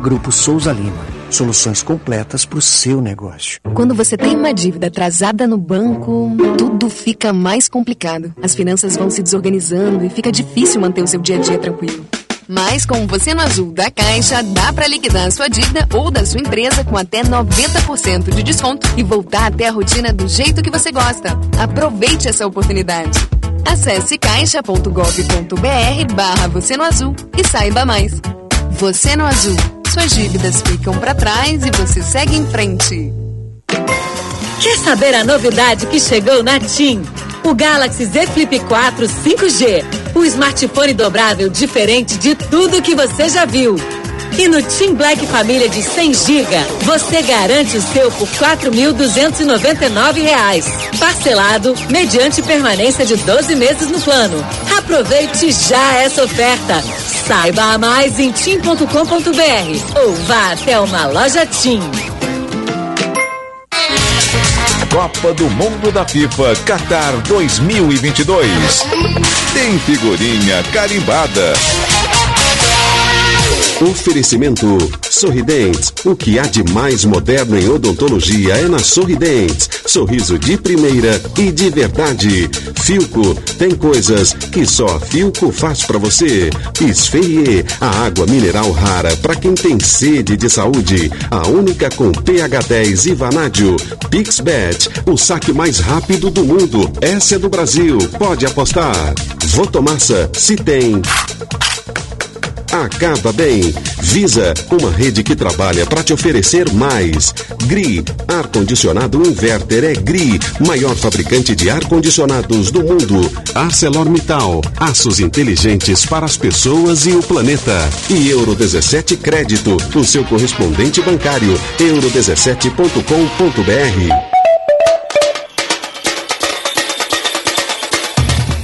S42: Grupo Souza Lima. Soluções completas para o seu negócio.
S43: Quando você tem uma dívida atrasada no banco, tudo fica mais complicado. As finanças vão se desorganizando e fica difícil manter o seu dia a dia tranquilo.
S44: Mas com Você no Azul da Caixa, dá para liquidar a sua dívida ou da sua empresa com até 90% de desconto e voltar até a rotina do jeito que você gosta. Aproveite essa oportunidade. Acesse caixa.gov.br barra Você no Azul e saiba mais. Você no Azul. Suas dívidas ficam para trás e você segue em frente.
S45: Quer saber a novidade que chegou na TIM? O Galaxy Z Flip 4 5G. O smartphone dobrável diferente de tudo que você já viu. E no Team Black Família de 100 GB, você garante o seu por R$ 4.299. Parcelado, mediante permanência de 12 meses no plano. Aproveite já essa oferta. Saiba mais em tim.com.br ou vá até uma loja Tim.
S36: Copa do Mundo da FIFA Qatar 2022. Tem figurinha carimbada.
S37: Oferecimento Sorridentes. O que há de mais moderno em odontologia é na Sorridentes. Sorriso de primeira e de verdade. Filco tem coisas que só a Filco faz para você. Esferie, a água mineral rara para quem tem sede de saúde. A única com pH 10 e vanádio. Pixbet, o saque mais rápido do mundo. Essa é do Brasil. Pode apostar. Votomassa, se tem. Acaba bem. Visa, uma rede que trabalha para te oferecer mais. GRI, ar-condicionado inverter é GRI, maior fabricante de ar-condicionados do mundo. ArcelorMittal, aços inteligentes para as pessoas e o planeta. E Euro 17 Crédito, o seu correspondente bancário. euro17.com.br.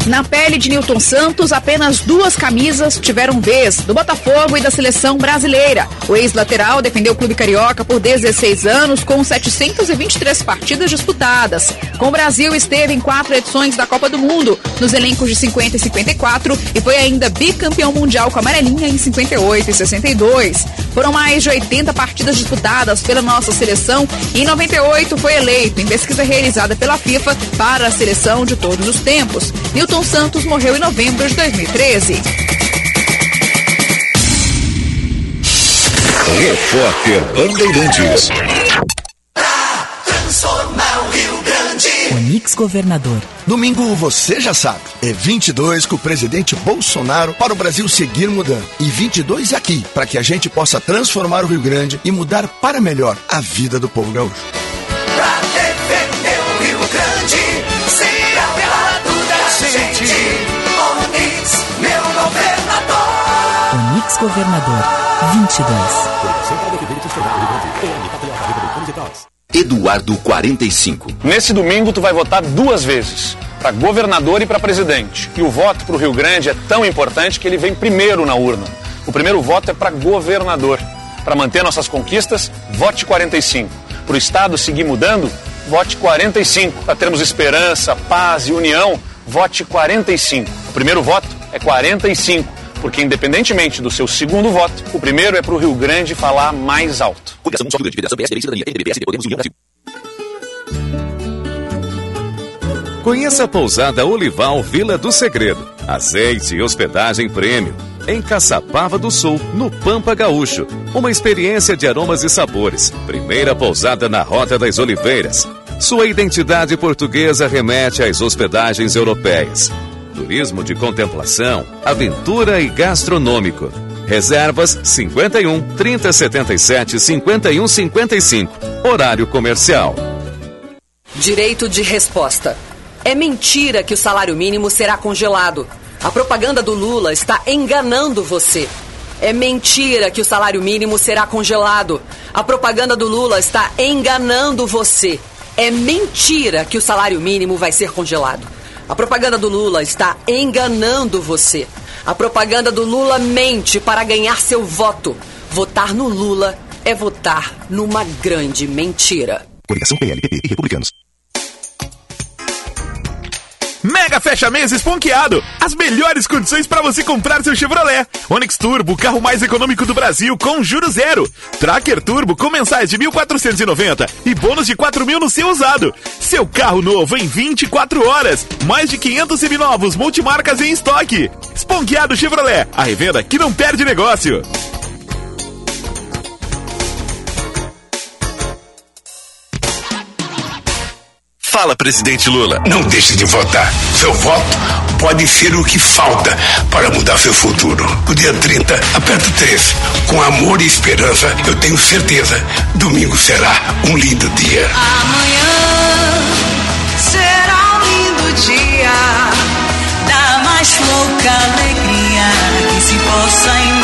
S38: Na pele de Newton Santos, apenas duas camisas tiveram vez, do Botafogo e da seleção brasileira. O ex-lateral defendeu o clube carioca por 16 anos, com 723 partidas disputadas. Com o Brasil, esteve em quatro edições da Copa do Mundo, nos elencos de 50 e 54, e foi ainda bicampeão mundial com a amarelinha em 58 e 62. Foram mais de 80 partidas disputadas pela nossa seleção e em 98 foi eleito, em pesquisa realizada pela FIFA, para a seleção de todos os tempos. Newton Santos morreu em novembro de 2013.
S36: Repórter Bandeirantes.
S46: Onix Governador.
S8: Domingo você já sabe, é 22 com o presidente Bolsonaro para o Brasil seguir mudando. E 22 aqui, para que a gente possa transformar o Rio Grande e mudar para melhor a vida do povo gaúcho.
S47: Pra defender o Rio Grande, ser apelado da gente. Onix, meu governador.
S46: Onix Governador. 22.
S5: Eduardo 45.
S48: Nesse domingo tu vai votar duas vezes, para governador e para presidente. E o voto para o Rio Grande é tão importante que ele vem primeiro na urna. O primeiro voto é para governador. Para manter nossas conquistas, vote 45. Para o Estado seguir mudando, vote 45. Para termos esperança, paz e união, vote 45. O primeiro voto é 45, porque independentemente do seu segundo voto, o primeiro é para o Rio Grande falar mais alto.
S5: Coligação Só Rio Grande, Federação PSD, Cidadania, MDB, PSD, Podemos, União Brasil.
S15: Conheça a pousada Olival Vila do Segredo. Azeite e hospedagem prêmio. Em Caçapava do Sul, no Pampa Gaúcho. Uma experiência de aromas e sabores. Primeira pousada na Rota das Oliveiras. Sua identidade portuguesa remete às hospedagens europeias. Turismo de contemplação, aventura e gastronômico. Reservas 51 3077 51 55. Horário comercial.
S10: Direito de resposta. É mentira que o salário mínimo será congelado. A propaganda do Lula está enganando você. É mentira que o salário mínimo será congelado. A propaganda do Lula está enganando você. É mentira que o salário mínimo vai ser congelado. A propaganda do Lula está enganando você. A propaganda do Lula mente para ganhar seu voto. Votar no Lula é votar numa grande mentira.
S5: Coligação PL, PP e Republicanos.
S35: Mega fecha mês esponqueado. As melhores condições para você comprar seu Chevrolet. Onix Turbo, carro mais econômico do Brasil, com juro zero. Tracker Turbo com mensais de 1.490 e bônus de 4 mil no seu usado. Seu carro novo em 24 horas. Mais de 500 seminovos multimarcas em estoque. Esponqueado Chevrolet, a revenda que não perde negócio.
S13: Fala, presidente Lula. Não deixe de votar. Seu voto pode ser o que falta para mudar seu futuro. O dia 30, aperto 3. Com amor e esperança, eu tenho certeza, domingo será um lindo dia.
S27: Amanhã será um lindo dia da mais louca alegria que se possa imaginar.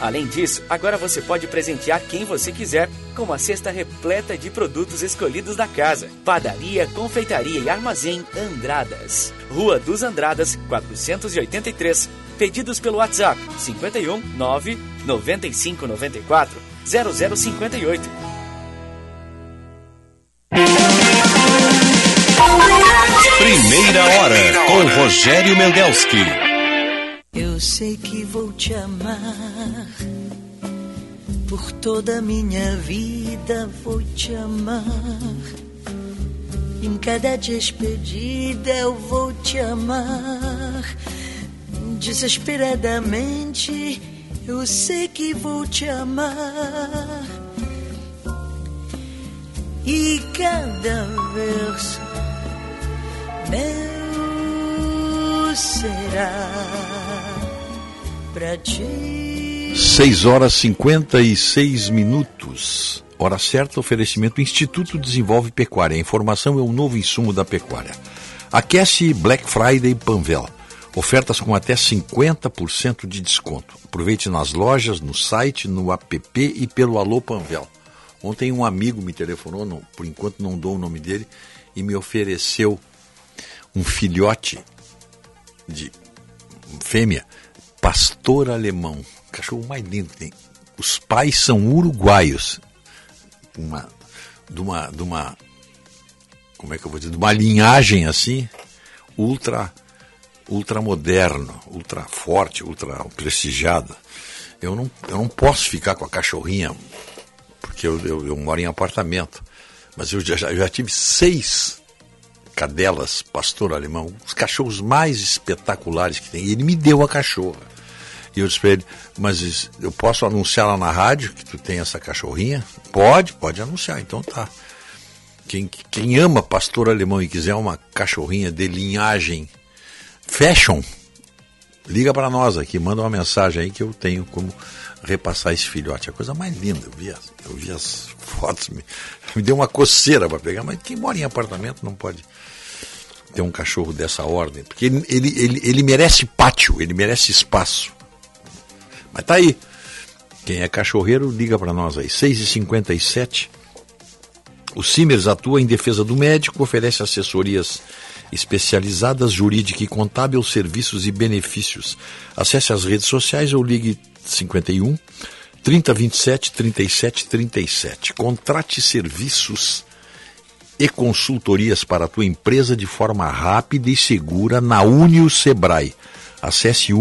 S22: Além disso, agora você pode presentear quem você quiser com uma cesta repleta de produtos escolhidos da casa. Padaria, Confeitaria e Armazém Andradas. Rua dos Andradas, 483. Pedidos pelo WhatsApp 51 9 95 94 0058.
S23: Primeira hora com Rogério Mendelski.
S27: Eu sei que vou te amar. Por toda a minha vida vou te amar. Em cada despedida eu vou te amar. Desesperadamente eu sei que vou te amar. E cada verso meu será pra ti.
S3: 6 horas 56 minutos. Hora certa, oferecimento Instituto Desenvolve Pecuária. A informação é o novo insumo da pecuária. Aquece Black Friday Panvel. Ofertas com até 50% de desconto. Aproveite nas lojas, no site, no app e pelo Alô Panvel. Ontem um amigo me telefonou, não, por enquanto não dou o nome dele, e me ofereceu um filhote de fêmea, pastor alemão, cachorro mais lindo que tem. Os pais são uruguaios, uma, de uma, de uma, como é que eu vou dizer, de uma linhagem assim, ultra, ultra moderno, ultra forte, ultra prestigiada. Eu não, eu não posso ficar com a cachorrinha, porque eu, eu, eu moro em apartamento, mas eu já, já, tive seis cadelas, pastor alemão, os cachorros mais espetaculares que tem. E ele me deu a cachorra. E eu disse para ele, mas eu posso anunciar lá na rádio que tu tem essa cachorrinha? Pode, pode anunciar, então tá. Quem, quem ama pastor alemão e quiser uma cachorrinha de linhagem fashion, liga para nós aqui, manda uma mensagem aí que eu tenho como repassar esse filhote. É a coisa mais linda. Eu vi as, eu vi as fotos, me, me deu uma coceira para pegar, mas quem mora em apartamento não pode ter um cachorro dessa ordem, porque ele, ele, ele, ele merece pátio, ele merece espaço. Mas tá aí. Quem é cachorreiro, liga para nós aí. 6h57. O Simers atua em defesa do médico, oferece assessorias especializadas, jurídica e contábil, serviços e benefícios. Acesse as redes sociais ou ligue 51 3027 37 37. Contrate serviços e consultorias para a tua empresa de forma rápida e segura na Unio Sebrae. Acesse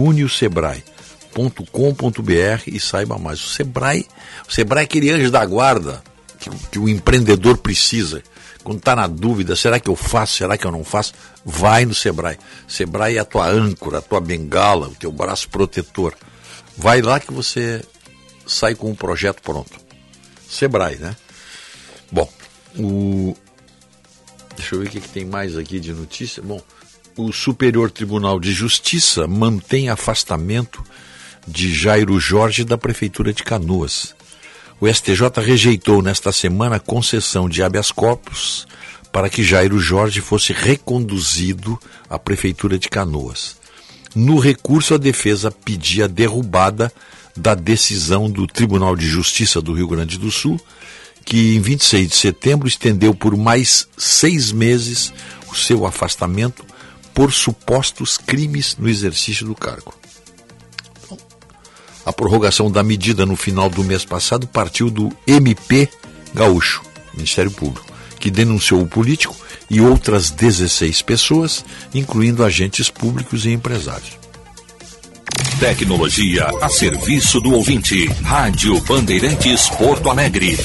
S3: uniosebrae.com.br e saiba mais. O Sebrae, o Sebrae é aquele anjo da guarda que, que o empreendedor precisa. Quando está na dúvida, será que eu faço, será que eu não faço? Vai no Sebrae. Sebrae é a tua âncora, a tua bengala, o teu braço protetor. Vai lá que você sai com um projeto pronto. Sebrae, né? Bom, o... deixa eu ver o que, que tem mais aqui de notícia. Bom, o Superior Tribunal de Justiça mantém afastamento de Jairo Jorge da Prefeitura de Canoas. O STJ rejeitou nesta semana a concessão de habeas corpus para que Jairo Jorge fosse reconduzido à Prefeitura de Canoas. No recurso, a defesa pedia a derrubada da decisão do Tribunal de Justiça do Rio Grande do Sul, que em 26 de setembro estendeu por mais seis meses o seu afastamento por supostos crimes no exercício do cargo. A prorrogação da medida no final do mês passado partiu do MP Gaúcho, Ministério Público, que denunciou o político e outras 16 pessoas, incluindo agentes públicos e empresários.
S49: Tecnologia a serviço do ouvinte. Rádio Bandeirantes Porto Alegre.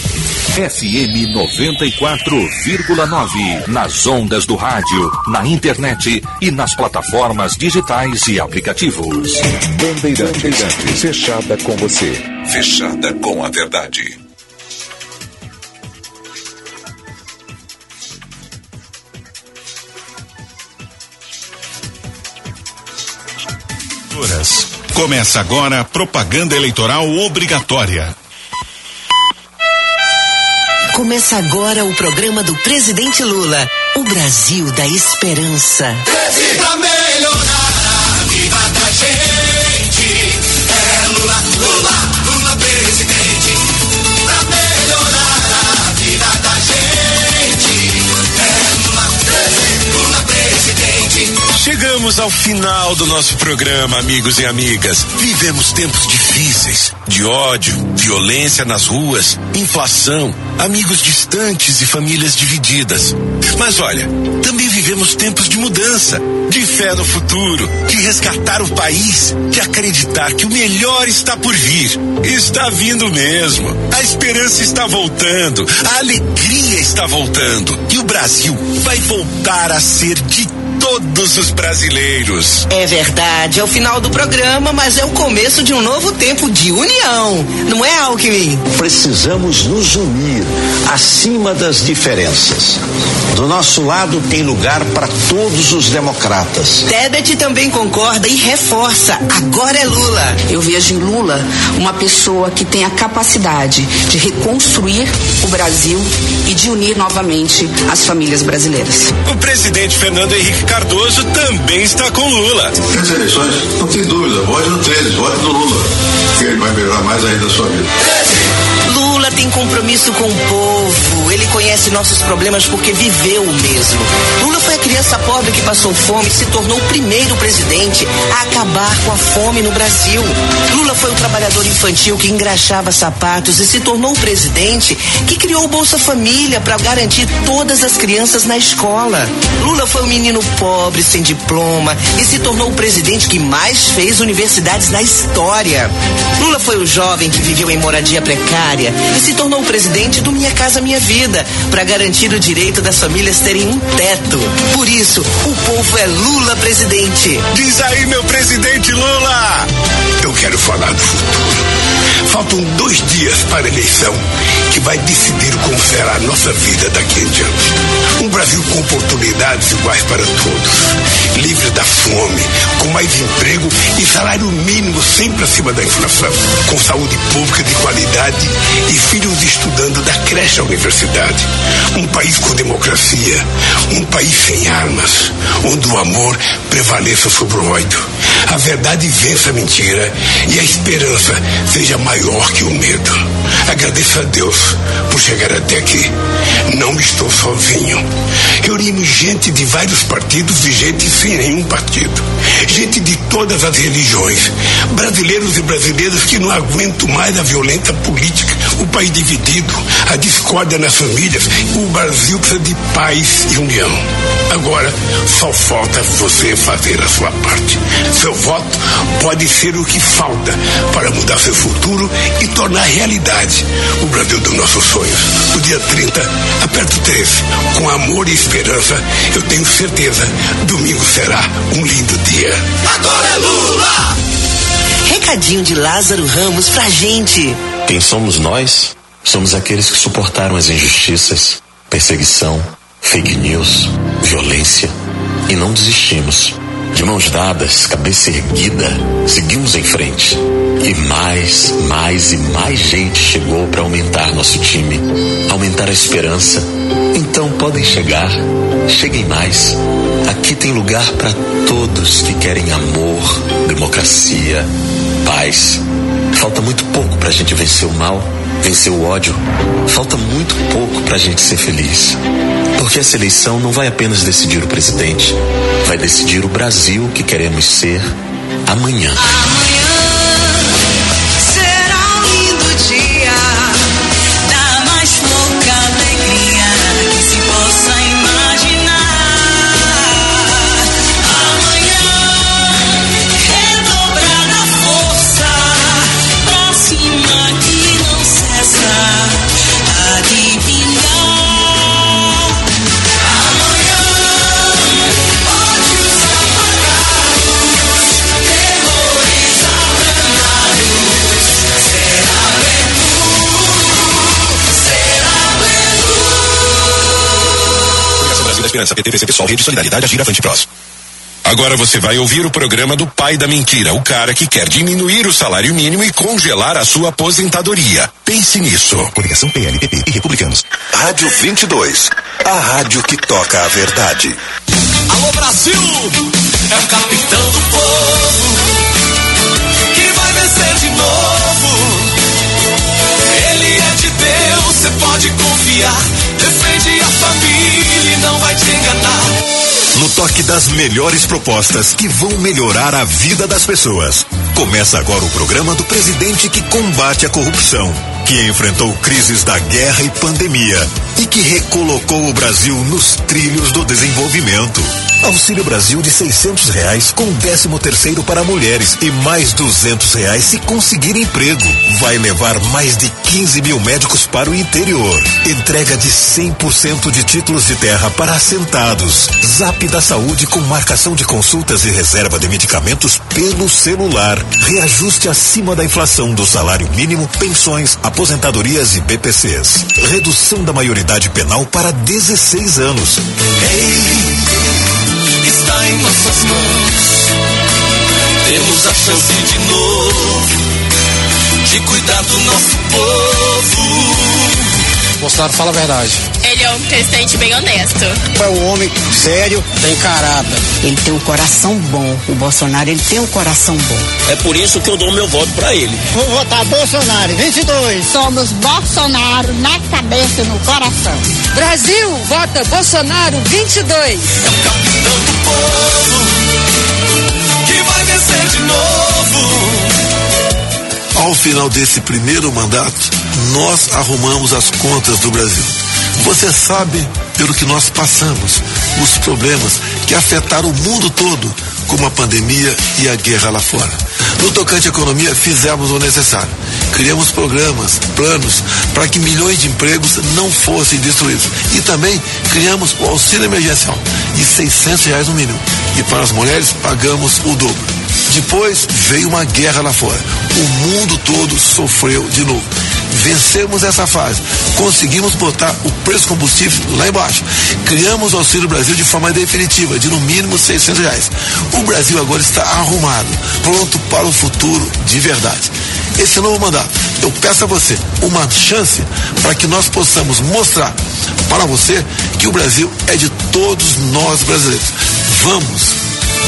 S49: FM 94,9. Nas ondas do rádio, na internet e nas plataformas digitais e aplicativos.
S36: Bandeirantes, fechada com você.
S49: Fechada com a verdade.
S35: Começa agora a propaganda eleitoral obrigatória.
S50: Começa agora o programa do presidente Lula. O Brasil da Esperança.
S51: Vida da gente. É Lula, Lula,
S20: Chegamos ao final do nosso programa, amigos e amigas. Vivemos tempos difíceis, de ódio, violência nas ruas, inflação, amigos distantes e famílias divididas. Mas olha, também vivemos tempos de mudança, de fé no futuro, de resgatar o país, de acreditar que o melhor está por vir. Está vindo mesmo. A esperança está voltando, a alegria está voltando e o Brasil vai voltar a ser de todos os brasileiros.
S50: É verdade, é o final do programa, mas é o começo de um novo tempo de união. Não é, Alckmin?
S52: Precisamos nos unir acima das diferenças. Do nosso lado tem lugar para todos os democratas.
S50: Tebet também concorda e reforça. Agora é Lula.
S53: Eu vejo em Lula uma pessoa que tem a capacidade de reconstruir o Brasil e de unir novamente as famílias brasileiras.
S20: O presidente Fernando Henrique Cardoso também está com Lula.
S54: As eleições, não tem dúvida, vote no 13, vote no Lula, que ele vai melhorar mais ainda a sua vida.
S50: Lula tem compromisso com o povo. Ele conhece nossos problemas porque viveu o mesmo. Lula foi a criança pobre que passou fome e se tornou o primeiro presidente a acabar com a fome no Brasil. Lula foi o trabalhador infantil que engraxava sapatos e se tornou o presidente que criou o Bolsa Família para garantir todas as crianças na escola. Lula foi o menino pobre sem diploma e se tornou o presidente que mais fez universidades na história. Lula foi o jovem que viveu em moradia precária e se tornou o presidente do Minha Casa Minha Vida para garantir o direito das famílias terem um teto. Por isso, o povo é Lula presidente.
S20: Diz aí, meu presidente Lula!
S13: Eu quero falar do futuro. Faltam dois dias para a eleição que vai decidir como será a nossa vida daqui em diante. Um Brasil com oportunidades iguais para todos, livre da fome, com mais emprego e salário mínimo sempre acima da inflação, com saúde pública de qualidade e filhos estudando da creche à universidade. Um país com democracia, um país sem armas, onde o amor prevaleça sobre o ódio, a verdade vença a mentira e a esperança seja maior que o medo. Agradeço a Deus por chegar até aqui. Não estou sozinho. Reunimos gente de vários partidos e gente sem nenhum partido. Gente de todas as religiões. Brasileiros e brasileiras que não aguentam mais a violenta política, o país dividido, a discórdia nas famílias. O Brasil precisa de paz e união. Agora, só falta você fazer a sua parte. Seu voto pode ser o que falta para mudar seu futuro e tornar realidade o Brasil dos nossos sonhos. No dia 30, aperto 3. Com amor e esperança, eu tenho certeza, domingo será um lindo dia.
S50: Agora é Lula! Recadinho de Lázaro Ramos pra gente.
S55: Quem somos nós? Somos aqueles que suportaram as injustiças, perseguição, fake news, violência e não desistimos. De mãos dadas, cabeça erguida, seguimos em frente. E mais, mais e mais gente chegou para aumentar nosso time, aumentar a esperança. Então podem chegar, cheguem mais. Aqui tem lugar para todos que querem amor, democracia, paz. Falta muito pouco para a gente vencer o mal, vencer o ódio. Falta muito pouco para a gente ser feliz. Porque essa eleição não vai apenas decidir o presidente, vai decidir o Brasil que queremos ser amanhã.
S14: Será
S56: Esperança, PT, PCP, Sol, Rede Solidariedade, Agir Avante Prós. Agora você vai ouvir o programa do pai da mentira, o cara que quer diminuir o salário mínimo e congelar a sua aposentadoria. Pense nisso.
S23: Coligação PLPP e Republicanos. Rádio 22. A rádio que toca a verdade.
S14: Alô Brasil, é o capitão do povo que vai vencer de novo. Ele é de Deus, você pode confiar. Não vai te enganar.
S23: No toque das melhores propostas que vão melhorar a vida das pessoas. Começa agora o programa do presidente que combate a corrupção, que enfrentou crises da guerra e pandemia e que recolocou o Brasil nos trilhos do desenvolvimento. Auxílio Brasil de 600 reais com 13 terceiro para mulheres e mais 200 reais se conseguir emprego. Vai levar mais de 15 mil médicos para o interior. Entrega de 100% de títulos de terra para assentados. Zap da Saúde com marcação de consultas e reserva de medicamentos pelo celular. Reajuste acima da inflação do salário mínimo, pensões, aposentadorias e BPCs. Redução da maioridade penal para 16 anos.
S14: Está em nossas mãos. Temos a chance de novo de cuidar do nosso povo.
S57: Bolsonaro fala a verdade.
S58: Ele é um presidente bem honesto.
S57: É um homem sério, tem caráter.
S59: Ele tem um coração bom. O Bolsonaro, ele tem um coração bom.
S60: É por isso que eu dou meu voto pra ele.
S57: Vou votar Bolsonaro, 22.
S61: Somos Bolsonaro na cabeça e no coração.
S62: Brasil, vota Bolsonaro 22.
S14: Que vai vencer de novo.
S20: Ao final desse primeiro mandato, nós arrumamos as contas do Brasil. Você sabe pelo que nós passamos, os problemas que afetaram o mundo todo, como a pandemia e a guerra lá fora. No tocante à economia, fizemos o necessário. Criamos programas, planos, para que milhões de empregos não fossem destruídos. E também criamos o auxílio emergencial, de 600 reais no mínimo. E para as mulheres, pagamos o dobro. Depois veio uma guerra lá fora. O mundo todo sofreu de novo. Vencemos essa fase. Conseguimos botar o preço do combustível lá embaixo. Criamos o Auxílio Brasil de forma definitiva, de no mínimo 600 reais. O Brasil agora está arrumado, pronto para o futuro de verdade. Esse novo mandato, eu peço a você uma chance para que nós possamos mostrar para você que o Brasil é de todos nós brasileiros. Vamos,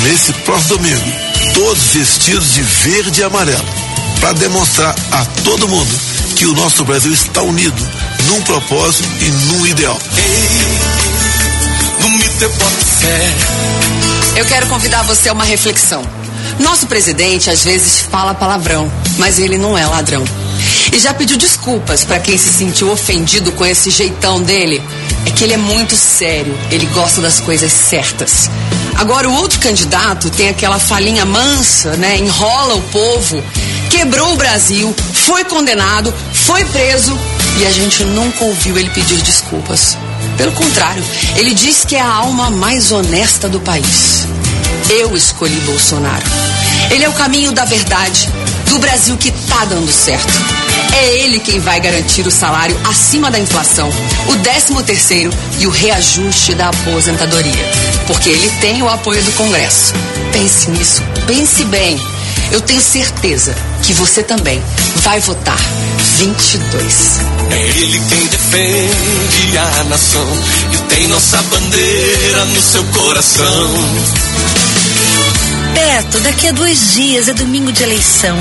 S20: nesse próximo domingo, todos vestidos de verde e amarelo, para demonstrar a todo mundo que o nosso Brasil está unido num propósito e num ideal.
S10: Eu quero convidar você a uma reflexão. Nosso presidente às vezes fala palavrão, mas ele não é ladrão. E já pediu desculpas para quem se sentiu ofendido com esse jeitão dele. É que ele é muito sério, ele gosta das coisas certas. Agora o outro candidato tem aquela falinha mansa, né? Enrola o povo, quebrou o Brasil, foi condenado, foi preso e a gente nunca ouviu ele pedir desculpas. Pelo contrário, ele diz que é a alma mais honesta do país. Eu escolhi Bolsonaro. Ele é o caminho da verdade, do Brasil que tá dando certo. É ele quem vai garantir o salário acima da inflação, o 13 terceiro e o reajuste da aposentadoria. Porque ele tem o apoio do Congresso. Pense nisso, pense bem. Eu tenho certeza que você também vai votar 22.
S14: É ele quem defende a nação e tem nossa bandeira no seu coração.
S63: Beto, daqui a dois dias é domingo de eleição.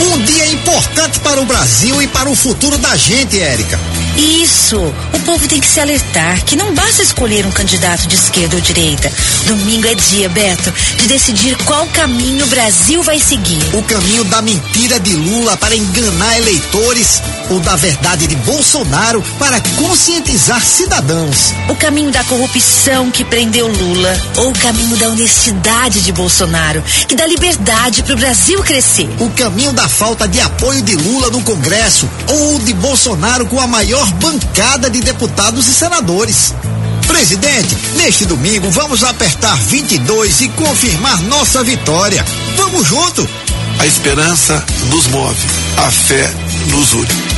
S64: Um dia importante para o Brasil e para o futuro da gente, Érica.
S63: Isso. O povo tem que se alertar que não basta escolher um candidato de esquerda ou direita. Domingo é dia, Beto, de decidir qual caminho o Brasil vai seguir.
S64: O caminho da mentira de Lula para enganar eleitores ou da verdade de Bolsonaro para conscientizar cidadãos.
S63: O caminho da corrupção que prendeu Lula ou o caminho da honestidade de Bolsonaro que dá liberdade para o Brasil crescer.
S64: O caminho da falta de apoio de Lula no Congresso ou de Bolsonaro com a maior bancada de deputados e senadores. Presidente, neste domingo vamos apertar 22 e confirmar nossa vitória. Vamos junto!
S20: A esperança nos move, a fé nos une.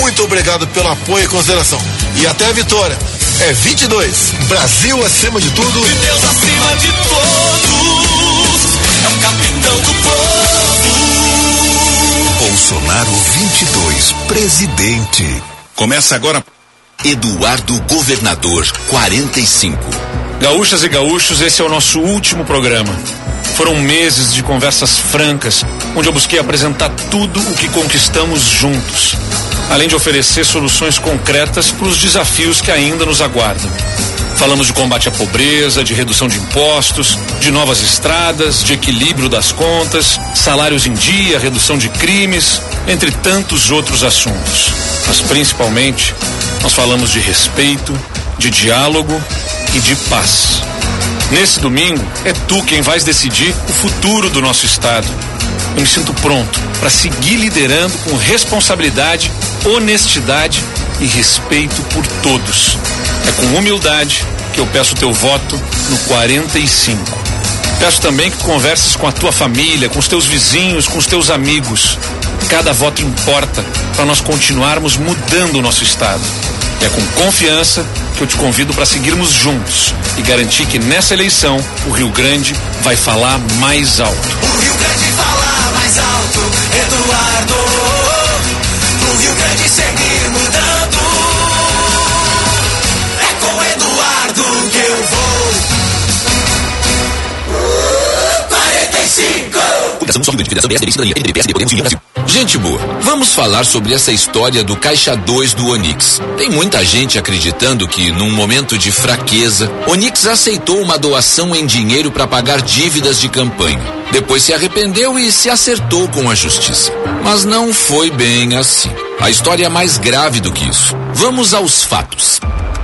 S20: Muito obrigado pelo apoio e consideração. E até a vitória. É 22. Brasil acima de tudo.
S14: E Deus acima de todos. É o capitão do povo.
S23: Bolsonaro 22, presidente.
S65: Começa agora.
S23: Eduardo Governador 45.
S48: Gaúchas e gaúchos, esse é o nosso último programa. Foram meses de conversas francas, onde eu busquei apresentar tudo o que conquistamos juntos, além de oferecer soluções concretas para os desafios que ainda nos aguardam. Falamos de combate à pobreza, de redução de impostos, de novas estradas, de equilíbrio das contas, salários em dia, redução de crimes, entre tantos outros assuntos. Mas principalmente, nós falamos de respeito, de diálogo e de paz. Nesse domingo, é tu quem vais decidir o futuro do nosso Estado. Eu me sinto pronto para seguir liderando com responsabilidade, honestidade e respeito por todos. É com humildade que eu peço teu voto no 45. Peço também que converses com a tua família, com os teus vizinhos, com os teus amigos. Cada voto importa para nós continuarmos mudando o nosso Estado. É com confiança que eu te convido para seguirmos juntos e garantir que nessa eleição o Rio Grande vai falar mais alto.
S14: O Rio Grande fala mais alto, Eduardo. O Rio Grande seguir mudando. 45.
S66: Fundação Sólido de Federação PSDB, Cidadania, PDB, PSD, Podemos União Brasil.
S67: Gente boa, vamos falar sobre essa história do Caixa 2 do Onix. Tem muita gente acreditando que, num momento de fraqueza, Onix aceitou uma doação em dinheiro para pagar dívidas de campanha. Depois se arrependeu e se acertou com a justiça. Mas não foi bem assim. A história é mais grave do que isso. Vamos aos fatos.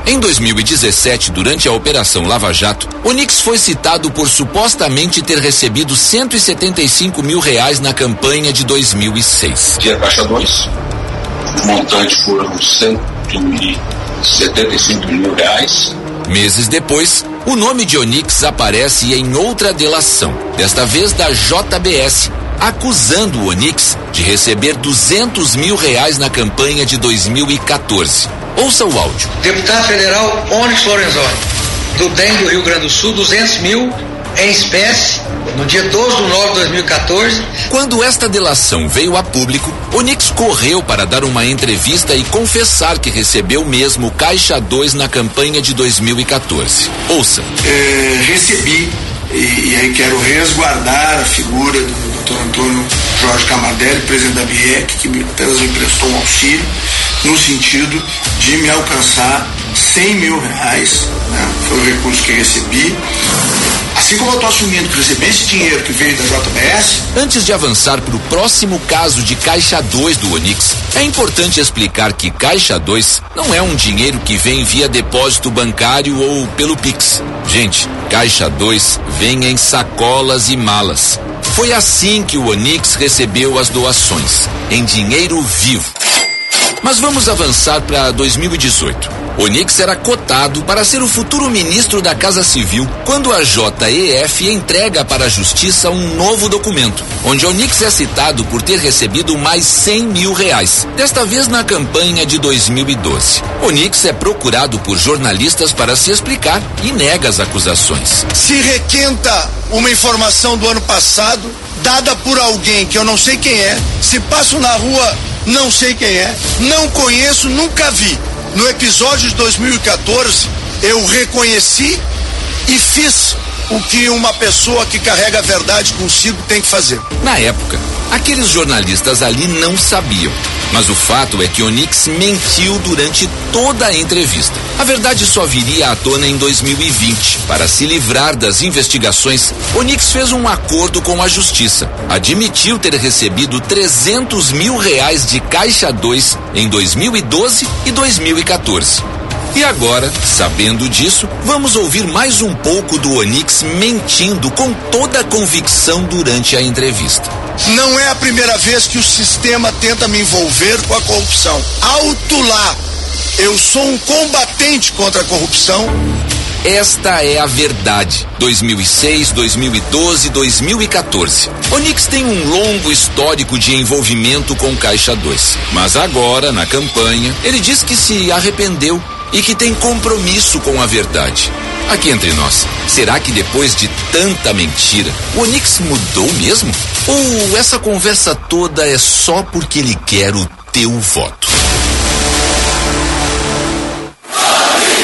S67: Em 2017, durante a Operação Lava Jato, Onix foi citado por supostamente ter recebido 175 mil reais na campanha de 2006.
S68: Dia Caixa 2, montante foram 175 mil reais.
S67: Meses depois, o nome de Onix aparece em outra delação, desta vez da JBS, acusando o Onix de receber 200 mil reais na campanha de 2014. Ouça o áudio.
S69: Deputado Federal Onyx Lorenzoni, do DEM do Rio Grande do Sul, 200 mil em espécie, no dia 12 de nove de 2014.
S67: Quando esta delação veio a público, Onix correu para dar uma entrevista e confessar que recebeu mesmo o Caixa 2 na campanha de 2014. Ouça.
S49: É, recebi, e, e aí quero resguardar a figura do Dr. Antônio Jorge Camadelli, presidente da BIEC, que apenas me prestou um auxílio, no sentido de me alcançar 100 mil reais, né? foi o recurso que recebi. Assim como eu estou assumindo que recebi esse dinheiro que veio da JBS.
S67: Antes de avançar para o próximo caso de Caixa 2 do Onix, é importante explicar que Caixa 2 não é um dinheiro que vem via depósito bancário ou pelo Pix. Gente, Caixa 2 vem em sacolas e malas. Foi assim que o Onix recebeu as doações, em dinheiro vivo. Mas vamos avançar para 2018. Onix era cotado para ser o futuro ministro da Casa Civil quando a JEF entrega para a Justiça um novo documento, onde Onix é citado por ter recebido mais 100 mil reais, desta vez na campanha de 2012. Onix é procurado por jornalistas para se explicar e nega as acusações.
S49: Se requenta uma informação do ano passado, dada por alguém que eu não sei quem é, se passo na rua, não sei quem é, não conheço, nunca vi. No episódio de 2014, eu reconheci e fiz o que uma pessoa que carrega a verdade consigo tem que fazer.
S67: Na época, aqueles jornalistas ali não sabiam. Mas o fato é que Onix mentiu durante toda a entrevista. A verdade só viria à tona em 2020. Para se livrar das investigações, Onix fez um acordo com a justiça. Admitiu ter recebido 300 mil reais de Caixa 2 em 2012 e 2014. E agora, sabendo disso, vamos ouvir mais um pouco do Onix mentindo com toda a convicção durante a entrevista.
S49: Não é a primeira vez que o sistema tenta me envolver com a corrupção. Alto lá! Eu sou um combatente contra a corrupção.
S67: Esta é a verdade. 2006, 2012, 2014. Onix tem um longo histórico de envolvimento com Caixa 2. Mas agora, na campanha, ele diz que se arrependeu e que tem compromisso com a verdade. Aqui entre nós, será que depois de tanta mentira, o Onix mudou mesmo? Ou essa conversa toda é só porque ele quer o teu voto?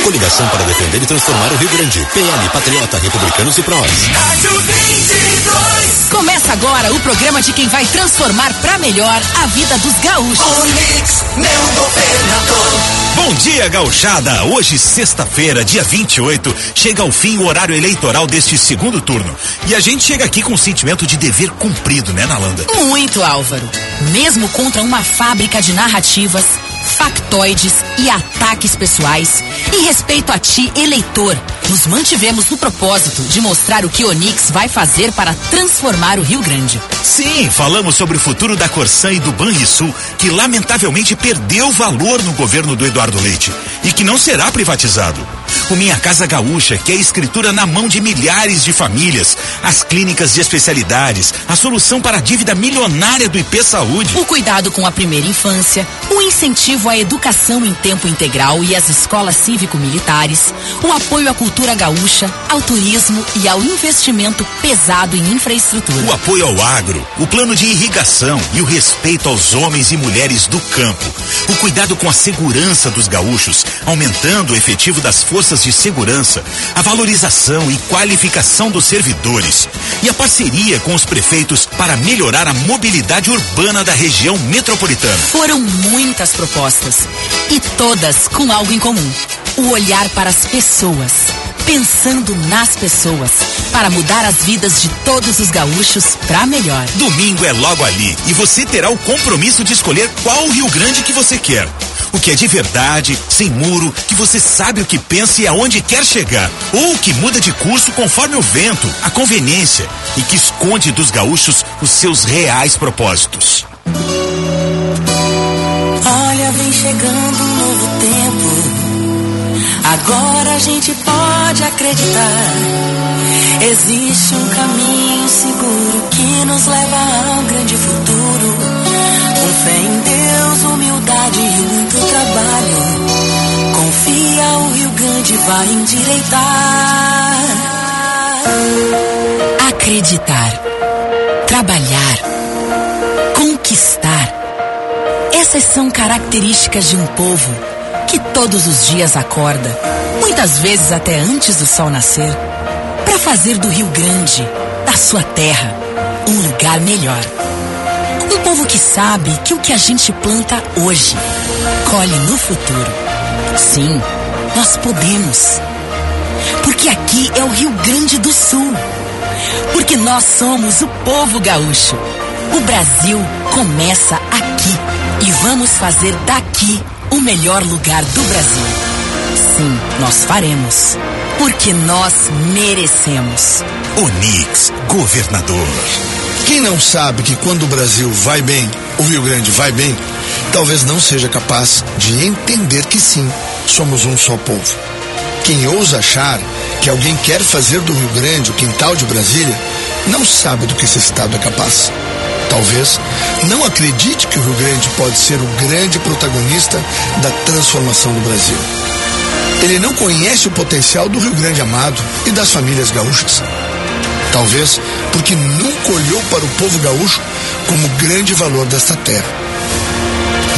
S66: Coligação para defender e transformar o Rio Grande. PL, Patriota, Republicanos e PROS.
S19: Começa agora o programa de quem vai transformar para melhor a vida dos gaúchos.
S14: Onix, meu governador.
S35: Bom dia, gauchada! Hoje, sexta-feira, dia 28, chega ao fim o horário eleitoral deste segundo turno. E a gente chega aqui com um sentimento de dever cumprido, né, Nalanda?
S19: Muito, Álvaro. Mesmo contra uma fábrica de narrativas, factoides e ataques pessoais, em respeito a ti, eleitor, nos mantivemos no propósito de mostrar o que Onix vai fazer para transformar o Rio Grande.
S35: Sim, falamos sobre o futuro da Corsã e do Banrisul, que lamentavelmente perdeu valor no governo do Eduardo Leite e que não será privatizado. O Minha Casa Gaúcha, que é escritura na mão de milhares de famílias, as clínicas de especialidades, a solução para a dívida milionária do IP Saúde.
S19: O cuidado com a primeira infância, o incentivo à educação em tempo integral e às escolas cívico-militares, o apoio à cultura gaúcha, ao turismo e ao investimento pesado em infraestrutura.
S35: O apoio ao agro, o plano de irrigação e o respeito aos homens e mulheres do campo. O cuidado com a segurança dos gaúchos, aumentando o efetivo das forças de segurança, a valorização e qualificação dos servidores e a parceria com os prefeitos para melhorar a mobilidade urbana da região metropolitana.
S19: Foram muitas propostas e todas com algo em comum: o olhar para as pessoas, pensando nas pessoas, para mudar as vidas de todos os gaúchos para melhor.
S35: Domingo é logo ali e você terá o compromisso de escolher qual Rio Grande que você quer. O que é de verdade, sem muro, que você sabe o que pensa e aonde quer chegar. Ou que muda de curso conforme o vento, a conveniência e que esconde dos gaúchos os seus reais propósitos.
S70: Olha, vem chegando um novo tempo. Agora a gente pode acreditar. Existe um caminho seguro que nos leva a um grande futuro. Com fé em Deus, humildade e muito trabalho. Confia, o Rio Grande vai endireitar.
S19: Acreditar, trabalhar, Essas são características de um povo que todos os dias acorda, muitas vezes até antes do sol nascer, para fazer do Rio Grande, da sua terra, um lugar melhor. Um povo que sabe que o que a gente planta hoje, colhe no futuro. Sim, nós podemos. Porque aqui é o Rio Grande do Sul. Porque nós somos o povo gaúcho. O Brasil começa aqui. E vamos fazer daqui o melhor lugar do Brasil. Sim, nós faremos. Porque nós merecemos.
S35: Onix, governador.
S8: Quem não sabe que quando o Brasil vai bem, o Rio Grande vai bem, talvez não seja capaz de entender que sim, somos um só povo. Quem ousa achar que alguém quer fazer do Rio Grande o quintal de Brasília, não sabe do que esse Estado é capaz. Talvez não acredite que o Rio Grande pode ser o grande protagonista da transformação do Brasil. Ele não conhece o potencial do Rio Grande amado e das famílias gaúchas. Talvez porque nunca olhou para o povo gaúcho como grande valor desta terra.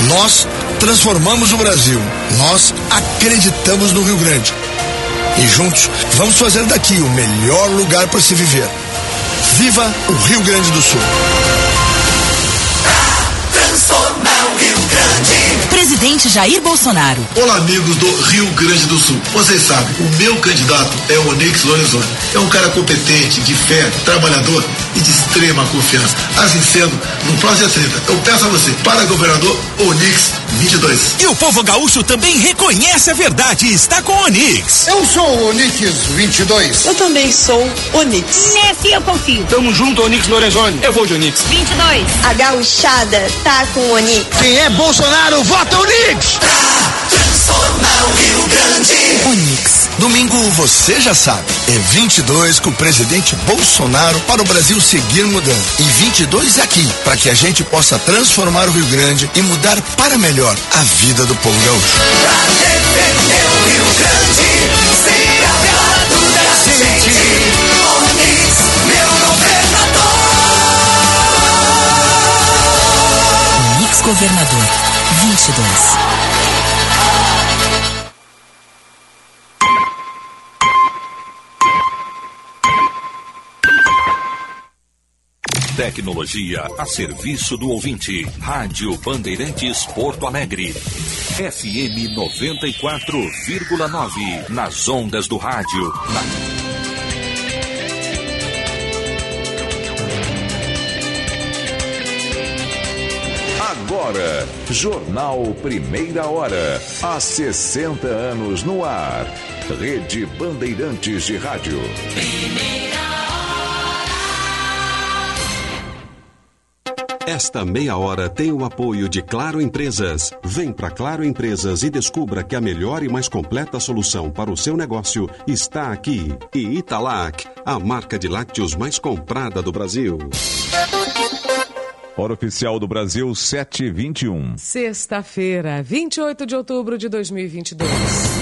S8: Nós transformamos o Brasil. Nós acreditamos no Rio Grande. E juntos vamos fazer daqui o melhor lugar para se viver. Viva o Rio Grande do Sul! Ah!
S71: Transformar o Rio Grande.
S19: Presidente Jair Bolsonaro.
S8: Olá, amigos do Rio Grande do Sul. Vocês sabem, o meu candidato é o Onix Lorenzoni. É um cara competente, de fé, trabalhador e de extrema confiança. Assim sendo, no próximo 30, eu peço a você, para governador Onix 22.
S35: E o povo gaúcho também reconhece a verdade e está com o Onix.
S2: Eu sou o Onix 22.
S72: Eu também sou Onix.
S73: Nesse eu confio.
S2: Tamo junto, Onix Lorenzoni. Eu vou de Onix.
S73: 22.
S72: A gauchada tá com o Onix.
S2: Quem é Bolsonaro, vota Onix!
S71: Transformar o Rio Grande.
S19: Onix.
S8: Domingo, você já sabe, é 22 com o presidente Bolsonaro para o Brasil seguir mudando. E 22 aqui, para que a gente possa transformar o Rio Grande e mudar para melhor a vida do povo gaúcho.
S71: Pra defender o Rio Grande, ser aliado da gente. Governador
S19: 22.
S37: Tecnologia a serviço do ouvinte. Rádio Bandeirantes Porto Alegre. FM 94,9. Nas ondas do rádio. Na...
S36: Jornal Primeira Hora. Há 60 anos no ar. Rede Bandeirantes de Rádio.
S37: Esta meia hora tem o apoio de Claro Empresas. Vem para Claro Empresas e descubra que a melhor e mais completa solução para o seu negócio está aqui. E Italac, a marca de lácteos mais comprada do Brasil.
S36: Hora oficial do Brasil, 721.
S74: Sexta-feira, 28 de outubro de 2022.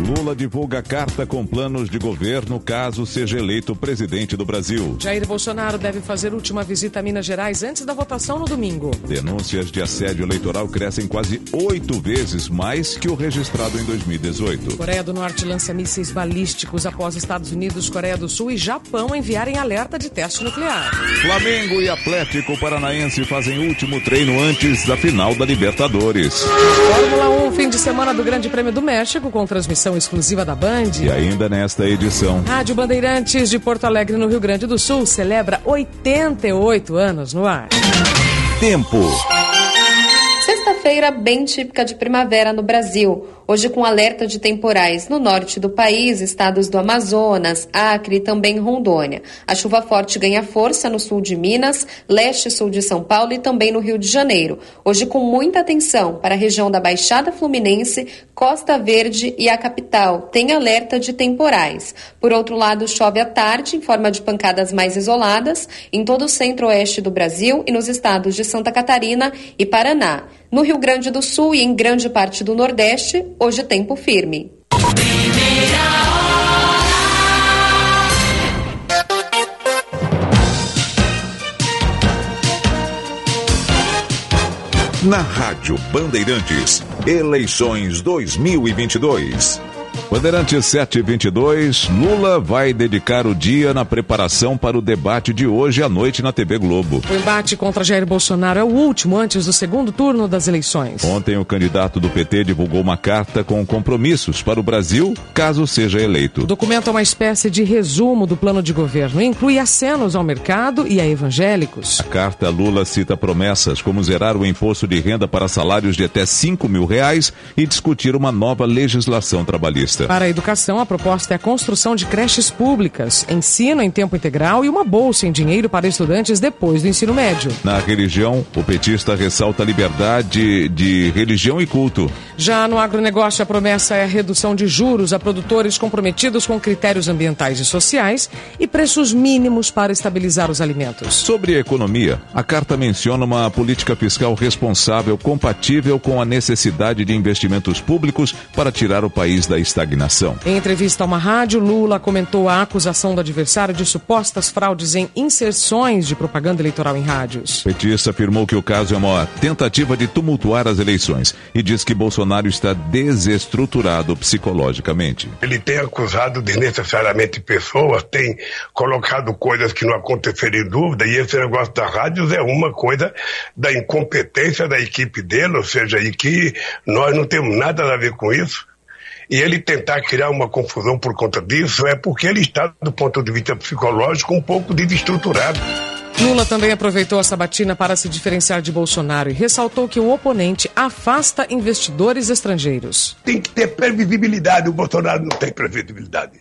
S36: Lula divulga carta com planos de governo caso seja eleito presidente do Brasil.
S74: Jair Bolsonaro deve fazer última visita a Minas Gerais antes da votação no domingo.
S36: Denúncias de assédio eleitoral crescem quase oito vezes mais que o registrado em 2018.
S74: Coreia do Norte lança mísseis balísticos após Estados Unidos, Coreia do Sul e Japão enviarem alerta de teste nuclear.
S36: Flamengo e Atlético Paranaense fazem último treino antes da final da Libertadores.
S74: Fórmula 1, fim de semana do Grande Prêmio do México, com transmissão exclusiva da Band.
S36: E ainda nesta edição.
S74: Rádio Bandeirantes de Porto Alegre, no Rio Grande do Sul, celebra 88 anos no ar.
S36: Tempo.
S75: Sexta-feira bem típica de primavera no Brasil. Hoje com alerta de temporais no norte do país, estados do Amazonas, Acre e também Rondônia. A chuva forte ganha força no sul de Minas, leste e sul de São Paulo e também no Rio de Janeiro. Hoje com muita atenção para a região da Baixada Fluminense, Costa Verde e a capital. Tem alerta de temporais. Por outro lado, chove à tarde em forma de pancadas mais isoladas em todo o centro-oeste do Brasil e nos estados de Santa Catarina e Paraná. No Rio Grande do Sul e em grande parte do Nordeste, hoje tempo firme.
S36: Na Rádio Bandeirantes, eleições 2022. Bandeirantes 722, Lula vai dedicar o dia na preparação para o debate de hoje à noite na TV Globo.
S74: O embate contra Jair Bolsonaro é o último antes do segundo turno das eleições.
S36: Ontem, o candidato do PT divulgou uma carta com compromissos para o Brasil, caso seja eleito.
S74: O documento é uma espécie de resumo do plano de governo e inclui acenos ao mercado e a evangélicos.
S36: A carta Lula cita promessas como zerar o imposto de renda para salários de até 5 mil reais e discutir uma nova legislação trabalhista.
S74: Para a educação, a proposta é a construção de creches públicas, ensino em tempo integral e uma bolsa em dinheiro para estudantes depois do ensino médio.
S36: Na religião, o petista ressalta a liberdade de religião e culto.
S74: Já no agronegócio, a promessa é a redução de juros a produtores comprometidos com critérios ambientais e sociais e preços mínimos para estabilizar os alimentos.
S36: Sobre a economia, a carta menciona uma política fiscal responsável compatível com a necessidade de investimentos públicos para tirar o país da estagnação.
S74: Em entrevista a uma rádio, Lula comentou a acusação do adversário de supostas fraudes em inserções de propaganda eleitoral em rádios.
S36: O petista afirmou que o caso é uma tentativa de tumultuar as eleições e diz que Bolsonaro está desestruturado psicologicamente.
S76: Ele tem acusado desnecessariamente pessoas, tem colocado coisas que não aconteceram em dúvida, e esse negócio das rádios é uma coisa da incompetência da equipe dele, ou seja, e que nós não temos nada a ver com isso. E ele tentar criar uma confusão por conta disso é porque ele está, do ponto de vista psicológico, um pouco desestruturado.
S74: Lula também aproveitou a sabatina para se diferenciar de Bolsonaro e ressaltou que o oponente afasta investidores estrangeiros.
S76: Tem que ter previsibilidade, o Bolsonaro não tem previsibilidade.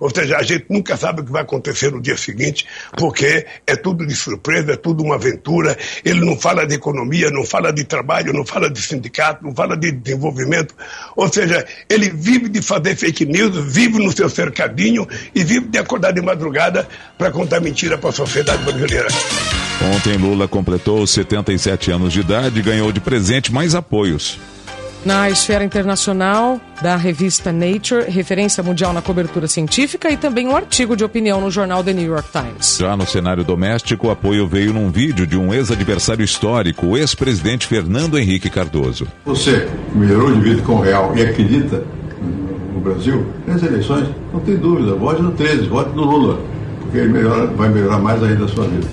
S76: Ou seja, a gente nunca sabe o que vai acontecer no dia seguinte, porque é tudo de surpresa, é tudo uma aventura. Ele não fala de economia, não fala de trabalho, não fala de sindicato, não fala de desenvolvimento. Ou seja, ele vive de fazer fake news, vive no seu cercadinho e vive de acordar de madrugada para contar mentira para a sociedade brasileira.
S36: Ontem Lula completou 77 anos de idade e ganhou de presente mais apoios.
S74: Na esfera internacional, da revista Nature, referência mundial na cobertura científica, e também um artigo de opinião no jornal The New York Times.
S36: Já no cenário doméstico, o apoio veio num vídeo de um ex-adversário histórico, o ex-presidente Fernando Henrique Cardoso.
S77: Você melhorou de vida com o real e acredita no Brasil, nas eleições, não tem dúvida, vote no 13, vote no Lula, porque ele melhora, vai melhorar mais ainda a sua vida.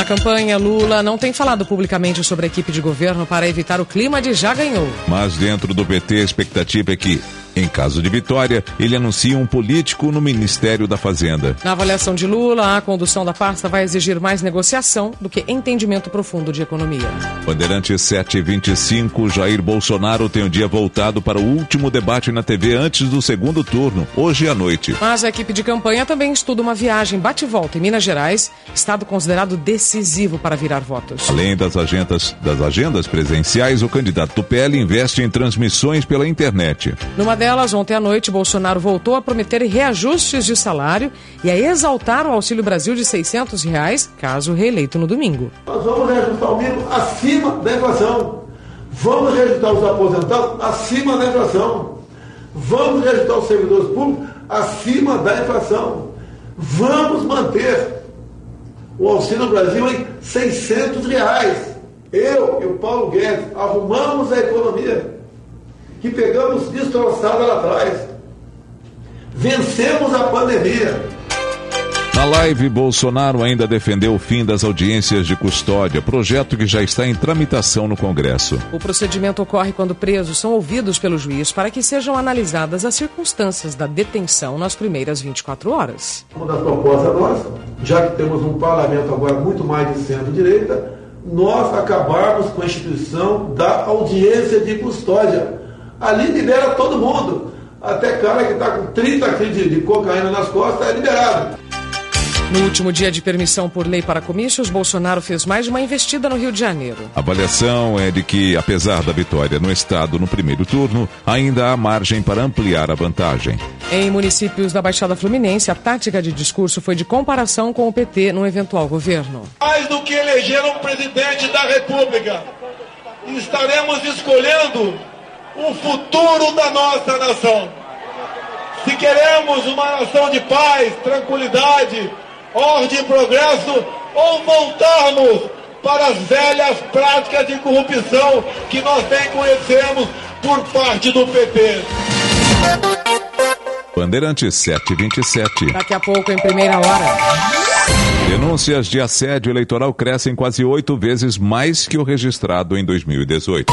S74: Na campanha, Lula não tem falado publicamente sobre a equipe de governo para evitar o clima de já ganhou.
S36: Mas dentro do PT, a expectativa é que, em caso de vitória, ele anuncia um político no Ministério da Fazenda.
S74: Na avaliação de Lula, a condução da pasta vai exigir mais negociação do que entendimento profundo de economia.
S36: Bandeirantes 725, Jair Bolsonaro tem o dia voltado para o último debate na TV antes do segundo turno, hoje à noite.
S74: Mas a equipe de campanha também estuda uma viagem bate-volta em Minas Gerais, estado considerado decisivo para virar votos.
S36: Além das agendas, das agendas presenciais, o candidato do PL investe em transmissões pela internet.
S74: Numa delas, ontem à noite, Bolsonaro voltou a prometer reajustes de salário e a exaltar o Auxílio Brasil de 600 reais, caso reeleito no domingo.
S77: Nós vamos reajustar o mínimo acima da inflação. Vamos reajustar os aposentados acima da inflação. Vamos reajustar os servidores públicos acima da inflação. Vamos manter o Auxílio Brasil em 600 reais. Eu e o Paulo Guedes arrumamos a economia que pegamos destroçada lá atrás. Vencemos a pandemia.
S36: Na live, Bolsonaro ainda defendeu o fim das audiências de custódia, projeto que já está em tramitação no Congresso.
S74: O procedimento ocorre quando presos são ouvidos pelo juiz para que sejam analisadas as circunstâncias da detenção nas primeiras 24 horas.
S77: Uma das propostas nossas, já que temos um parlamento agora muito mais de centro-direita, nós acabarmos com a instituição da audiência de custódia Ali libera todo mundo. Até cara que está com 30 quilos de, de cocaína nas costas é liberado.
S74: No último dia de permissão por lei para comícios, Bolsonaro fez mais de uma investida no Rio de Janeiro.
S36: A avaliação é de que, apesar da vitória no estado no primeiro turno, ainda há margem para ampliar a vantagem.
S74: Em municípios da Baixada Fluminense, a tática de discurso foi de comparação com o PT no eventual governo.
S77: Mais do que eleger um presidente da República, estaremos escolhendo o futuro da nossa nação. Se queremos uma nação de paz, tranquilidade, ordem e progresso, ou voltarmos para as velhas práticas de corrupção que nós bem conhecemos por parte do PT.
S36: Bandeirantes 727.
S74: Daqui a pouco, em primeira hora.
S36: Denúncias de assédio eleitoral crescem quase oito vezes mais que o registrado em 2018.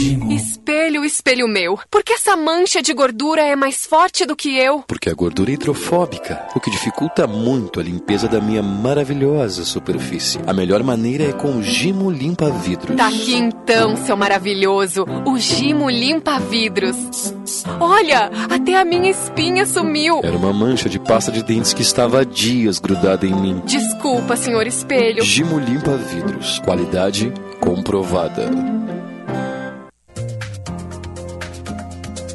S78: Espelho, espelho meu, por que essa mancha de gordura é mais forte do que eu?
S79: Porque a gordura é hidrofóbica, o que dificulta muito a limpeza da minha maravilhosa superfície. A melhor maneira é com o Gimo Limpa Vidros.
S78: Tá aqui então, seu maravilhoso, o Gimo Limpa Vidros. Olha, até a minha espinha sumiu.
S79: Era uma mancha de pasta de dentes que estava há dias grudada em mim.
S78: Desculpa, senhor espelho.
S79: Gimo Limpa Vidros. Qualidade comprovada.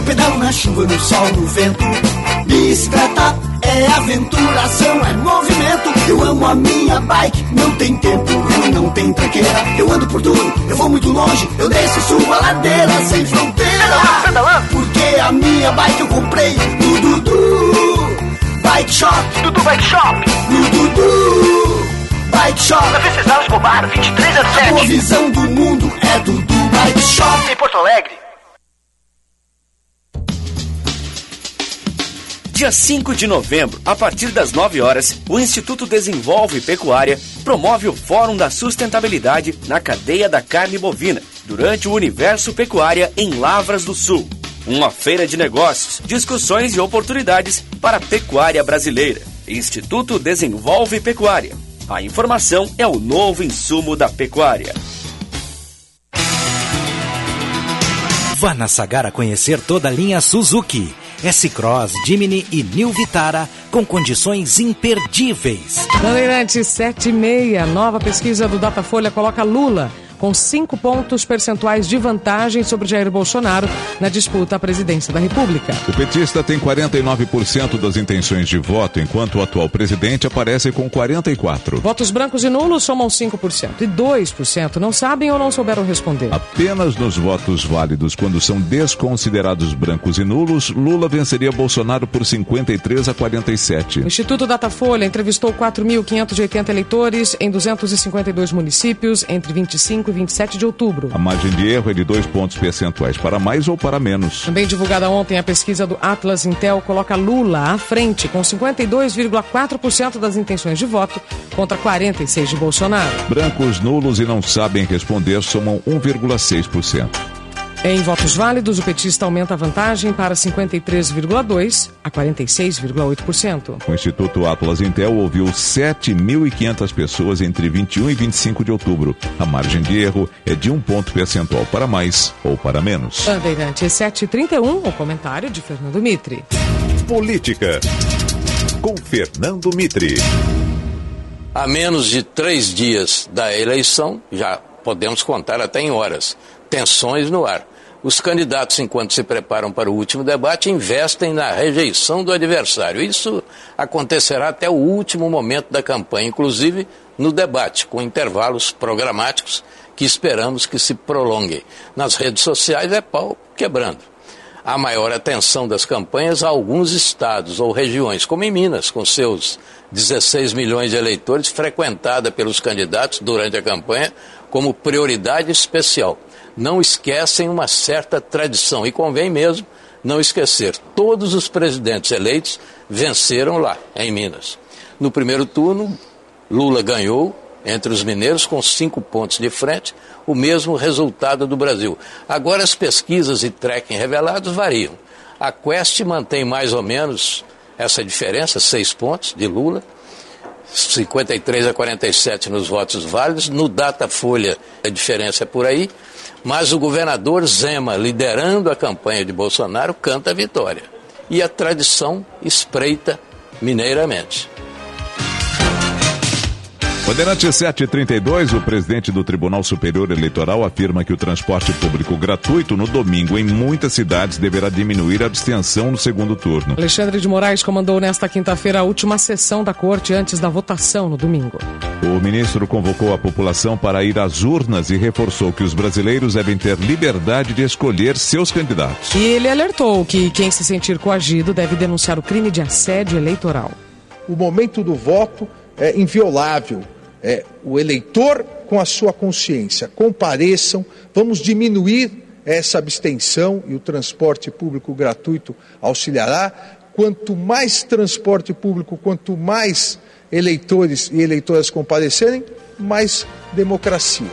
S80: Eu pedalo na chuva, no sol, no vento. Bicicleta é aventuração, é movimento. Eu amo a minha bike, não tem tempo ruim, não tem tranqueira. Eu ando por tudo, eu vou muito longe, eu desço e subo a ladeira sem fronteira. Porque a minha bike eu comprei no Dudu Bike Shop.
S81: Dudu Bike Shop.
S80: No Dudu Bike Shop.
S81: Na Venceslau Escobar, 2307.
S80: A boa visão do mundo é Dudu Bike Shop.
S81: Em Porto Alegre.
S22: Dia 5 de novembro, a partir das 9 horas, o Instituto Desenvolve Pecuária promove o Fórum da Sustentabilidade na cadeia da carne bovina, durante o Universo Pecuária em Lavras do Sul. Uma feira de negócios, discussões e oportunidades para a pecuária brasileira. Instituto Desenvolve Pecuária. A informação é o novo insumo da pecuária.
S82: Vá na Sagara conhecer toda a linha Suzuki. S-Cross, Jimny e New Vitara com condições imperdíveis.
S74: Bandeirantes 76, nova pesquisa do Datafolha coloca Lula com cinco pontos percentuais de vantagem sobre Jair Bolsonaro na disputa à presidência da República.
S36: O petista tem 49% das intenções de voto, enquanto o atual presidente aparece com 44%.
S74: Votos brancos e nulos somam 5% e 2% não sabem ou não souberam responder.
S36: Apenas nos votos válidos, quando são desconsiderados brancos e nulos, Lula venceria Bolsonaro por 53 a 47.
S74: O Instituto Datafolha entrevistou 4.580 eleitores em 252 municípios entre 25 e 27 de outubro.
S36: A margem de erro é de dois pontos percentuais para mais ou para menos.
S74: Também divulgada ontem, a pesquisa do Atlas Intel coloca Lula à frente, com 52,4% das intenções de voto contra 46% de Bolsonaro.
S36: Brancos, nulos e não sabem responder somam 1,6%.
S74: Em votos válidos, o petista aumenta a vantagem para 53,2% a 46,8%.
S36: O Instituto Atlas Intel ouviu 7.500 pessoas entre 21 e 25 de outubro. A margem de erro é de um ponto percentual para mais ou para menos.
S74: Bandeirante 731, o comentário de Fernando Mitre.
S36: Política, com Fernando Mitre.
S83: A menos de três dias da eleição, já podemos contar até em horas, tensões no ar. Os candidatos, enquanto se preparam para o último debate, investem na rejeição do adversário. Isso acontecerá até o último momento da campanha, inclusive no debate, com intervalos programáticos que esperamos que se prolonguem. Nas redes sociais é pau quebrando. A maior atenção das campanhas a alguns estados ou regiões, como em Minas, com seus 16 milhões de eleitores, frequentada pelos candidatos durante a campanha como prioridade especial não esquecem uma certa tradição. E convém mesmo não esquecer: todos os presidentes eleitos venceram lá, em Minas. No primeiro turno, Lula ganhou entre os mineiros com cinco pontos de frente, o mesmo resultado do Brasil. Agora, as pesquisas e tracking revelados variam. A Quest mantém mais ou menos essa diferença, seis pontos de Lula. 53 a 47 nos votos válidos. No Datafolha, a diferença é por aí. Mas o governador Zema, liderando a campanha de Bolsonaro, canta a vitória. E a tradição espreita mineiramente.
S36: Bandeirante 732, o presidente do Tribunal Superior Eleitoral afirma que o transporte público gratuito no domingo em muitas cidades deverá diminuir a abstenção no segundo turno.
S74: Alexandre de Moraes comandou nesta quinta-feira a última sessão da corte antes da votação no domingo.
S36: O ministro convocou a população para ir às urnas e reforçou que os brasileiros devem ter liberdade de escolher seus candidatos.
S74: E ele alertou que quem se sentir coagido deve denunciar o crime de assédio eleitoral.
S84: O momento do voto é inviolável é, o eleitor com a sua consciência. Compareçam, vamos diminuir essa abstenção e o transporte público gratuito auxiliará. Quanto mais transporte público, quanto mais eleitores e eleitoras comparecerem, mais democracia.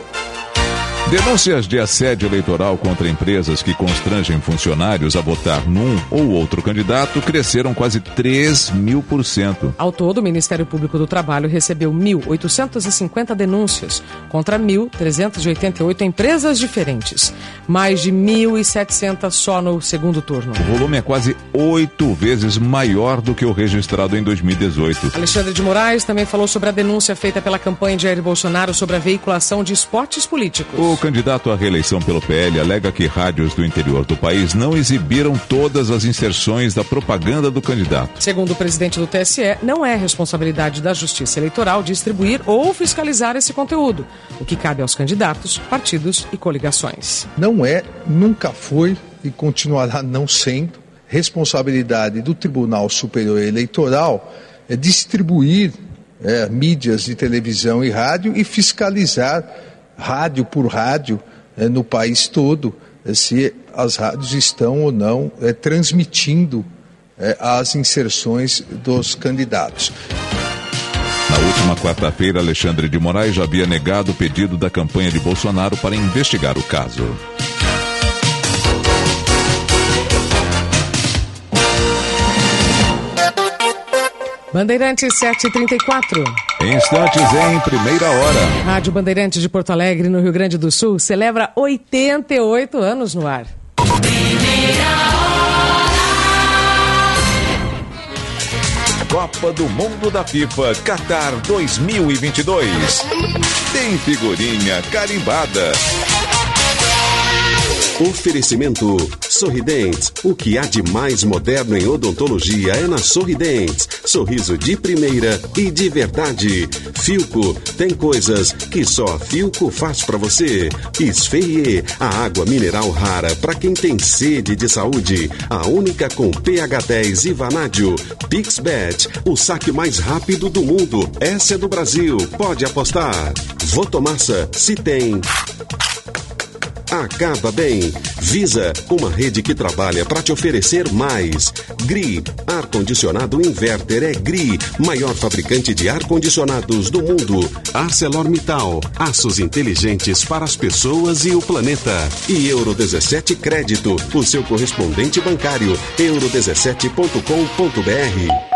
S36: Denúncias de assédio eleitoral contra empresas que constrangem funcionários a votar num ou outro candidato cresceram quase 3 mil por cento.
S74: Ao todo, o Ministério Público do Trabalho recebeu 1.850 denúncias contra 1.388 empresas diferentes. Mais de 1.700 só no segundo turno.
S36: O volume é quase oito vezes maior do que o registrado em 2018.
S74: Alexandre de Moraes também falou sobre a denúncia feita pela campanha de Jair Bolsonaro sobre a veiculação de esportes políticos.
S36: O candidato à reeleição pelo PL alega que rádios do interior do país não exibiram todas as inserções da propaganda do candidato.
S74: Segundo o presidente do TSE, não é responsabilidade da Justiça Eleitoral distribuir ou fiscalizar esse conteúdo, o que cabe aos candidatos, partidos e coligações.
S84: Não é, nunca foi e continuará não sendo responsabilidade do Tribunal Superior Eleitoral é distribuir é, mídias de televisão e rádio e fiscalizar rádio por rádio é, no país todo, é, se as rádios estão ou não é, transmitindo é, as inserções dos candidatos.
S36: Na última quarta-feira, Alexandre de Moraes já havia negado o pedido da campanha de Bolsonaro para investigar o caso.
S74: Bandeirantes 734.
S36: Instantes em primeira hora.
S74: Rádio Bandeirantes de Porto Alegre, no Rio Grande do Sul, celebra 88 anos no ar.
S36: Copa do Mundo da FIFA Qatar 2022. Tem figurinha carimbada.
S37: Oferecimento Sorridentes. O que há de mais moderno em odontologia é na Sorridentes. Sorriso de primeira e de verdade. Filco tem coisas que só a Filco faz para você. Esferrier, a água mineral rara para quem tem sede de saúde. A única com pH 10 e vanádio. Pixbet, o saque mais rápido do mundo. Essa é do Brasil. Pode apostar. Votomassa, se tem acaba bem. Visa, uma rede que trabalha para te oferecer mais. GRI, ar-condicionado inverter é GRI, maior fabricante de ar-condicionados do mundo. ArcelorMittal, aços inteligentes para as pessoas e o planeta. E Euro 17 Crédito, o seu correspondente bancário, euro17.com.br.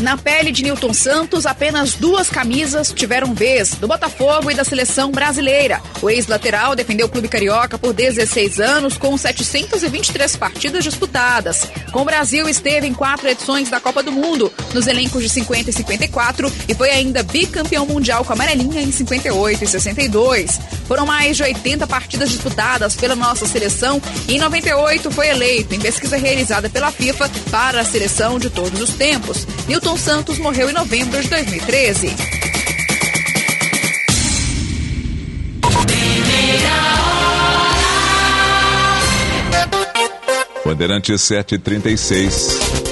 S85: Na pele de Newton Santos, apenas duas camisas tiveram vez, do Botafogo e da seleção brasileira. O ex-lateral defendeu o clube carioca por 16 anos, com 723 partidas disputadas. Com o Brasil, esteve em quatro edições da Copa do Mundo, nos elencos de 50 e 54, e foi ainda bicampeão mundial com a amarelinha em 58 e 62. Foram mais de 80 partidas disputadas pela nossa seleção e em 98 foi eleito, em pesquisa realizada pela FIFA, para a seleção de todos os tempos. Newton Milton Santos morreu em novembro de 2013.
S36: Bandeirante 736.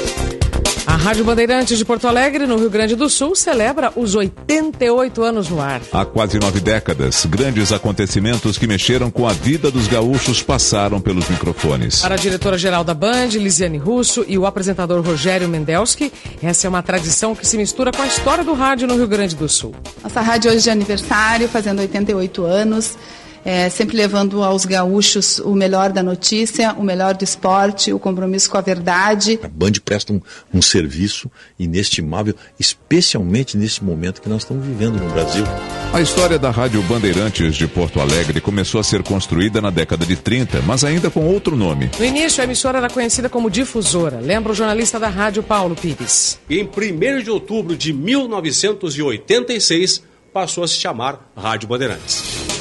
S74: A Rádio Bandeirantes de Porto Alegre, no Rio Grande do Sul, celebra os 88 anos no ar.
S36: Há quase nove décadas, grandes acontecimentos que mexeram com a vida dos gaúchos passaram pelos microfones.
S74: Para a diretora-geral da Band, Lisiane Russo, e o apresentador Rogério Mendelski, essa é uma tradição que se mistura com a história do rádio no Rio Grande do Sul.
S86: Nossa rádio hoje é aniversário, fazendo 88 anos.
S87: É, sempre levando aos gaúchos o melhor da notícia, o melhor do esporte, o compromisso com a verdade.
S3: A Band presta um, um serviço inestimável, especialmente nesse momento que nós estamos vivendo no Brasil.
S36: A história da Rádio Bandeirantes de Porto Alegre começou a ser construída na década de 30, mas ainda com outro nome.
S74: No início, a emissora era conhecida como Difusora. Lembra o jornalista da rádio Paulo Pires?
S88: Em 1 de outubro de 1986, passou a se chamar Rádio Bandeirantes.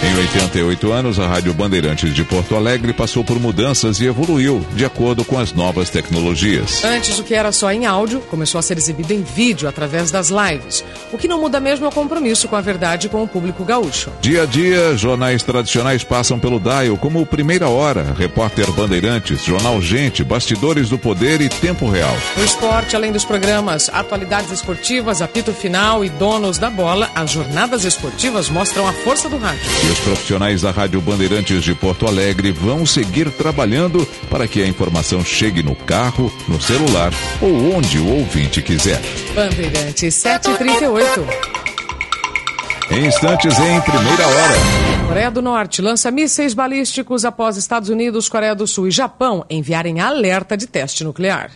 S36: Em 88 anos, a Rádio Bandeirantes de Porto Alegre passou por mudanças e evoluiu de acordo com as novas tecnologias.
S74: Antes, o que era só em áudio começou a ser exibido em vídeo através das lives. O que não muda mesmo é o compromisso com a verdade e com o público gaúcho.
S36: Dia a dia, jornais tradicionais passam pelo dial, como Primeira Hora, Repórter Bandeirantes, Jornal Gente, Bastidores do Poder e Tempo Real.
S74: No esporte, além dos programas Atualidades Esportivas, Apito Final e Donos da Bola, as jornadas esportivas mostram a força do rádio.
S36: E os profissionais da Rádio Bandeirantes de Porto Alegre vão seguir trabalhando para que a informação chegue no carro, no celular ou onde o ouvinte quiser.
S74: Bandeirantes 738.
S36: Em instantes, em primeira hora.
S74: Coreia do Norte lança mísseis balísticos após Estados Unidos, Coreia do Sul e Japão enviarem alerta de teste nuclear.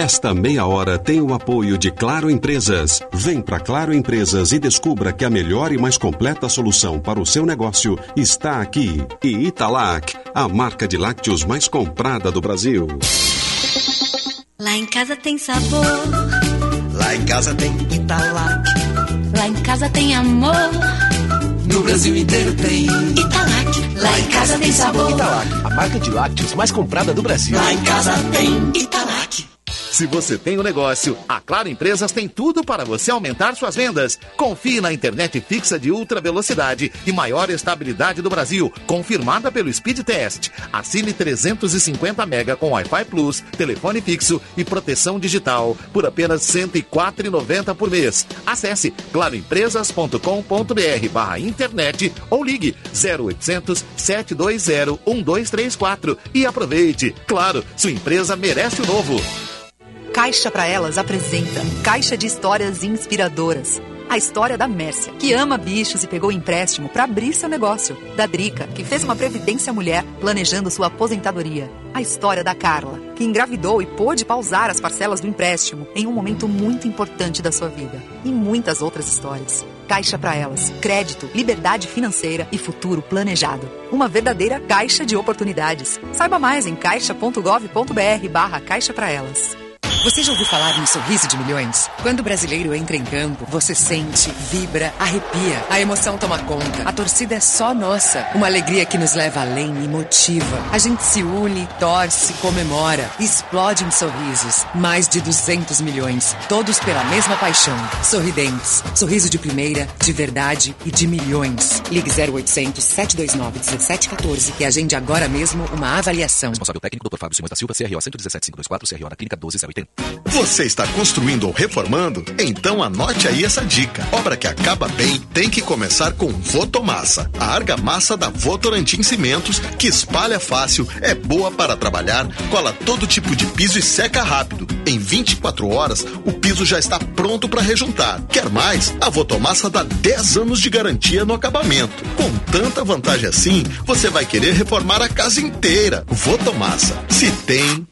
S37: Esta meia hora tem o apoio de Claro Empresas. Vem para Claro Empresas e descubra que a melhor e mais completa solução para o seu negócio está aqui. E Italac, a marca de lácteos mais comprada do Brasil.
S14: Lá em casa tem sabor.
S89: Lá em casa tem Italac.
S14: Lá em casa tem amor.
S89: No Brasil inteiro tem
S14: Italac. Lá em casa tem sabor.
S89: Italac, a marca de lácteos mais comprada do Brasil.
S14: Lá em casa tem Italac.
S90: Se você tem um negócio, a Claro Empresas tem tudo para você aumentar suas vendas. Confie na internet fixa de ultra velocidade e maior estabilidade do Brasil, confirmada pelo Speed Test. Assine 350 mega com Wi-Fi Plus, telefone fixo e proteção digital por apenas R$ 104,90 por mês. Acesse claroempresas.com.br barra internet ou ligue 0800 720 1234 e aproveite. Claro, sua empresa merece o novo.
S91: Caixa para Elas apresenta Caixa de Histórias Inspiradoras. A história da Mércia, que ama bichos e pegou empréstimo para abrir seu negócio. Da Drica, que fez uma previdência mulher planejando sua aposentadoria. A história da Carla, que engravidou e pôde pausar as parcelas do empréstimo em um momento muito importante da sua vida. E muitas outras histórias. Caixa para Elas. Crédito, liberdade financeira e futuro planejado. Uma verdadeira caixa de oportunidades. Saiba mais em caixa.gov.br barra Caixa para Elas.
S92: Você já ouviu falar em sorriso de milhões? Quando o brasileiro entra em campo, você sente, vibra, arrepia. A emoção toma conta. A torcida é só nossa. Uma alegria que nos leva além e motiva. A gente se une, torce, comemora, explode em sorrisos. Mais de 200 milhões, todos pela mesma paixão. Sorridentes. Sorriso de primeira, de verdade e de milhões. Ligue 0800 729 1714 e agende agora mesmo uma avaliação.
S93: Responsável técnico Dr. Fábio Simões da Silva, CRO 117524, CRO na Clínica 12080.
S94: Você está construindo ou reformando? Então anote aí essa dica. Obra que acaba bem tem que começar com Votomassa, a argamassa da Votorantim Cimentos, que espalha fácil, é boa para trabalhar, cola todo tipo de piso e seca rápido. Em 24 horas, o piso já está pronto para rejuntar. Quer mais? A Votomassa dá 10 anos de garantia no acabamento. Com tanta vantagem assim, você vai querer reformar a casa inteira. Votomassa. Se tem,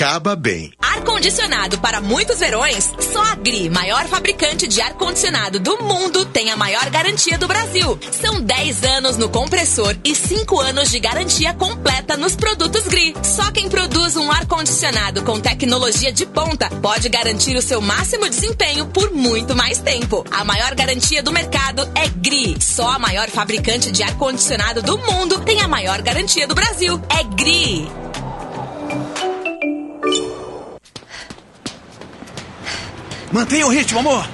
S94: acaba bem.
S95: Ar-condicionado para muitos verões? Só a Gri, maior fabricante de ar-condicionado do mundo, tem a maior garantia do Brasil. São 10 anos no compressor e 5 anos de garantia completa nos produtos Gri. Só quem produz um ar-condicionado com tecnologia de ponta pode garantir o seu máximo desempenho por muito mais tempo. A maior garantia do mercado é Gri. Só a maior fabricante de ar-condicionado do mundo tem a maior garantia do Brasil. É Gri.
S96: Mantenha o ritmo, amor.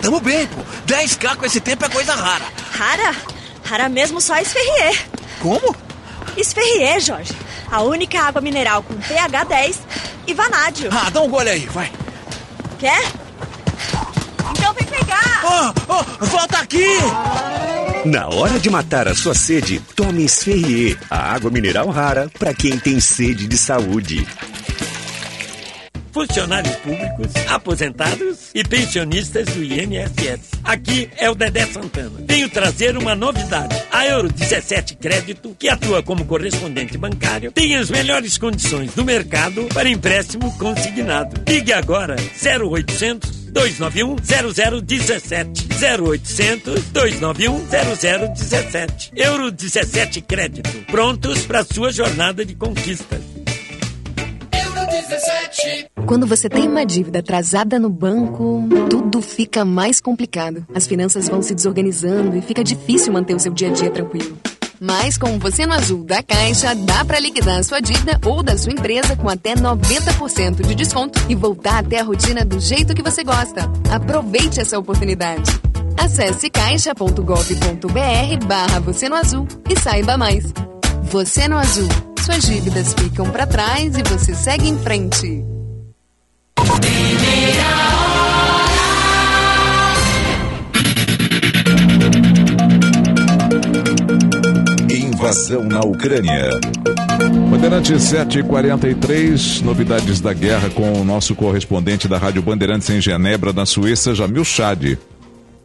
S96: Tamo bem, pô. 10k com esse tempo é coisa rara.
S83: Rara? Rara mesmo só Esferrier.
S96: Como?
S83: Esferrier, Jorge. A única água mineral com pH 10 e vanádio.
S96: Ah, dá um gole aí, vai.
S83: Quer? Então vem pegar.
S96: Oh, oh, volta aqui!
S97: Na hora de matar a sua sede, tome Esferrier, a água mineral rara para quem tem sede de saúde.
S98: Funcionários públicos, aposentados e pensionistas do INSS. Aqui é o Dedé Santana. Venho trazer uma novidade. A Euro 17 Crédito, que atua como correspondente bancário, tem as melhores condições do mercado para empréstimo consignado. Ligue agora 0800 291 0017 0800 291 0017 Euro 17 Crédito. Prontos para sua jornada de conquista.
S99: Euro 17.
S100: Quando você tem uma dívida atrasada no banco, tudo fica mais complicado. As finanças vão se desorganizando e fica difícil manter o seu dia a dia tranquilo. Mas com Você no Azul da Caixa, dá para liquidar sua dívida ou da sua empresa com até 90% de desconto e voltar até a rotina do jeito que você gosta. Aproveite essa oportunidade. Acesse caixa.gov.br barra Você no Azul e saiba mais. Você no Azul. Suas dívidas ficam para trás e você segue em frente.
S36: Invasão na Ucrânia. Bandeirantes 743, novidades da guerra com o nosso correspondente da Rádio Bandeirantes em Genebra, na Suíça, Jamil Chad.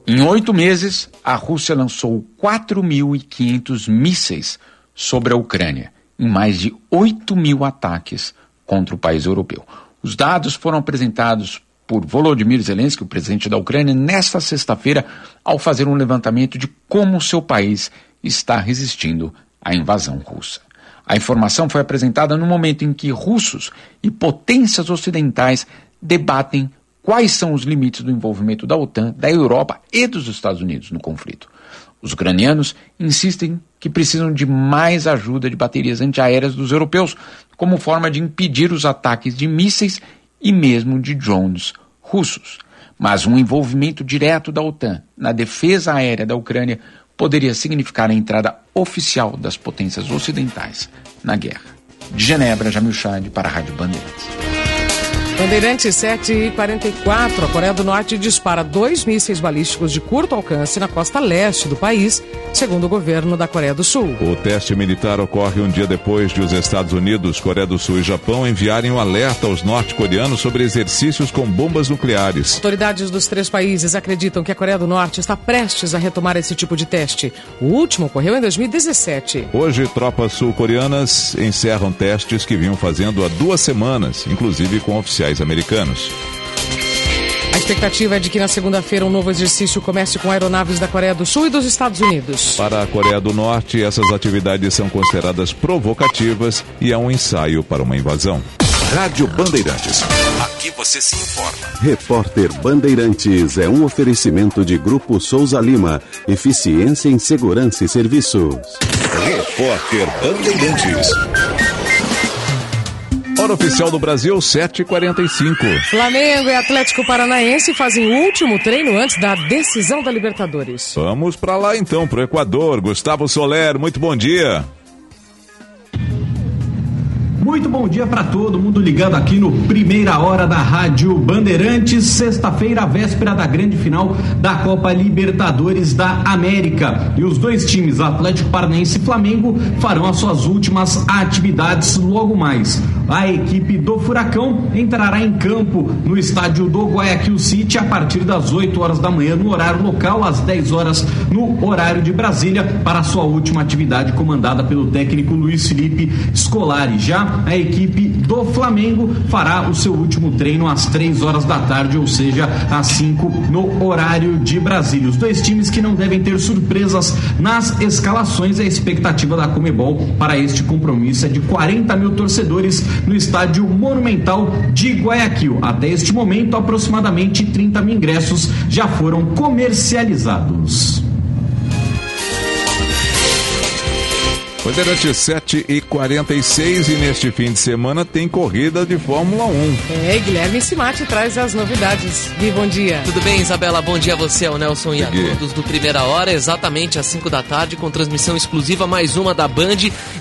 S101: Em oito meses, a Rússia lançou 4.500 mísseis sobre a Ucrânia, em mais de 8 mil ataques contra o país europeu. Os dados foram apresentados por Volodymyr Zelensky, o presidente da Ucrânia, nesta sexta-feira, ao fazer um levantamento de como seu país está resistindo à invasão russa. A informação foi apresentada no momento em que russos e potências ocidentais debatem quais são os limites do envolvimento da OTAN, da Europa e dos Estados Unidos no conflito. Os ucranianos insistem que precisam de mais ajuda de baterias antiaéreas dos europeus, como forma de impedir os ataques de mísseis e mesmo de drones russos. Mas um envolvimento direto da OTAN na defesa aérea da Ucrânia poderia significar a entrada oficial das potências ocidentais na guerra. De Genebra, Jamil Chad para a Rádio Bandeirantes.
S74: Bandeirantes 7 e 44, a Coreia do Norte dispara dois mísseis balísticos de curto alcance na costa leste do país, segundo o governo da Coreia do Sul.
S36: O teste militar ocorre um dia depois de os Estados Unidos, Coreia do Sul e Japão enviarem um alerta aos norte-coreanos sobre exercícios com bombas nucleares.
S74: Autoridades dos três países acreditam que a Coreia do Norte está prestes a retomar esse tipo de teste. O último ocorreu em 2017.
S36: Hoje, tropas sul-coreanas encerram testes que vinham fazendo há duas semanas, inclusive com oficiais americanos.
S74: A expectativa é de que na segunda-feira um novo exercício comece com aeronaves da Coreia do Sul e dos Estados Unidos.
S36: Para a Coreia do Norte, essas atividades são consideradas provocativas e é um ensaio para uma invasão.
S37: Rádio Bandeirantes. Aqui você se informa. Repórter Bandeirantes é um oferecimento de Grupo Souza Lima. Eficiência em Segurança e Serviços.
S36: Repórter Bandeirantes. Hora oficial do Brasil, 7h45.
S74: Flamengo e Atlético Paranaense fazem o último treino antes da decisão da Libertadores.
S36: Vamos para lá então, pro Equador. Gustavo Soler, muito bom dia.
S83: Muito bom dia para todo mundo ligado aqui no Primeira Hora da Rádio Bandeirantes, sexta-feira, véspera da grande final da Copa Libertadores da América. E os dois times, Atlético Paranaense e Flamengo, farão as suas últimas atividades logo mais. A equipe do Furacão entrará em campo no estádio do Guayaquil City a partir das 8 horas da manhã no horário local, às 10 horas no horário de Brasília, para a sua última atividade comandada pelo técnico Luiz Felipe Scolari. Já a equipe do Flamengo fará o seu último treino às 3 horas da tarde, ou seja, às 5 no horário de Brasília. Os dois times que não devem ter surpresas nas escalações, a expectativa da Comebol para este compromisso é de 40 mil torcedores no estádio Monumental de Guayaquil. Até este momento, aproximadamente 30 mil ingressos já foram comercializados.
S36: Bandeirante 7 e 46 e neste fim de semana tem corrida de Fórmula 1.
S74: É, Guilherme Simati traz as novidades. Gui, bom dia.
S102: Tudo bem, Isabela? Bom dia a você, ao Nelson e a todos do Primeira Hora, exatamente às 5 da tarde, com transmissão exclusiva, mais uma da Band,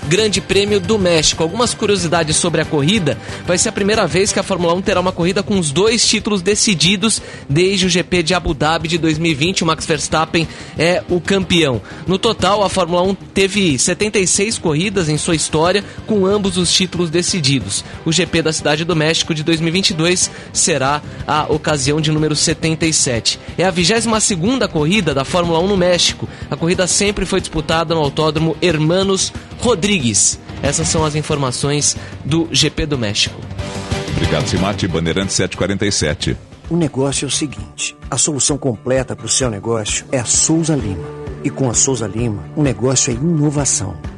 S102: Grande Prêmio do México. Algumas curiosidades sobre a corrida. Vai ser a primeira vez que a Fórmula 1 terá uma corrida com os dois títulos decididos desde o GP de Abu Dhabi de 2020. O Max Verstappen é o campeão. No total, a Fórmula 1 teve 76 16 corridas em sua história, com ambos os títulos decididos. O GP da Cidade do México de 2022 será a ocasião de número 77. É a 22ª corrida da Fórmula 1 no México. A corrida sempre foi disputada no Autódromo Hermanos Rodrigues. Essas são as informações do GP do México.
S36: Obrigado, Simate. Bandeirante 747.
S93: O negócio é o seguinte: a solução completa para o seu negócio é a Souza Lima. E com a Souza Lima, o negócio é inovação.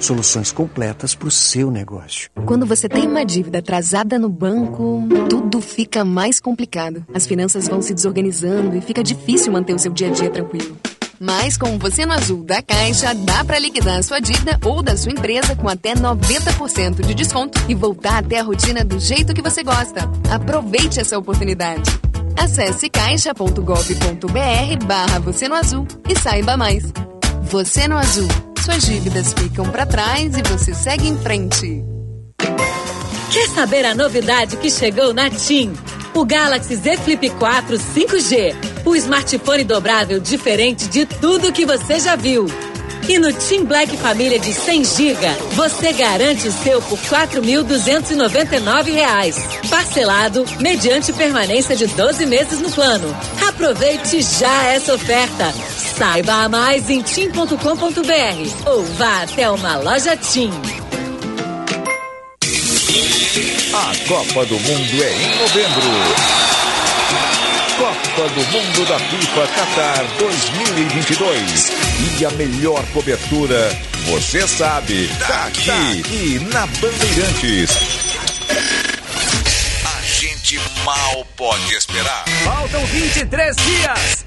S93: Soluções completas para o seu negócio.
S100: Quando você tem uma dívida atrasada no banco, tudo fica mais complicado. As finanças vão se desorganizando e fica difícil manter o seu dia a dia tranquilo. Mas com você no Azul da Caixa, dá para liquidar a sua dívida ou da sua empresa com até 90% de desconto e voltar até a rotina do jeito que você gosta. Aproveite essa oportunidade. Acesse caixa.gov.br barra você no azul e saiba mais. Você no Azul. Suas dívidas ficam para trás e você segue em frente.
S45: Quer saber a novidade que chegou na TIM? O Galaxy Z Flip 4 5G. O smartphone dobrável diferente de tudo que você já viu. E no Team Black Família de 100 GB, você garante o seu por R$ 4.299. Parcelado, mediante permanência de 12 meses no plano. Aproveite já essa oferta. Saiba mais em tim.com.br ou vá até uma loja Tim.
S36: A Copa do Mundo é em novembro. Copa do Mundo da FIFA Qatar 2022. E a melhor cobertura, você sabe, tá aqui e na Bandeirantes.
S103: A gente mal pode esperar.
S104: Faltam 23 dias.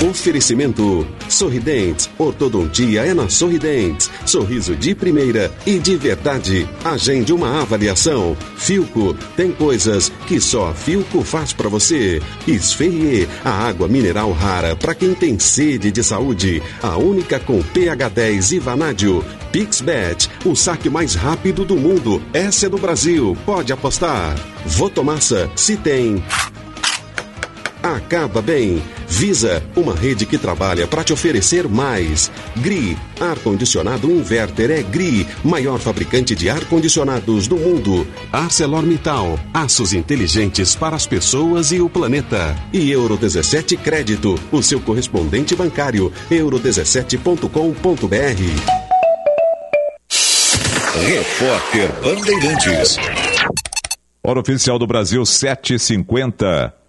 S37: Oferecimento Sorridentes. Ortodontia é na Sorridentes. Sorriso de primeira e de verdade. Agende uma avaliação. Filco. Tem coisas que só a Filco faz para você. Esferrier. A água mineral rara para quem tem sede de saúde. A única com pH 10 e vanádio. PixBet. O saque mais rápido do mundo. Essa é do Brasil. Pode apostar. Votomassa. Se tem. Acaba bem. Visa, uma rede que trabalha para te oferecer mais. GRI, ar-condicionado inverter é GRI, maior fabricante de ar-condicionados do mundo. ArcelorMittal, aços inteligentes para as pessoas e o planeta. E Euro 17 Crédito, o seu correspondente bancário, euro17.com.br.
S36: Repórter Bandeirantes. Hora oficial do Brasil 750.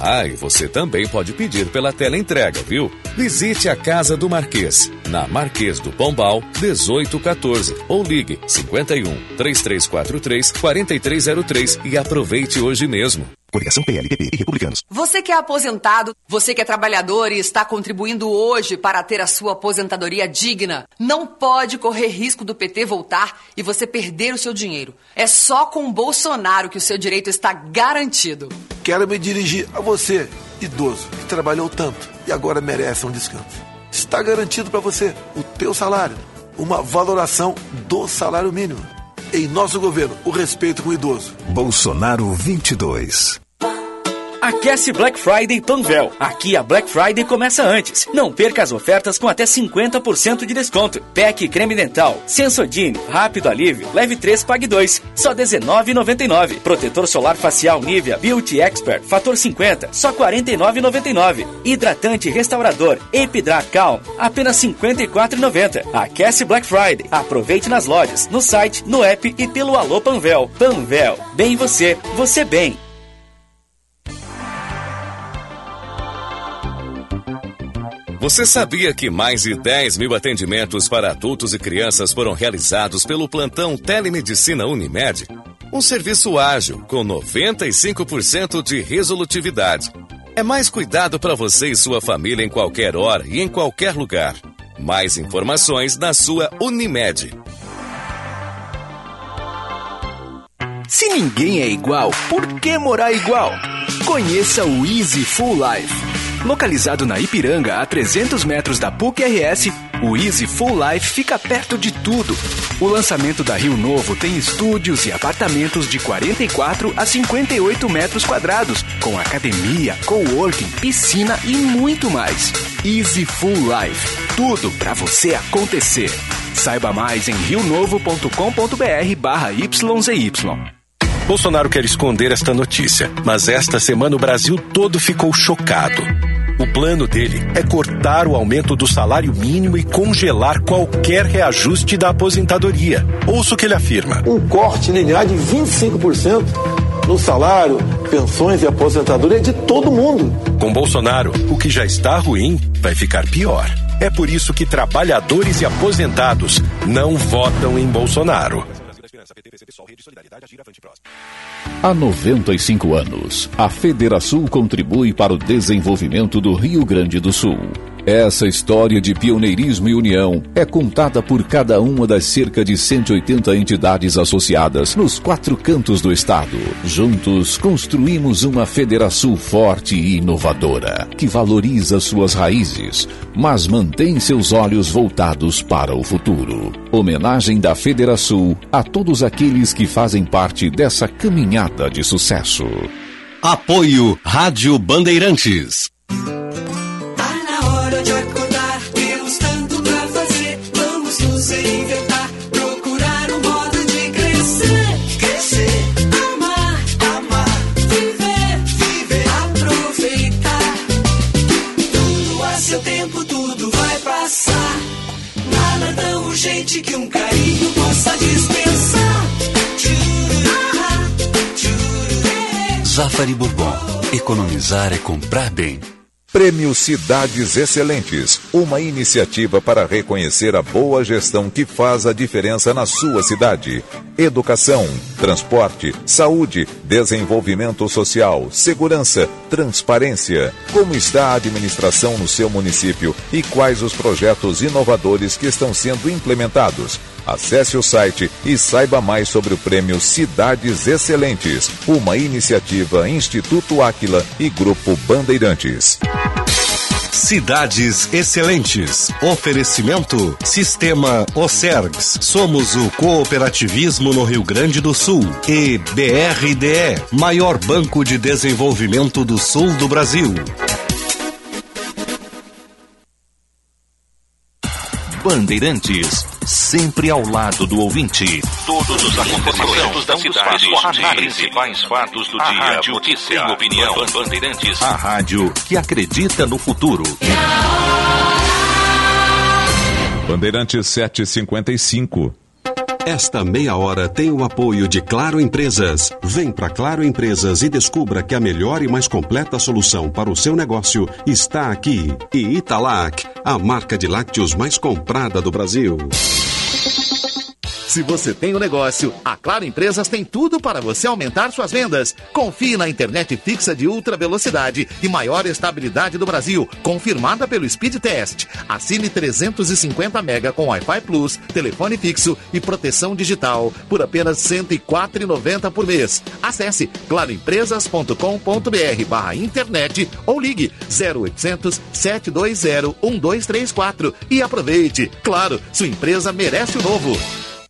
S1: Ah, e você também pode pedir pela tela entrega, viu? Visite a Casa do Marquês, na Marquês do Pombal, 1814, ou ligue 51 3343 4303 e aproveite hoje mesmo.
S37: Coligação PLPP e Republicanos.
S10: Você que é aposentado, você que é trabalhador e está contribuindo hoje para ter a sua aposentadoria digna, não pode correr risco do PT voltar e você perder o seu dinheiro. É só com Bolsonaro que o seu direito está garantido.
S77: Quero me dirigir a você, idoso, que trabalhou tanto e agora merece um descanso. Está garantido para você o teu salário, uma valoração do salário mínimo. Em nosso governo, o respeito com o idoso.
S37: Bolsonaro 22.
S22: Aquece Black Friday Panvel. Aqui a Black Friday começa antes. Não perca as ofertas com até 50% de desconto. PEC creme dental, Sensodyne, rápido alívio, leve 3, pague 2. Só R$19,99. Protetor solar facial Nivea Beauty Expert, fator 50, só R$49,99. Hidratante restaurador Epidrat Calm, apenas R$54,90. Aquece Black Friday. Aproveite nas lojas, no site, no app e pelo Alô Panvel. Panvel, bem você, você bem.
S1: Você sabia que mais de 10 mil atendimentos para adultos e crianças foram realizados pelo plantão Telemedicina Unimed? Um serviço ágil, com 95% de resolutividade. É mais cuidado para você e sua família em qualquer hora e em qualquer lugar. Mais informações na sua Unimed.
S105: Se ninguém é igual, por que morar igual? Conheça o Easy Full Life. Localizado na Ipiranga, a 300 metros da PUC-RS, o Easy Full Life fica perto de tudo. O lançamento da Rio Novo tem estúdios e apartamentos de 44 a 58 metros quadrados, com academia, coworking, piscina e muito mais. Easy Full Life. Tudo para você acontecer. Saiba mais em rionovo.com.br barra YZY.
S106: Bolsonaro quer esconder esta notícia, mas esta semana o Brasil todo ficou chocado. O plano dele é cortar o aumento do salário mínimo e congelar qualquer reajuste da aposentadoria. Ouça o que ele afirma.
S77: Um corte linear de 25% no salário, pensões e aposentadoria de todo mundo.
S106: Com Bolsonaro, o que já está ruim vai ficar pior. É por isso que trabalhadores e aposentados não votam em Bolsonaro.
S36: Há 95 anos, a Federação contribui para o desenvolvimento do Rio Grande do Sul. Essa história de pioneirismo e união é contada por cada uma das cerca de 180 entidades associadas nos quatro cantos do estado. Juntos construímos uma Federação forte e inovadora, que valoriza suas raízes, mas mantém seus olhos voltados para o futuro. Homenagem da Federação a todos aqueles que fazem parte dessa caminhada de sucesso.
S107: Apoio Rádio Bandeirantes. Zafari Bourbon. Economizar é comprar bem.
S36: Prêmio Cidades Excelentes, uma iniciativa para reconhecer a boa gestão que faz a diferença na sua cidade. Educação, transporte, saúde, desenvolvimento social, segurança, transparência. Como está a administração no seu município e quais os projetos inovadores que estão sendo implementados? Acesse o site e saiba mais sobre o prêmio Cidades Excelentes, uma iniciativa Instituto Áquila e Grupo Bandeirantes.
S107: Cidades Excelentes. Oferecimento Sistema Ocergs. Somos o cooperativismo no Rio Grande do Sul. E BRDE, maior banco de desenvolvimento do sul do Brasil.
S108: Bandeirantes, sempre ao lado do ouvinte.
S109: Todos os acontecimentos da cidade,
S108: análise,
S109: principais fatos do
S108: a
S109: dia,
S108: rádio
S109: notícia,
S108: tem opinião.
S109: Bandeirantes.
S108: A rádio que acredita no futuro.
S36: Bandeirantes 755.
S37: Esta meia hora tem o apoio de Claro Empresas. Vem para Claro Empresas e descubra que a melhor e mais completa solução para o seu negócio está aqui. E Italac, a marca de lácteos mais comprada do Brasil.
S90: Se você tem um negócio, a Claro Empresas tem tudo para você aumentar suas vendas. Confie na internet fixa de ultra velocidade e maior estabilidade do Brasil, confirmada pelo Speed Test. Assine 350 mega com Wi-Fi Plus, telefone fixo e proteção digital por apenas R$ 104,90 por mês. Acesse claroempresas.com.br barra internet ou ligue 0800 720 1234 e aproveite. Claro, sua empresa merece o novo.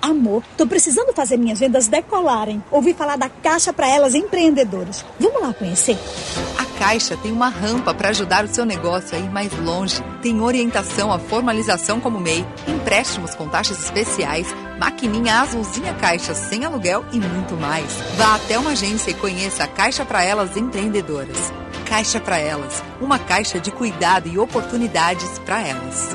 S110: Amor, tô precisando fazer minhas vendas decolarem. Ouvi falar da Caixa para elas empreendedoras. Vamos lá conhecer?
S111: A Caixa tem uma rampa para ajudar o seu negócio a ir mais longe. Tem orientação à formalização como MEI, empréstimos com taxas especiais, maquininha azulzinha caixa sem aluguel e muito mais. Vá até uma agência e conheça a Caixa para elas empreendedoras. Caixa para Elas, uma caixa de cuidado e oportunidades para elas.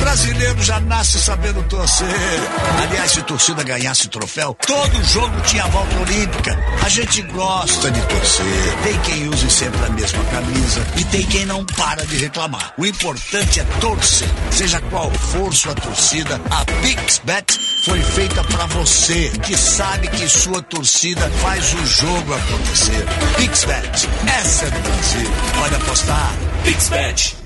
S112: Brasileiro já nasce sabendo torcer. Aliás, se torcida ganhasse troféu, todo jogo tinha volta olímpica. A gente gosta de torcer. Tem quem use sempre a mesma camisa e tem quem não para de reclamar. O importante é torcer. Seja qual for sua torcida, a PixBet foi feita para você, que sabe que sua torcida faz o jogo acontecer. PixBet, essa é do Brasil. Pode apostar. PixBet.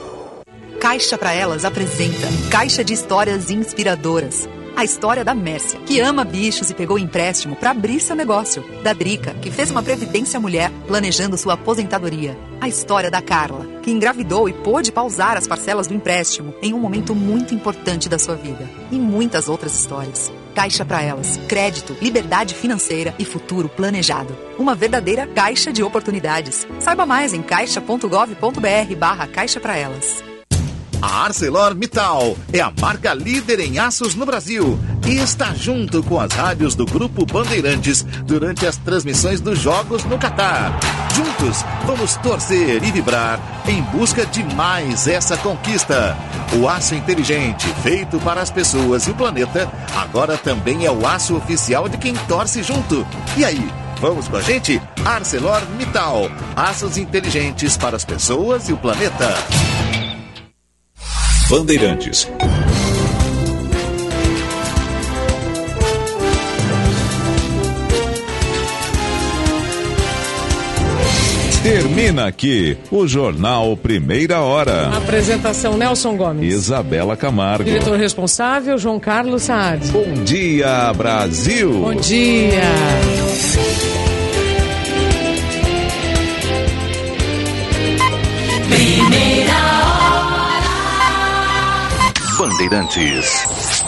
S111: Caixa para Elas apresenta Caixa de Histórias Inspiradoras. A história da Mércia, que ama bichos e pegou empréstimo para abrir seu negócio. Da Drica, que fez uma previdência mulher planejando sua aposentadoria. A história da Carla, que engravidou e pôde pausar as parcelas do empréstimo em um momento muito importante da sua vida. E muitas outras histórias. Caixa para Elas, crédito, liberdade financeira e futuro planejado. Uma verdadeira caixa de oportunidades. Saiba mais em caixa.gov.br barra caixa para elas.
S90: A ArcelorMittal é a marca líder em aços no Brasil e está junto com as rádios do Grupo Bandeirantes durante as transmissões dos Jogos no Catar. Juntos, vamos torcer e vibrar em busca de mais essa conquista. O aço inteligente, feito para as pessoas e o planeta, agora também é o aço oficial de quem torce junto. E aí? Vamos com a gente? ArcelorMittal. Aços inteligentes para as pessoas e o planeta.
S36: Bandeirantes. Termina aqui o Jornal Primeira Hora.
S113: Apresentação Nelson Gomes.
S36: Isabela Camargo.
S113: Diretor responsável João Carlos Saad.
S36: Bom dia, Brasil.
S113: Bom dia.
S114: Bandeirantes.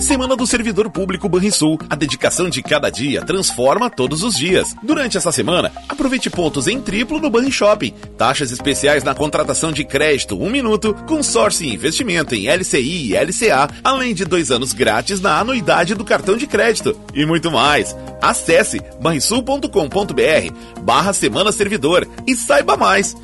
S90: Semana do Servidor Público Banrisul. A dedicação de cada dia transforma todos os dias. Durante essa semana, aproveite pontos em triplo no Banri Shopping. Taxas especiais na contratação de crédito, um minuto, consórcio e investimento em LCI e LCA, além de dois anos grátis na anuidade do cartão de crédito. E muito mais. Acesse banrisul.com.br barra Semana Servidor e saiba mais.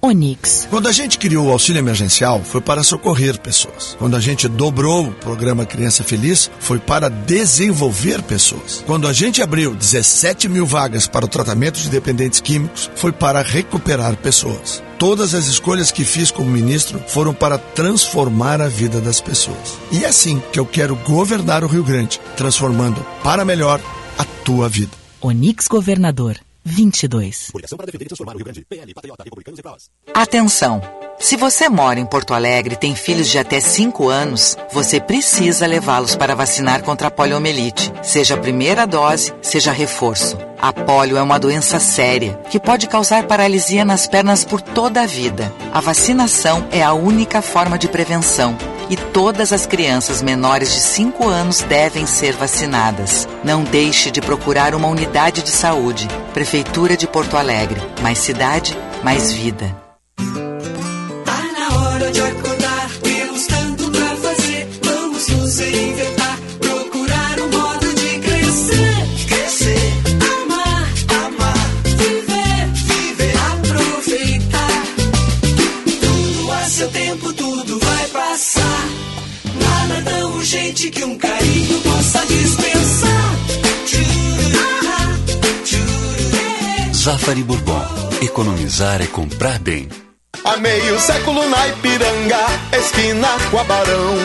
S115: Onix.
S8: Quando a gente criou o auxílio emergencial, foi para socorrer pessoas. Quando a gente dobrou o programa Criança Feliz, foi para desenvolver pessoas. Quando a gente abriu 17 mil vagas para o tratamento de dependentes químicos, foi para recuperar pessoas. Todas as escolhas que fiz como ministro foram para transformar a vida das pessoas. E é assim que eu quero governar o Rio Grande, transformando para melhor a tua vida.
S115: Onix Governador. 22.
S116: Coligação para defender e transformar o Rio Grande. PL, Patriota, Republicanos e Prós.
S117: Atenção! Se você mora em Porto Alegre e tem filhos de até 5 anos, você precisa levá-los para vacinar contra a poliomielite, seja a primeira dose, seja reforço. A polio é uma doença séria que pode causar paralisia nas pernas por toda a vida. A vacinação é a única forma de prevenção e todas as crianças menores de 5 anos devem ser vacinadas. Não deixe de procurar uma unidade de saúde. Prefeitura de Porto Alegre. Mais cidade, mais vida.
S118: Urgente que um carinho possa dispensar.
S67: Zafari Bourbon. Economizar é comprar bem.
S20: Há meio século na Ipiranga, esquina com a Barão.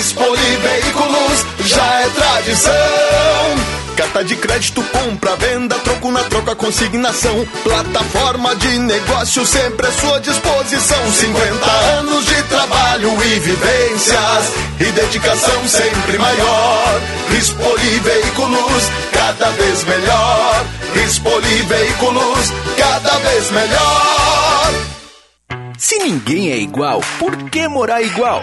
S20: Expoli Veículos já é tradição. Carta de crédito, compra, venda, troco na troca, consignação. Plataforma de negócio sempre à sua disposição. 50 anos de trabalho e vivências e dedicação sempre maior. Expoli Veículos, cada vez melhor. Expoli Veículos, cada vez melhor.
S119: Se ninguém é igual, por que morar igual?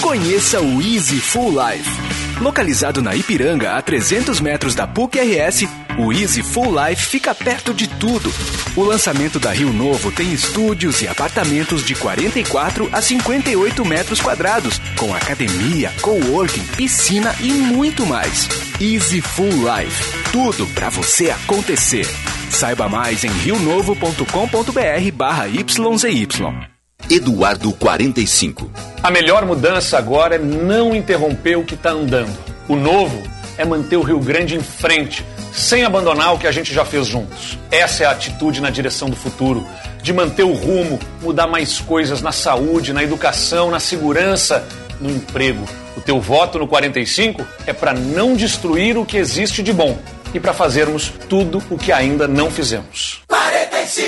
S119: Conheça o Easy Full Life. Localizado na Ipiranga, a 300 metros da PUC-RS, o Easy Full Life fica perto de tudo. O lançamento da Rio Novo tem estúdios e apartamentos de 44 a 58 metros quadrados, com academia, coworking, piscina e muito mais. Easy Full Life. Tudo para você acontecer. Saiba mais em rionovo.com.br barra YZY.
S67: Eduardo 45.
S48: A melhor mudança agora é não interromper o que está andando. O novo é manter o Rio Grande em frente, sem abandonar o que a gente já fez juntos. Essa é a atitude na direção do futuro, de manter o rumo, mudar mais coisas na saúde, na educação, na segurança, no emprego. O teu voto no 45 é para não destruir o que existe de bom e para fazermos tudo o que ainda não fizemos.
S118: 45!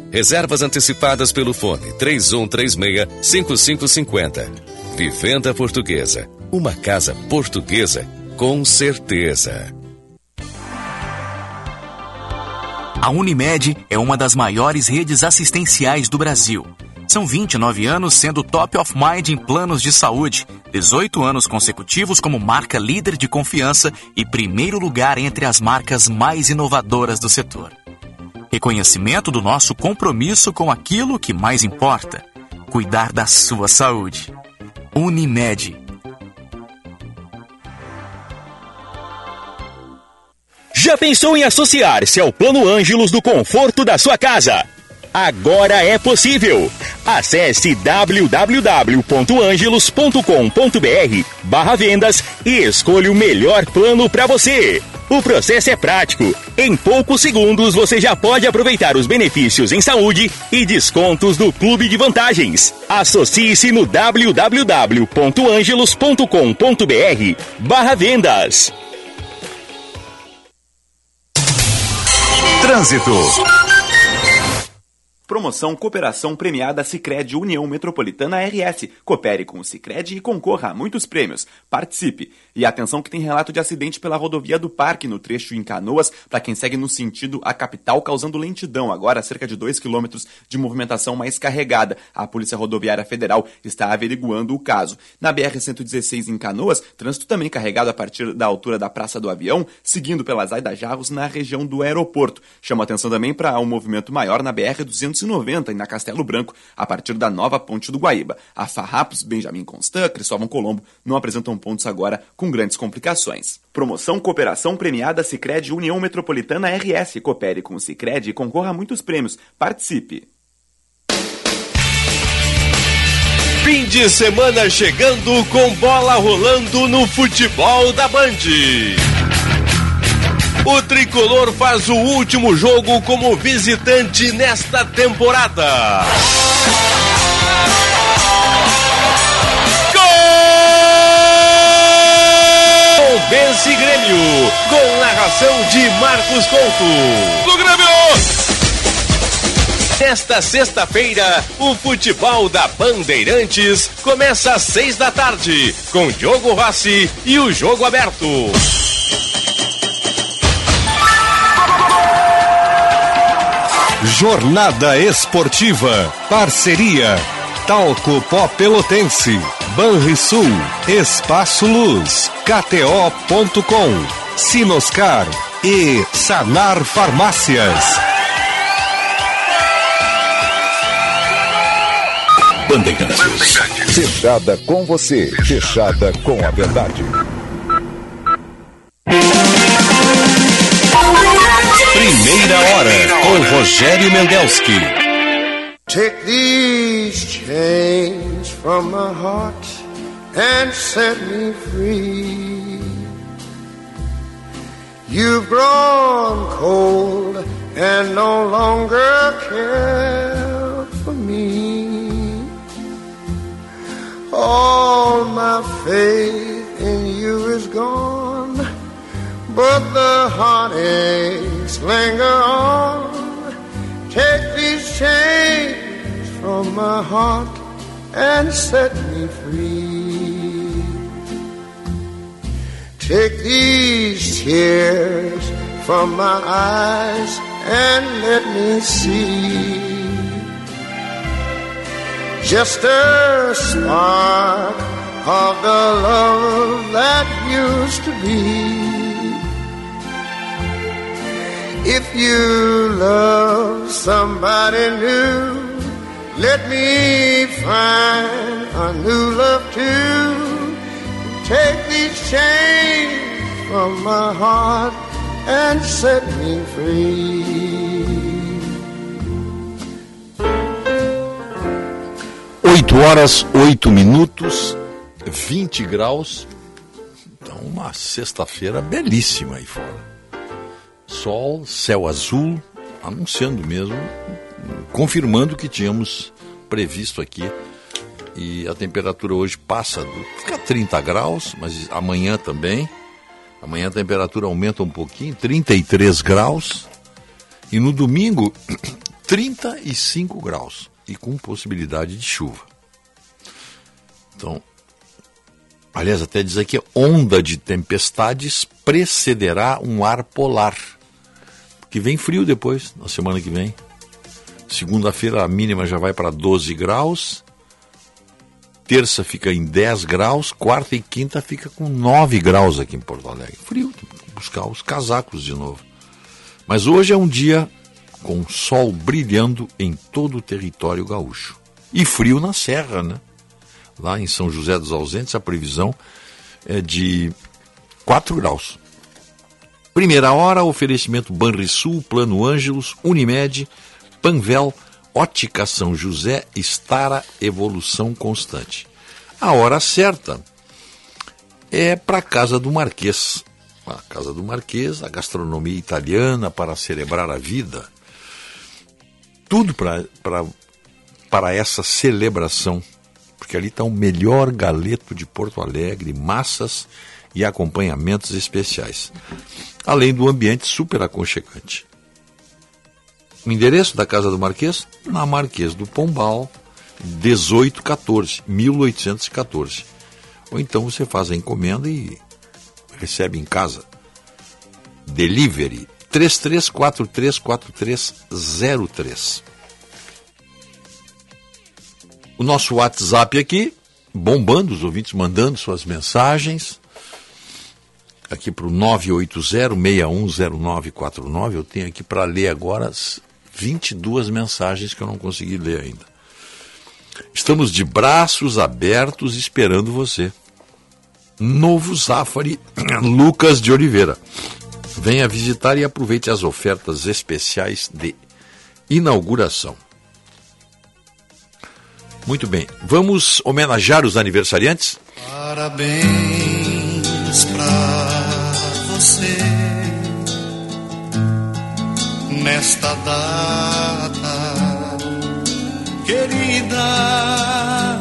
S1: Reservas antecipadas pelo fone 3136-5550. Vivenda Portuguesa. Uma casa portuguesa com certeza.
S120: A Unimed é uma das maiores redes assistenciais do Brasil. São 29 anos sendo top of mind em planos de saúde, 18 anos consecutivos como marca líder de confiança e primeiro lugar entre as marcas mais inovadoras do setor. Reconhecimento do nosso compromisso com aquilo que mais importa: cuidar da sua saúde. Unimed.
S121: Já pensou em associar-se ao Plano Ângelos do conforto da sua casa? Agora é possível. Acesse www.angelos.com.br barra vendas e escolha o melhor plano para você. O processo é prático. Em poucos segundos você já pode aproveitar os benefícios em saúde e descontos do Clube de Vantagens. Associe-se no www.angelos.com.br barra vendas.
S67: Trânsito.
S122: Promoção Cooperação Premiada Cicred União Metropolitana RS. Coopere com o Cicred e concorra a muitos prêmios. Participe. E atenção que tem relato de acidente pela rodovia do Parque no trecho em Canoas, para quem segue no sentido à capital, causando lentidão agora cerca de 2 quilômetros de movimentação mais carregada. A Polícia Rodoviária Federal está averiguando o caso. Na BR 116 em Canoas, trânsito também carregado a partir da altura da Praça do Avião, seguindo pelas Aida Jarros na região do aeroporto. Chama atenção também para um movimento maior na BR 200 1990, na Castelo Branco, a partir da nova ponte do Guaíba. A Farrapos, Benjamin Constant, Cristóvão Colombo não apresentam pontos agora com grandes complicações. Promoção Cooperação Premiada Sicredi União Metropolitana RS. Coopere com o Sicredi e concorra a muitos prêmios. Participe!
S123: Fim de semana chegando com bola rolando no futebol da Band. O tricolor faz o último jogo como visitante nesta temporada. Gol! Vence Grêmio, com narração de Marcos Couto. Do Grêmio! Nesta sexta-feira, o futebol da Bandeirantes começa às seis da tarde, com Diogo Rossi e o jogo aberto.
S124: Jornada Esportiva. Parceria. Talco Pó Pelotense.
S1: Banrisul, Espaço Luz, KTO.com, Sinoscar e Sanar Farmácias.
S36: Bandeirantes. Fechada com você, fechada com a verdade.
S1: Primeira hora com Rogério Mendelski.
S2: Take these chains from my heart and set me free. You've grown cold and no longer care for me. All my faith in you is gone, but the heartaches linger on. Take these chains from my heart and set me free. Take these tears from my eyes and let me see just a spark of the love that used to be. If you love somebody new, let me find a new love too. Take these chains from my heart and set me free.
S3: 8 horas, 8 minutos, 20 graus. Então, uma sexta-feira belíssima aí fora. Sol, céu azul, anunciando mesmo, confirmando o que tínhamos previsto aqui. E a temperatura hoje passa, fica 30 graus, mas amanhã também. Amanhã a temperatura aumenta um pouquinho, 33 graus. E no domingo, 35 graus e com possibilidade de chuva. Então, aliás, até diz aqui, onda de tempestades precederá um ar polar. Que vem frio depois, na semana que vem. Segunda-feira a mínima já vai para 12 graus. Terça fica em 10 graus. Quarta e quinta fica com 9 graus aqui em Porto Alegre. Frio, tem que buscar os casacos de novo. Mas hoje é um dia com sol brilhando em todo o território gaúcho. E frio na serra, né? Lá em São José dos Ausentes, a previsão é de 4 graus. Primeira hora, oferecimento Banrisul, Plano Ângelos, Unimed, Panvel, Ótica São José, Estara, Evolução Constante. A hora certa é para a Casa do Marquês. A Casa do Marquês, a gastronomia italiana para celebrar a vida tudo para essa celebração, porque ali está o melhor galeto de Porto Alegre, massas e acompanhamentos especiais, além do ambiente super aconchegante. O endereço da Casa do Marquês? Na Marquês do Pombal, 1814, 1814. Ou então você faz a encomenda e recebe em casa. Delivery 33434303. O nosso WhatsApp aqui, bombando, os ouvintes mandando suas mensagens. Aqui para o 980-610949. Eu tenho aqui para ler agora as 22 mensagens que eu não consegui ler ainda. Estamos de braços abertos esperando você. Novo Zafari, Lucas de Oliveira. Venha visitar e aproveite as ofertas especiais de inauguração. Muito bem, vamos homenagear os aniversariantes?
S125: Parabéns nesta data querida.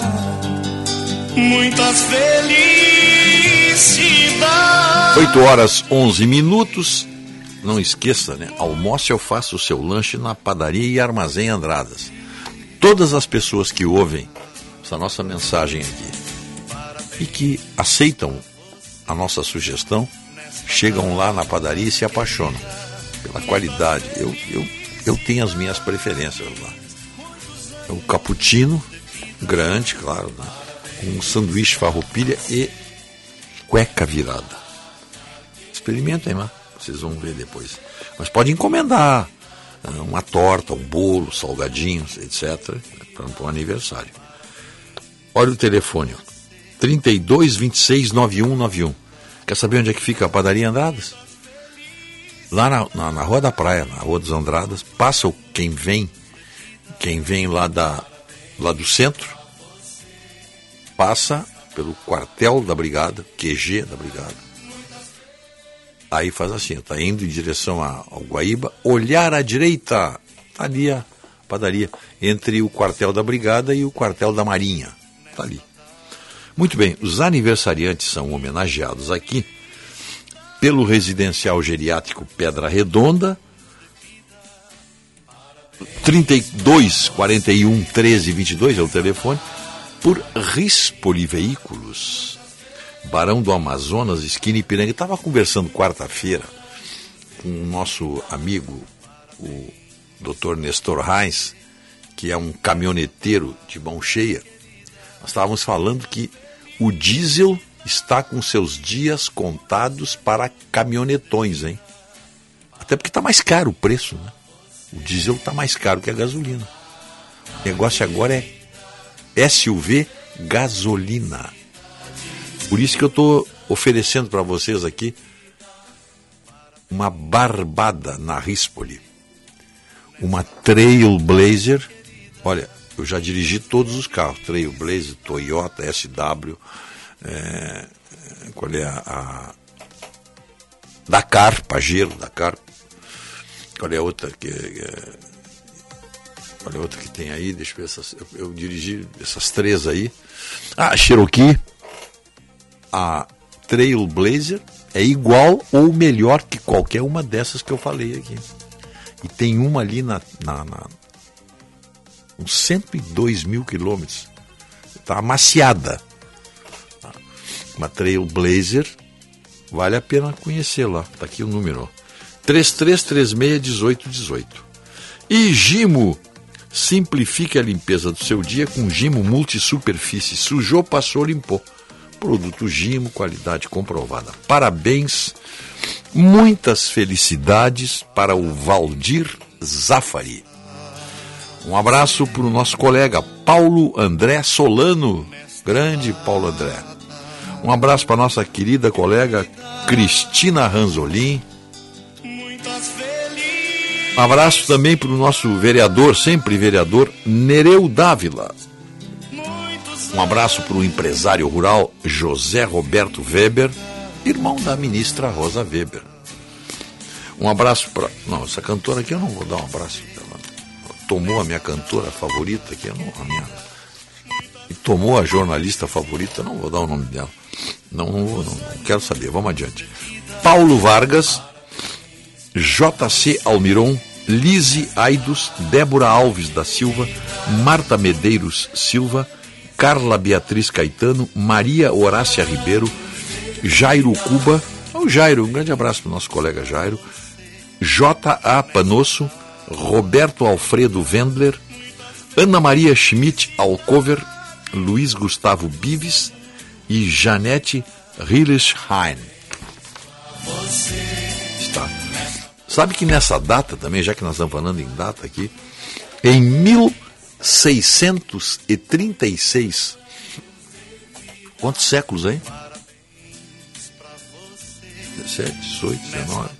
S125: Muitas felicidades.
S3: 8 horas 11 minutos. Não esqueça, né? Almoce ou faça o seu lanche na padaria e armazém Andradas. Todas as pessoas que ouvem essa nossa mensagem aqui e que aceitam a nossa sugestão, chegam lá na padaria e se apaixonam pela qualidade. Eu, eu, eu tenho as minhas preferências lá. O cappuccino, grande, claro, né? um sanduíche farroupilha e cueca virada. Experimentem lá, vocês vão ver depois. Mas pode encomendar ah, uma torta, um bolo, salgadinhos, etc. Para um aniversário. Olha o telefone, ó. 32 26 9191. Quer saber onde é que fica a padaria Andradas? Lá na, na, na Rua da Praia, na Rua dos Andradas, passa quem vem, quem vem lá, da, lá do centro, passa pelo quartel da brigada, QG da brigada. Aí faz assim, está indo em direção ao Guaíba, olhar à direita, tá ali a padaria, entre o quartel da brigada e o quartel da marinha. Está ali. Muito bem, os aniversariantes são homenageados aqui pelo residencial geriátrico Pedra Redonda, 32 41 13 22 é o telefone, por Rispoli Veículos, Barão do Amazonas, esquina Ipiranga. Estava conversando quarta-feira com o nosso amigo, o Dr. Nestor Reis, que é um caminhoneteiro de mão cheia. Nós estávamos falando que o diesel está com seus dias contados para caminhonetões, hein? Até porque está mais caro o preço, né? O diesel está mais caro que a gasolina. O negócio agora é SUV gasolina. Por isso que eu estou oferecendo para vocês aqui uma barbada na Rispoli. Uma Trailblazer. Olha, eu já dirigi todos os carros: Trailblazer, Toyota, SW. É, qual é a, a Dakar, Pajero, Dakar. Qual é a outra que é, qual é a outra que tem aí? Deixa eu ver essas. Eu, eu dirigi essas três aí. Ah, a Cherokee, a Trailblazer é igual ou melhor que qualquer uma dessas que eu falei aqui. E tem uma ali na, na, na uns 102 mil quilômetros. Está amaciada. Uma Trailblazer, vale a pena conhecê-la. Está aqui o número. 33361818. E Gimo, simplifique a limpeza do seu dia com Gimo Multisuperfície. Sujou, passou, limpou. Produto Gimo, qualidade comprovada. Parabéns, muitas felicidades para o Valdir Zafari. Um abraço para o nosso colega Paulo André Solano. Grande Paulo André. Um abraço para nossa querida colega Cristina Ranzolin. Um abraço também para o nosso vereador, sempre vereador, Nereu Dávila. Um abraço para o empresário rural José Roberto Weber, irmão da ministra Rosa Weber. Um abraço para. Não, essa cantora aqui eu não vou dar um abraço. Ela tomou a minha cantora favorita, eu não. A minha, e tomou a jornalista favorita, não vou dar o nome dela. Não, não não quero saber. Vamos adiante. Paulo Vargas, JC Almiron, Lise Aidos, Débora Alves da Silva, Marta Medeiros Silva, Carla Beatriz Caetano, Maria Horácia Ribeiro, Jairo Cuba, o Jairo, um grande abraço para o nosso colega Jairo, J.A. Panosso, Roberto Alfredo Wendler, Ana Maria Schmidt Alcover, Luiz Gustavo Bives e Janete Hillesheim. Está. Sabe que nessa data também, já que nós estamos falando em data aqui, em 1636, quantos séculos, hein? 17, 18, 19,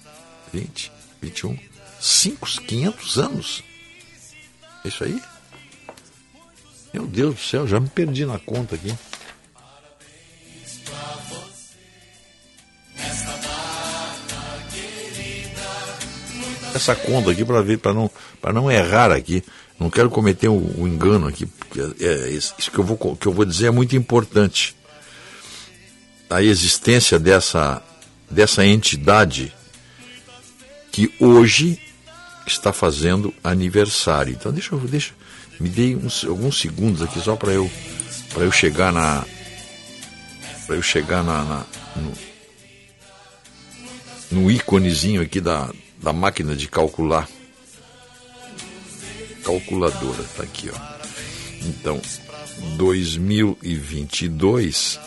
S3: 20, 21, 5, 500 anos. É isso aí? Meu Deus do céu, já me perdi na conta aqui. Essa conta aqui para ver, para não, para não errar aqui. Não quero cometer o, o engano aqui, porque é, é isso que eu, vou, que eu vou dizer é muito importante. A existência dessa, dessa entidade que hoje está fazendo aniversário. Então deixa eu deixa, me dê uns, alguns segundos aqui só para eu para eu chegar na para eu chegar na, na no, no íconezinho aqui da, da máquina de calcular calculadora tá aqui ó então 2022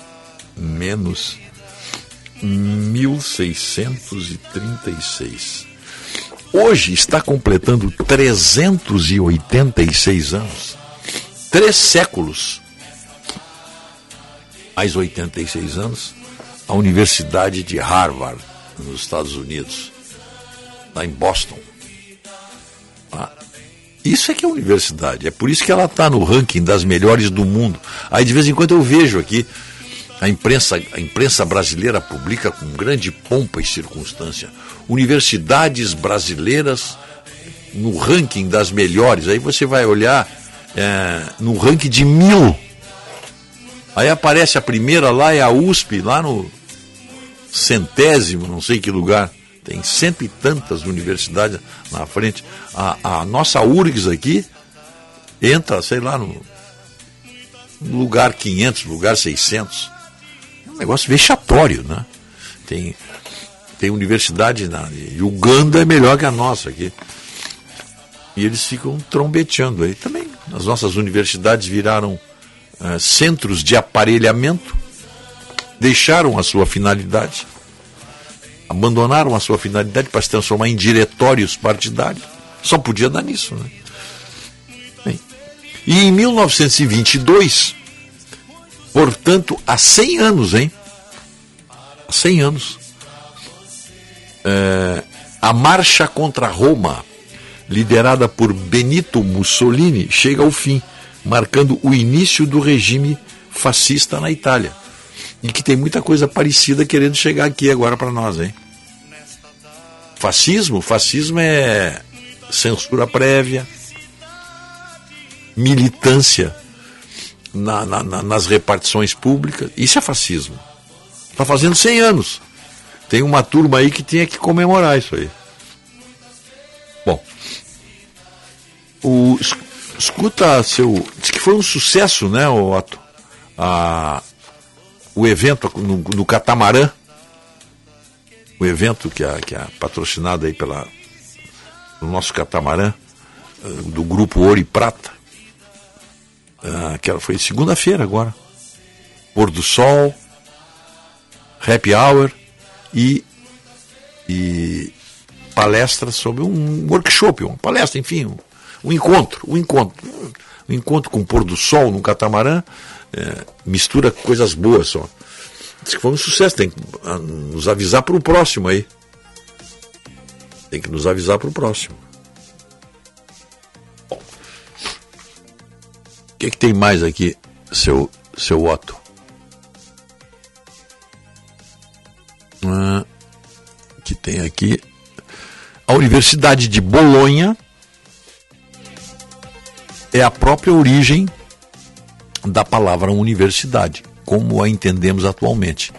S3: menos 1636. Hoje está completando 386 anos. Três séculos. Mais 86 anos. A Universidade de Harvard, nos Estados Unidos. Lá em Boston. Ah, isso é que é universidade. É por isso que ela está no ranking das melhores do mundo. Aí de vez em quando eu vejo aqui a imprensa, a imprensa brasileira publica com grande pompa e circunstância universidades brasileiras no ranking das melhores. Aí você vai olhar é, no ranking de mil. Aí aparece a primeira lá, é a USP, lá no centésimo, não sei que lugar. Tem cento e tantas universidades na frente. A, a nossa URGS aqui entra, sei lá, no, lugar 500, lugar 600. É um negócio vexatório, né? Tem, tem universidade na Uganda é melhor que a nossa aqui. E eles ficam trombeteando aí. Também as nossas universidades viraram uh, centros de aparelhamento, deixaram a sua finalidade abandonaram a sua finalidade para se transformar em diretórios partidários. Só podia dar nisso, né? Bem, e em 1922, portanto, há 100 anos, hein? Há 100 anos, é, a marcha contra Roma, liderada por Benito Mussolini, chega ao fim, marcando o início do regime fascista na Itália. E que tem muita coisa parecida querendo chegar aqui agora para nós, hein? Fascismo? Fascismo é censura prévia, militância na, na, na, nas repartições públicas. Isso é fascismo. Está fazendo 100 anos. Tem uma turma aí que tinha que comemorar isso aí. Bom, o, escuta seu. Diz que foi um sucesso, né, Otto? A, o evento no, no Catamarã o evento que é, que é patrocinado aí pela o nosso catamarã eh, do grupo Ouro e Prata, uh, que foi segunda-feira agora. Pôr do Sol, Happy Hour e, e palestra sobre um workshop, uma palestra, enfim, um, um encontro, um encontro. Um encontro com o pôr do sol no catamarã, é, mistura coisas boas só. Diz que foi um sucesso, tem que ah, nos avisar para o próximo aí. Tem que nos avisar para o próximo. O que, que tem mais aqui, seu, seu Otto? Ah, que tem aqui. A Universidade de Bolonha é a própria origem da palavra universidade como a entendemos atualmente.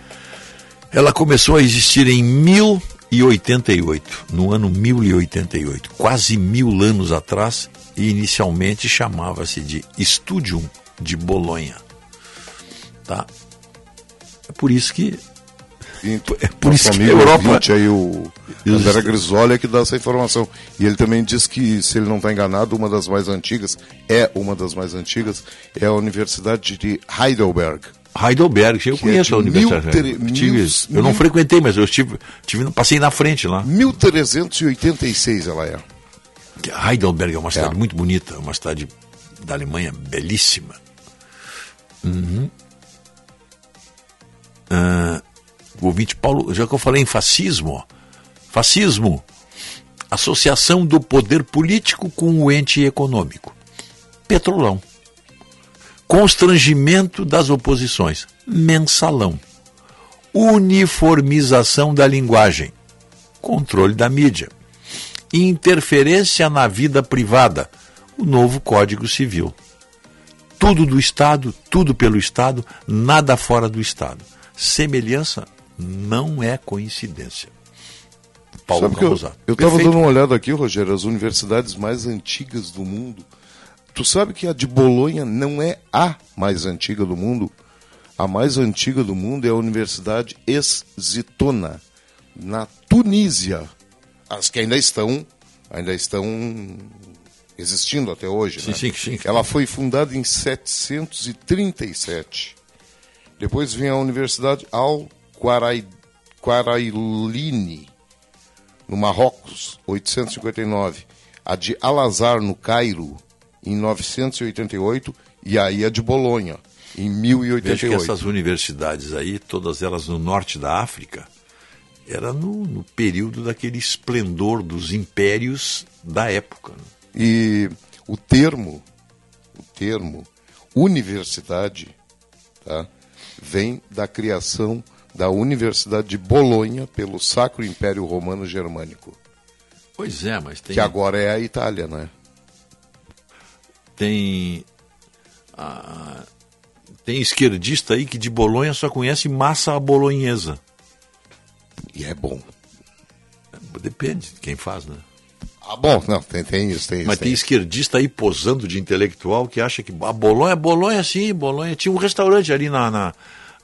S3: Ela começou a existir em 1088, no ano 1088, quase mil anos atrás, e inicialmente chamava-se de Studium de Bolonha. Tá? É por isso que
S4: é por isso que a Europa... aí o André Grisoli é que dá essa informação. E ele também diz que, se ele não está enganado, uma das mais antigas, é uma das mais antigas, é a Universidade de Heidelberg.
S3: Heidelberg, eu que é conheço é a universidade. Mil, tive, eu não frequentei, mas eu estive, tive, passei na frente lá.
S4: 1386 ela é.
S3: Heidelberg é uma cidade é. muito bonita, uma cidade da Alemanha belíssima. Uhum. Uh, o ouvinte Paulo, já que eu falei em fascismo, ó, fascismo, associação do poder político com o ente econômico. Petrolão. Constrangimento das oposições. Mensalão. Uniformização da linguagem. Controle da mídia. Interferência na vida privada. O novo Código Civil. Tudo do Estado, tudo pelo Estado, nada fora do Estado. Semelhança não é coincidência.
S4: Paulo Sabe eu estava dando uma olhada aqui, Rogério, as universidades mais antigas do mundo Tu sabe que a de Bolonha não é a mais antiga do mundo? A mais antiga do mundo é a Universidade Exitona, na Tunísia. As que ainda estão, ainda estão existindo até hoje.
S3: Sim,
S4: né?
S3: sim, sim.
S4: Ela foi fundada em 737. Depois vem a Universidade Al-Qarailini, no Marrocos, 859. A de Al-Azhar, no Cairo, em 988. E aí a de Bolonha, em
S3: Veja
S4: 1088.
S3: que essas universidades aí, todas elas no norte da África, era no, no período daquele esplendor dos impérios da época. né?
S4: E o termo, o termo universidade, tá, vem da criação da Universidade de Bolonha pelo Sacro Império Romano Germânico,
S3: Pois é, mas tem.
S4: que agora é a Itália, né?
S3: Tem. ah, tem esquerdista aí que de Bolonha só conhece massa bolonhesa.
S4: E é bom.
S3: Depende de quem faz, né?
S4: Ah, bom, não, tem, tem isso, tem isso.
S3: Mas tem esquerdista aí posando de intelectual que acha que a Bolonha, Bolonha sim, Bolonha. Tinha um restaurante ali na, na,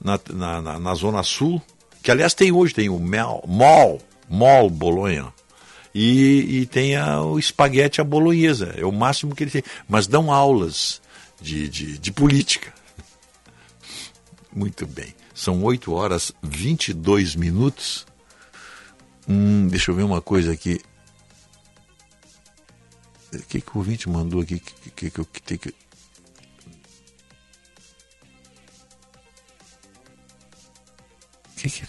S3: na, na, na- na Zona Sul, que aliás tem hoje, tem o Mel, Mall, Mall Bolonha. E, e tem a, o espaguete à bolonhesa, é o máximo que ele tem. Mas dão aulas de, de, de política. Muito bem. São 8 horas 22 minutos. Hum, deixa eu ver uma coisa aqui. O que, que o ouvinte mandou aqui? Que, que, que, que, que, que, que,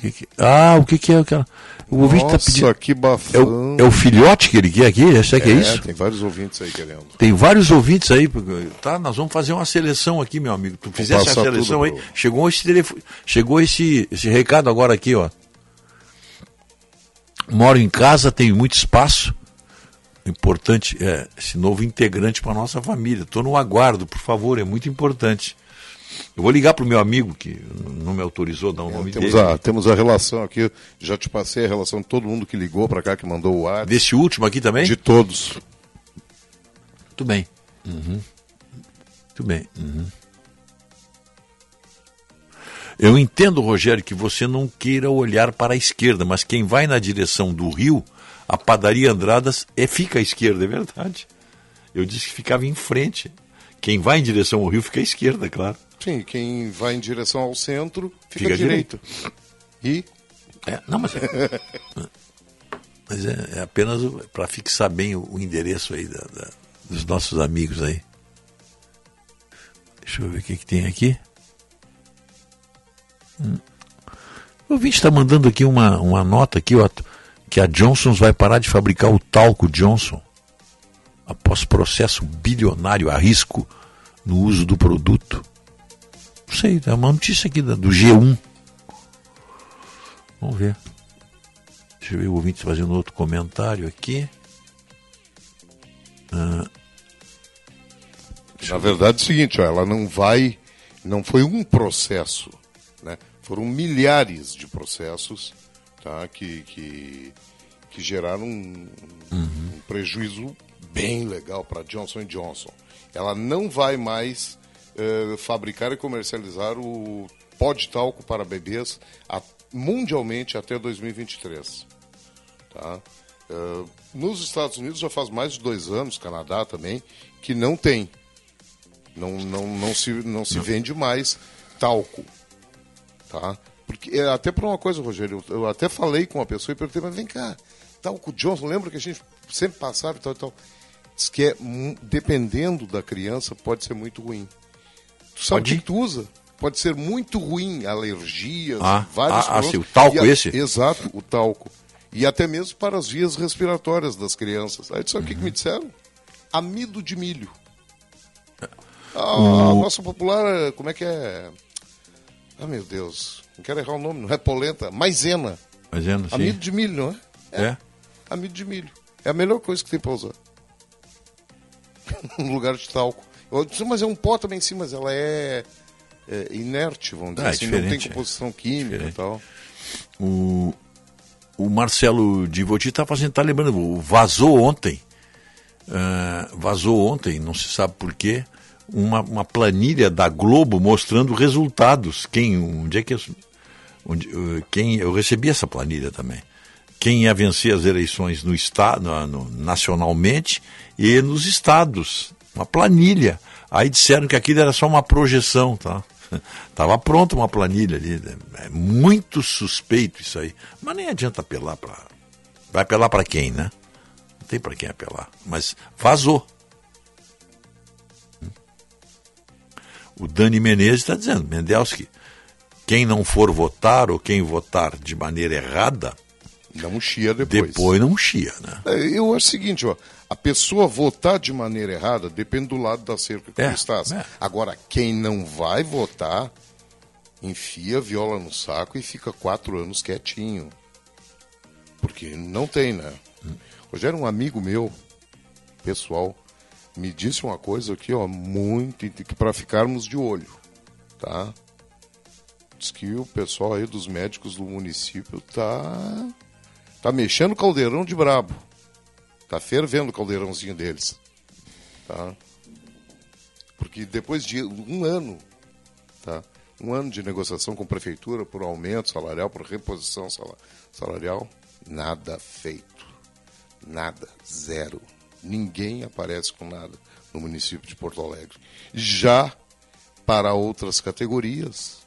S3: que, que- ah, o que, que é aquela. O ouvinte está
S4: Nossa,
S3: pedindo.
S4: que
S3: É
S4: bafão.
S3: o, é o filhote que ele quer aqui? Será que é, isso?
S4: tem vários ouvintes aí querendo.
S3: Tem vários ouvintes aí, tá? Nós vamos fazer uma seleção aqui, meu amigo. Tu fizesse a seleção
S4: tudo
S3: aí, chegou esse telefone, chegou esse, esse recado agora aqui, ó. Moro em casa, tenho muito espaço. Importante é esse novo integrante para nossa família. Estou no aguardo, por favor, é muito importante. Eu vou ligar pro meu amigo que não me autorizou a dar o nome
S4: É, Temos
S3: dele.
S4: a, temos a relação aqui, já te passei a relação de todo mundo que ligou para cá, que mandou o ar.
S3: Desse último aqui também?
S4: De todos.
S3: Muito bem. Uhum. Muito bem. Uhum. Eu entendo, Rogério, que você não queira olhar para a esquerda, mas quem vai na direção do rio, a padaria Andradas é, fica à esquerda, é verdade. Eu disse que ficava em frente. Quem vai em direção ao rio fica à esquerda, claro.
S4: Sim, quem vai em direção ao centro fica,
S3: Fica
S4: à direita. E?
S3: É, não, mas é, mas é, é apenas para fixar bem o, o endereço aí da- da- dos nossos amigos aí. Deixa eu ver o que, que tem aqui. Hum. O ouvinte está mandando aqui uma, uma nota aqui, ó, que a Johnson's vai parar de fabricar o talco Johnson após processo bilionário a risco no uso do produto. Não sei, é uma notícia aqui do G1. Vamos ver. Deixa eu ver o ouvinte fazendo outro comentário aqui. Ah,
S4: Na verdade é o seguinte, ó, ela não vai, não foi um processo, né? Foram milhares de processos, tá? Que que, que geraram um, um prejuízo bem legal para Johnson Johnson. Ela não vai mais eh, fabricar e comercializar o pó de talco para bebês a- mundialmente até 2023. Tá? Eh, nos Estados Unidos já faz mais de dois anos, Canadá também, que não tem. Não, não, não, se, não se vende mais talco. Tá? Porque, é, até por uma coisa, Rogério, eu, eu até falei com uma pessoa e perguntei, mas vem cá, talco Johnson, lembra que a gente sempre passava e tal e tal. Diz que é, dependendo da criança, pode ser muito ruim. Sabe o
S3: Pode?
S4: que tu usa? Pode ser muito ruim, alergias,
S3: Ah,
S4: vários
S3: ah, ah, sim, o talco
S4: a-
S3: esse?
S4: Exato, o talco. E até mesmo para as vias respiratórias das crianças. Aí sabe o que, que me disseram? Amido de milho. Ah, A nossa popular, como é que é? Ah, meu Deus, não quero errar o nome, não é polenta, maisena.
S3: Fazendo sim.
S4: Amido de milho, não é?
S3: É?
S4: Amido de milho. É a melhor coisa que tem para usar. no lugar de talco. Mas é um pó também sim, mas ela é, é inerte, vamos dizer
S3: Ah, é
S4: assim, não tem
S3: é.
S4: composição química e tal.
S3: O, o Marcelo Divoti está fazendo, tá lembrando, vazou ontem, ah, vazou ontem, não se sabe porquê, uma, uma planilha da Globo mostrando resultados. Quem, onde é que eu, onde, eh, quem, eu recebi essa planilha também. quem ia vencer as eleições no estado, no, nacionalmente e nos estados, uma planilha. Aí disseram que aquilo era só uma projeção, tá? Tava pronta uma planilha ali. né? É muito suspeito isso aí. Mas nem adianta apelar para. Vai apelar para quem, né? Não tem para quem apelar. Mas vazou. O Dani Menezes está dizendo, Mendelski, quem não for votar ou quem votar de maneira errada,
S4: Não chia depois.
S3: depois não chia, né?
S4: É, Eu acho o seguinte, ó, a pessoa votar de maneira errada depende do lado da cerca que
S3: É,
S4: estás.
S3: é.
S4: Agora, quem não vai votar, enfia a viola no saco e fica quatro anos quietinho. Porque não tem, né? Rogério, um amigo meu, pessoal, me disse uma coisa aqui, ó, muito para ficarmos de olho, tá? Diz que o pessoal aí dos médicos do município tá tá mexendo o caldeirão de brabo. Tá fervendo o caldeirãozinho deles. Tá? Porque depois de um ano, tá? Um ano de negociação com a prefeitura por aumento salarial, por reposição sala- salarial, nada feito. Nada, zero. Ninguém aparece com nada no município de Porto Alegre. Já para outras categorias,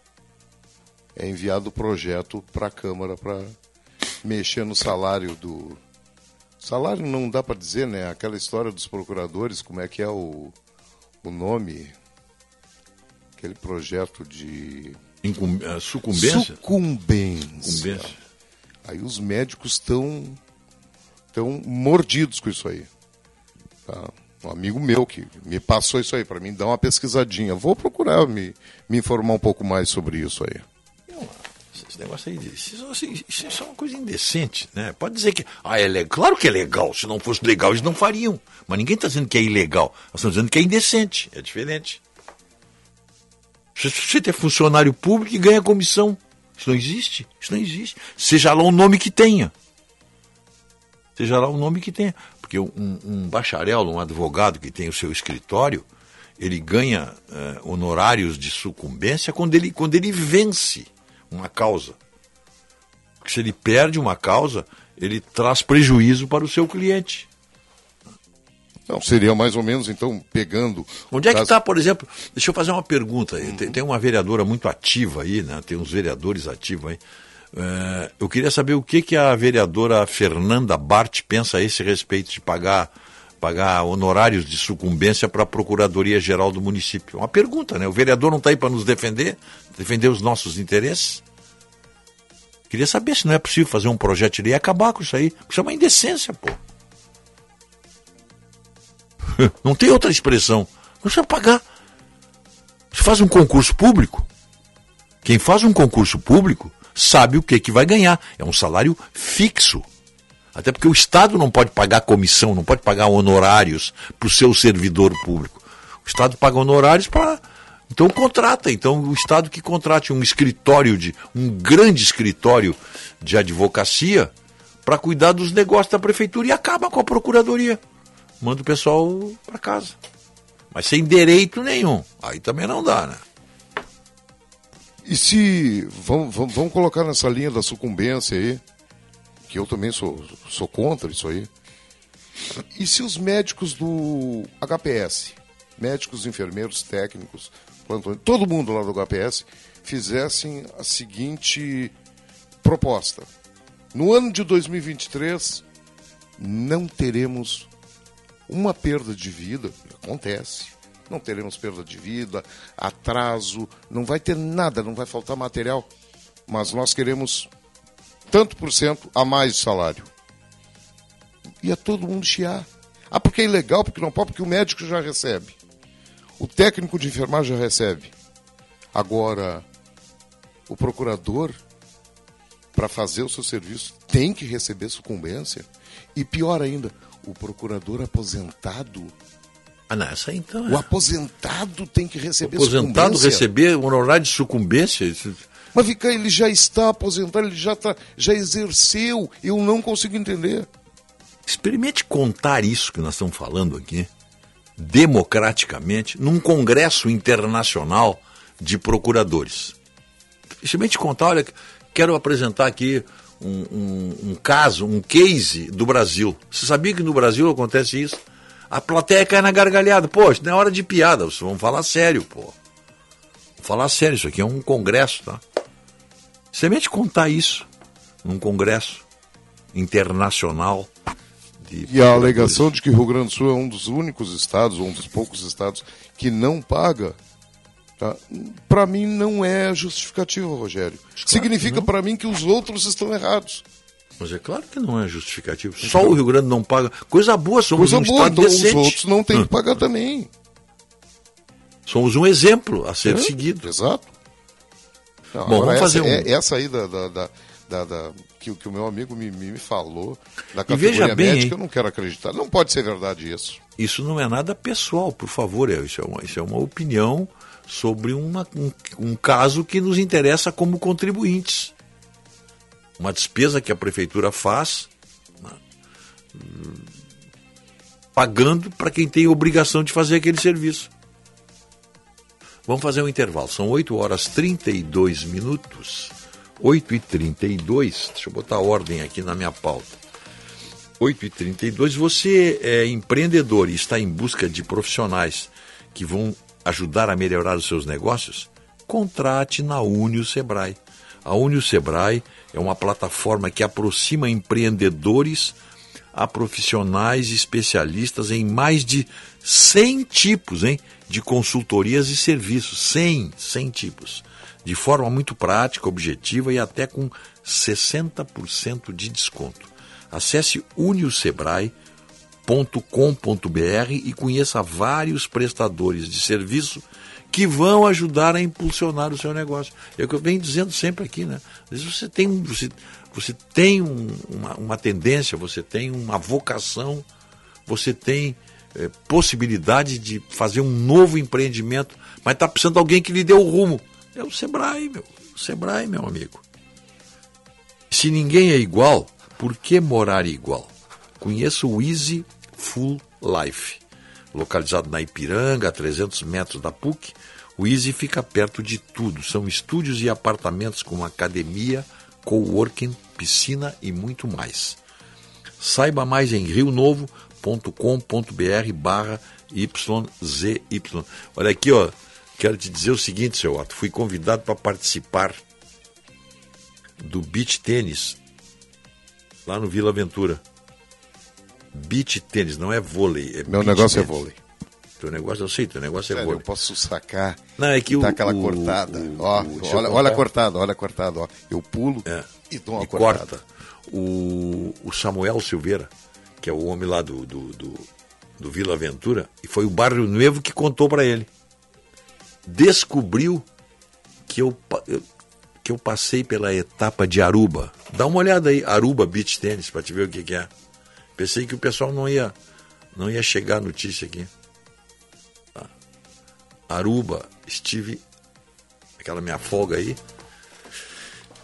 S4: é enviado o projeto para a Câmara para mexer no salário do. Salário não dá para dizer, né? Aquela história dos procuradores, como é que é o, o nome? Aquele projeto de.
S3: Incum- eh, sucumbência?
S4: Sucumbência.
S3: Sucumbência.
S4: Aí os médicos estão tão mordidos com isso aí. Tá? Um amigo meu que me passou isso aí para mim, dar uma pesquisadinha. Vou procurar me, me informar um pouco mais sobre isso aí.
S3: Esse negócio aí, isso, isso- isso é uma coisa indecente, né? Pode dizer que, ah, é legal. Claro que é legal. Se não fosse legal, eles não fariam. Mas ninguém está dizendo que é ilegal. Nós estamos dizendo que é indecente. É diferente. Você, você tem funcionário público e ganha comissão. Isso não existe. Isso não existe. Seja lá o nome que tenha. Seja lá o nome que tenha. Porque um, um bacharel, um advogado que tem o seu escritório, ele ganha eh, honorários de sucumbência quando ele, quando ele vence uma causa. Porque se ele perde uma causa, ele traz prejuízo para o seu cliente.
S4: Não, seria mais ou menos, então, pegando.
S3: Onde é que está, por exemplo? Deixa eu fazer uma pergunta. aí. Tem, tem uma vereadora muito ativa aí, né? Tem uns vereadores ativos aí. Eh, eu queria saber o que, que a vereadora Fernanda Bart pensa a esse respeito de pagar, pagar honorários de sucumbência para a Procuradoria-Geral do município. Uma pergunta, né? O vereador não está aí para nos defender, defender os nossos interesses? Queria saber se não é possível fazer um projeto de lei e acabar com isso aí. Isso é uma indecência, pô. Não tem outra expressão. Não precisa pagar. Você faz um concurso público. Quem faz um concurso público sabe o que, que vai ganhar. É um salário fixo. Até porque o Estado não pode pagar comissão, não pode pagar honorários para o seu servidor público. O Estado paga honorários para. Então contrata. Então o Estado que contrate um escritório de. um grande escritório de advocacia para cuidar dos negócios da prefeitura e acaba com a procuradoria. Manda o pessoal para casa. Mas sem direito nenhum. Aí também não dá, né?
S4: E se. Vamos, vamos, vamos colocar nessa linha da sucumbência aí, que eu também sou, sou contra isso aí. E se os médicos do HPS, médicos, enfermeiros, técnicos, todo mundo lá do HPS, fizessem a seguinte proposta: no ano de 2023, não teremos uma perda de vida, acontece. Não teremos perda de vida, atraso, não vai ter nada, não vai faltar material. Mas nós queremos tanto por cento a mais de salário. Ia todo mundo chiar. Ah, porque é ilegal, porque não pode, porque o médico já recebe. O técnico de enfermagem já recebe. Agora, o procurador, para fazer o seu serviço, tem que receber sucumbência. E pior ainda, o procurador aposentado.
S3: Ah, não, essa então.
S4: O aposentado tem que receber
S3: Aposentado
S4: sucumbência.
S3: receber um honorário de sucumbência. isso-
S4: Mas ele já está aposentado, ele já, tá, já exerceu. Eu não consigo entender.
S3: Experimente contar isso que nós estamos falando aqui, democraticamente, num congresso internacional de procuradores. Experimente contar, olha, quero apresentar aqui um, um, um caso, um case do Brasil. Você sabia que no Brasil acontece isso? A plateia cai na gargalhada. Poxa, não é hora de piada, vocês vão falar sério, pô. Falar sério, isso aqui é um congresso, tá? Semente contar isso num congresso internacional. De
S4: E a alegação de que o Rio Grande do Sul é um dos únicos estados, ou um dos poucos estados, que não paga, tá? para mim não é justificativo, Rogério. Significa para mim que os outros estão errados.
S3: Mas é claro que não é justificativo. Só o Rio Grande não paga. Coisa boa, somos
S4: Coisa
S3: um
S4: boa, então os
S3: decente.
S4: outros não têm
S3: Hum.
S4: que pagar também.
S3: Somos um exemplo a ser
S4: É,
S3: seguido.
S4: Exato. Não,
S3: Bom, vamos fazer
S4: essa,
S3: um.
S4: é- essa aí da, da- da- da- da- que, o- que o meu amigo me, me, falou, da
S3: E veja
S4: categoria
S3: bem,
S4: médica,
S3: hein?
S4: eu não quero acreditar. Não pode ser verdade isso.
S3: Isso não é nada pessoal, por favor. é- Isso é uma, isso é uma opinião sobre uma- um, um caso que nos interessa como contribuintes. Uma despesa que a prefeitura faz, né, hum, pagando para quem tem obrigação de fazer aquele serviço. Vamos fazer um intervalo. São 8 horas 32 minutos. 8 e 32 Deixa eu botar ordem aqui na minha pauta. 8 e 32 Você é empreendedor e está em busca de profissionais que vão ajudar a melhorar os seus negócios? Contrate na Unio Sebrae. A Unio Sebrae é uma plataforma que aproxima empreendedores a profissionais especialistas em mais de 100 tipos hein, de consultorias e serviços. 100, 100 tipos. De forma muito prática, objetiva e até com 60% de desconto. Acesse uniosebrae.com.br e conheça vários prestadores de serviço que vão ajudar a impulsionar o seu negócio. É o que eu venho dizendo sempre aqui, né? Às vezes você tem, você, você tem um- uma, uma tendência, você tem uma vocação, você tem eh, possibilidade de fazer um novo empreendimento, mas está precisando de alguém que lhe dê o rumo. É o Sebrae, meu. O Sebrae, meu amigo. Se ninguém é igual, por que morar igual? Conheça o Easy Full Life. Localizado na Ipiranga, a 300 metros da PUC, o Easy fica perto de tudo. São estúdios e apartamentos com academia, coworking, piscina e muito mais. Saiba mais em rionovo.com.br barra YZY. Olha aqui, ó. Quero te dizer o seguinte, seu Otto. Fui convidado para participar do beach tênis lá no Vila Aventura. Beach tênis, não é vôlei. É
S4: Meu negócio é
S3: tênis.
S4: vôlei.
S3: Teu negócio eu sei, teu negócio é
S4: Sério,
S3: vôlei.
S4: eu posso sacar.
S3: Não, é que o-
S4: aquela
S3: o-
S4: cortada.
S3: o-
S4: ó, olha, olha a cortada, olha a cortada, ó. Eu pulo e dou uma
S3: e
S4: cortada.
S3: corta. O, o Samuel Silveira, que é o homem lá do, do, do, do Vila Aventura, e foi o Barrio Nuevo que contou para ele. Descobriu que eu- que eu passei pela etapa de Aruba. Dá uma olhada aí, Aruba Beach Tennis, para te ver o que, que é. Pensei que o pessoal não ia, não ia chegar a notícia aqui. Tá. Aruba, estive, aquela minha folga aí,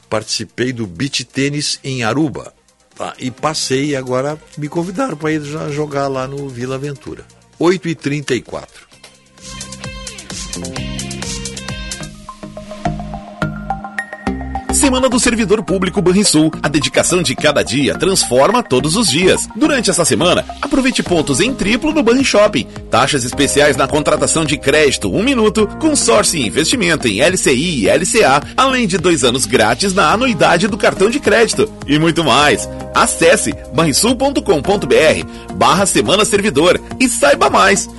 S3: participei do beach tênis em Aruba. Tá? E passei e agora me convidaram para ir jogar lá no Vila Aventura. 8h34.
S35: Semana do Servidor Público Banrisul. A dedicação de cada dia transforma todos os dias. Durante essa semana, aproveite pontos em triplo no Banri Shopping. Taxas especiais na contratação de crédito, um minuto, consórcio e investimento em LCI e LCA, além de dois anos grátis na anuidade do cartão de crédito. E muito mais. Acesse banrisul.com.br barra Semana Servidor e saiba mais.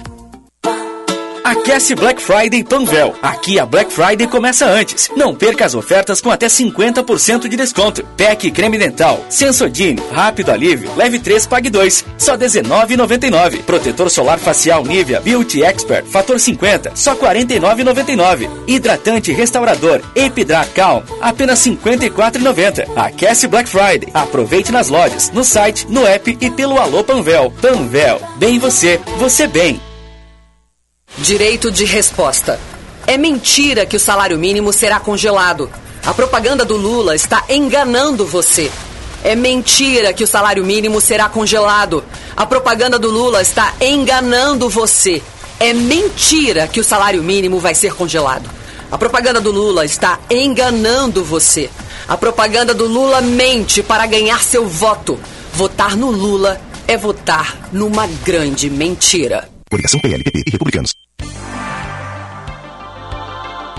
S22: Aquece Black Friday Panvel. Aqui a Black Friday começa antes. Não perca as ofertas com até 50% de desconto. PEC creme dental, Sensodyne, rápido alívio, leve 3, pague 2, só R$19,99. Protetor solar facial Nivea Beauty Expert, fator 50, só R$49,99. Hidratante restaurador Epidrat Calm, apenas R$54,90. Aquece Black Friday. Aproveite nas lojas, no site, no app e pelo Alô Panvel. Panvel, bem você, você bem.
S10: Direito de resposta. É mentira que o salário mínimo será congelado. A propaganda do Lula está enganando você. É mentira que o salário mínimo será congelado. A propaganda do Lula está enganando você. É mentira que o salário mínimo vai ser congelado. A propaganda do Lula está enganando você. A propaganda do Lula mente para ganhar seu voto. Votar no Lula é votar numa grande mentira.
S126: Coligação PLPP e Republicanos.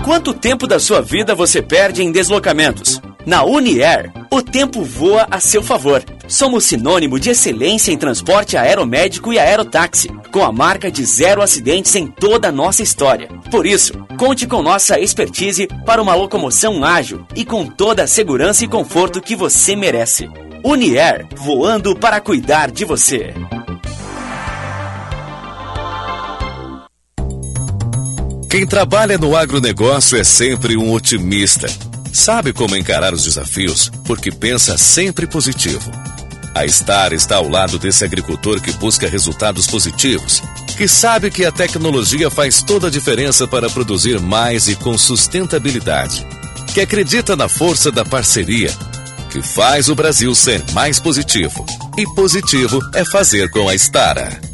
S22: Quanto tempo da sua vida você perde em deslocamentos? Na Uniair, o tempo voa a seu favor. Somos sinônimo de excelência em transporte aeromédico e aerotáxi, com a marca de zero acidentes em toda a nossa história. Por isso, conte com nossa expertise para uma locomoção ágil e com toda a segurança e conforto que você merece. Uniair, voando para cuidar de você.
S1: Quem trabalha no agronegócio é sempre um otimista. Sabe como encarar os desafios, porque pensa sempre positivo. A Star está ao lado desse agricultor que busca resultados positivos, que sabe que a tecnologia faz toda a diferença para produzir mais e com sustentabilidade, que acredita na força da parceria, que faz o Brasil ser mais positivo. E positivo é fazer com a Stara.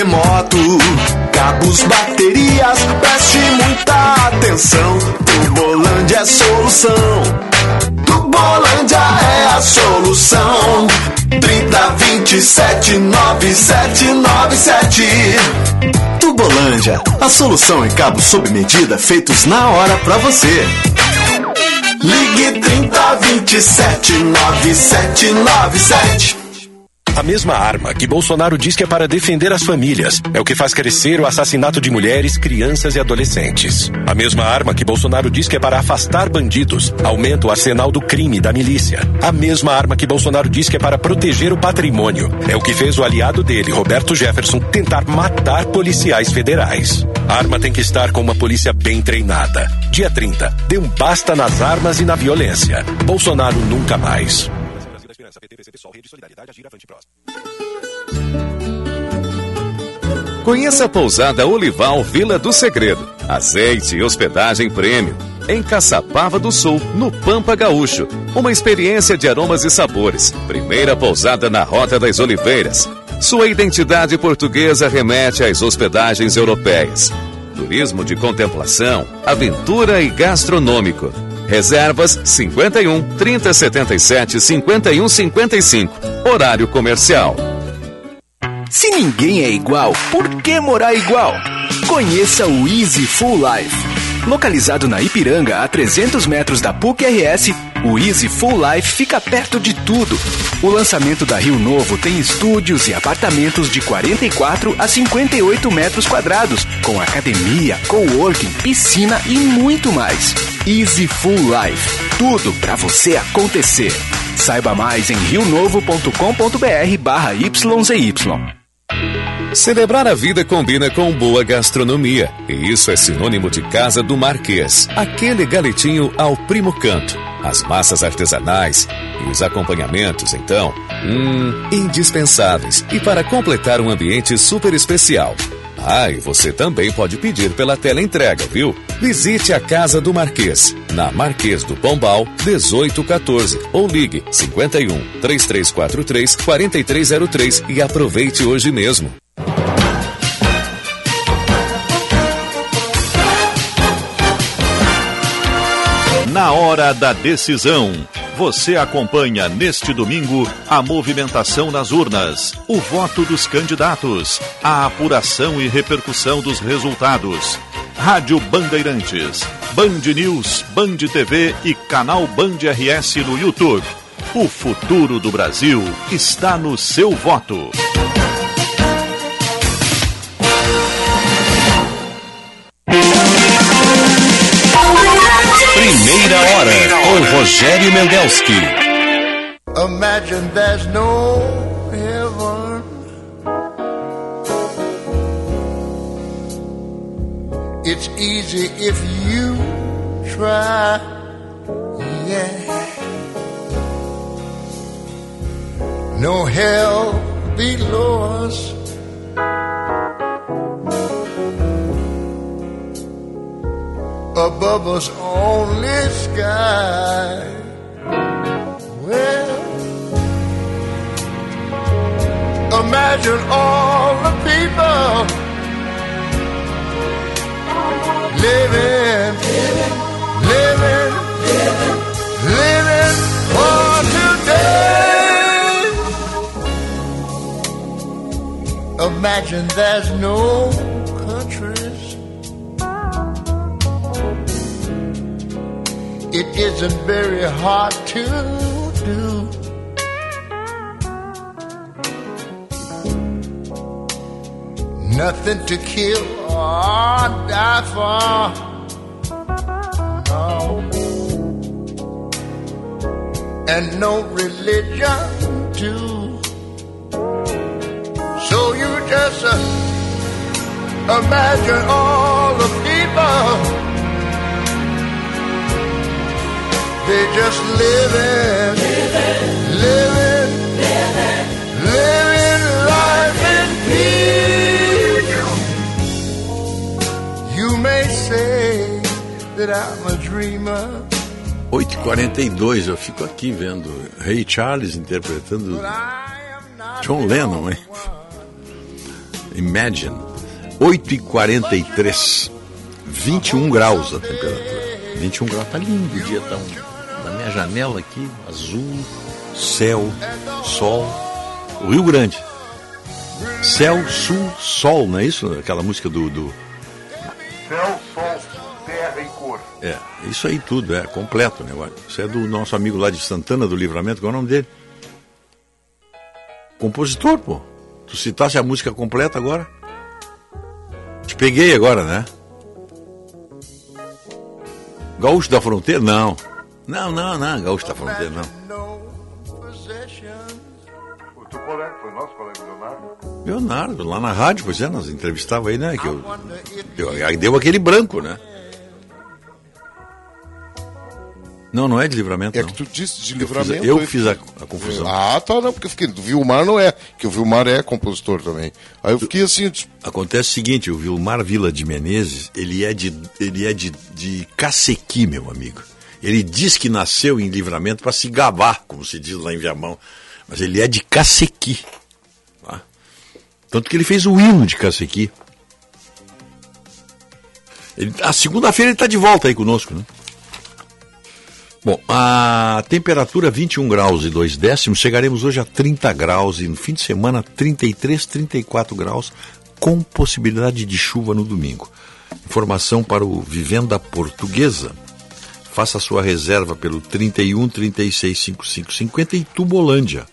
S12: Controle remoto, cabos, baterias, preste muita atenção. Tubolândia é solução. Tubolândia é a solução. 30 27 9797. Tubolândia, a solução em cabos sob medida feitos na hora pra você. Ligue 30 27 9797.
S127: A mesma arma que Bolsonaro diz que é para defender as famílias é o que faz crescer o assassinato de mulheres, crianças e adolescentes. A mesma arma que Bolsonaro diz que é para afastar bandidos aumenta o arsenal do crime da milícia. A mesma arma que Bolsonaro diz que é para proteger o patrimônio é o que fez o aliado dele, Roberto Jefferson, tentar matar policiais federais. A arma tem que estar com uma polícia bem treinada. Dia 30, dê um basta nas armas e na violência. Bolsonaro nunca mais.
S1: Conheça a pousada Olival Vila do Segredo. Azeite e hospedagem prêmio. Em Caçapava do Sul, no Pampa Gaúcho. Uma experiência de aromas e sabores. Primeira pousada na Rota das Oliveiras. Sua identidade portuguesa remete às hospedagens europeias. Turismo de contemplação, aventura e gastronômico. Reservas 51 3077 51 55. Horário comercial.
S126: Se ninguém é igual, por que morar igual? Conheça o Easy Full Life. Localizado na Ipiranga, a 300 metros da PUC-RS, o Easy Full Life fica perto de tudo. O lançamento da Rio Novo tem estúdios e apartamentos de 44 a 58 metros quadrados, com academia, coworking, piscina e muito mais. Easy Full Life. Tudo para você acontecer. Saiba mais em rionovo.com.br barra YZY.
S1: Celebrar a vida combina com boa gastronomia. E isso é sinônimo de Casa do Marquês. Aquele galetinho ao primo canto. As massas artesanais e os acompanhamentos, então, hum, indispensáveis. E para completar um ambiente super especial. Ah, e você também pode pedir pela tela entrega, viu? Visite a Casa do Marquês, na Marquês do Pombal, 1814, ou ligue 51 3343 4303 e aproveite hoje mesmo.
S3: Na hora da decisão, você acompanha neste domingo a movimentação nas urnas, o voto dos candidatos, a apuração e repercussão dos resultados. Rádio Bandeirantes, Band News, Band TV e canal Band RS no YouTube. O futuro do Brasil está no seu voto.
S128: Primeira hora com Rogério Mendelski.
S2: Imagine there's no It's easy if you try. Yeah. No hell below us. Above us only sky. Well, imagine all the people living, living, living, living for today. Imagine there's no countries. It isn't very hard to do. Nothing to kill or die for. And no religion too. So you just uh, imagine all the people. They just living, living, living, living life in peace. Say that I'm a dreamer.
S3: 8h42, eu fico aqui vendo Ray Charles interpretando John Lennon, hein? Imagine. 8h43, 21 graus a temperatura. 21 graus, tá lindo o dia, tá um na minha janela aqui, azul, céu, sol, o Rio Grande. Céu, sul, sol, não é isso? Aquela música do. do...
S4: Céu,
S3: É, isso aí tudo, é completo o negócio. Isso é do nosso amigo lá de Santana do Livramento, qual é o nome dele? Compositor, pô. Tu citasse a música completa agora? Te peguei agora, né? Gaúcho da Fronteira? Não. Não, não, não, Gaúcho da Fronteira, não.
S4: O teu colega, foi nosso colega Leonardo?
S3: Leonardo, lá na rádio, pois é, nós entrevistava aí, né? Que eu, eu, aí deu aquele branco, né? Não, não é de livramento.
S4: É
S3: não.
S4: que tu disse de
S3: Eu
S4: livramento.
S3: fiz Eu fiz a, a confusão.
S4: Ah, tá, não, porque eu fiquei. Do Vilmar não é, que o Vilmar é compositor também. Aí eu fiquei assim, eu disse,
S3: Acontece o seguinte, o Vilmar Vila de Menezes, ele é de, ele é de, de Cacequi, meu amigo. Ele diz que nasceu em livramento para se gabar, como se diz lá em Viamão. Mas ele é de Cacequi. tá? Tanto que ele fez o hino de Cacequi. Ele- a segunda-feira ele está de volta aí conosco, né? Bom, a temperatura 21 graus e 2 décimos, chegaremos hoje a 30 graus e no fim de semana 33, 34 graus, com possibilidade de chuva no domingo. Informação para o Vivenda Portuguesa. Faça sua reserva pelo 31 36 55 50 em Tubolândia.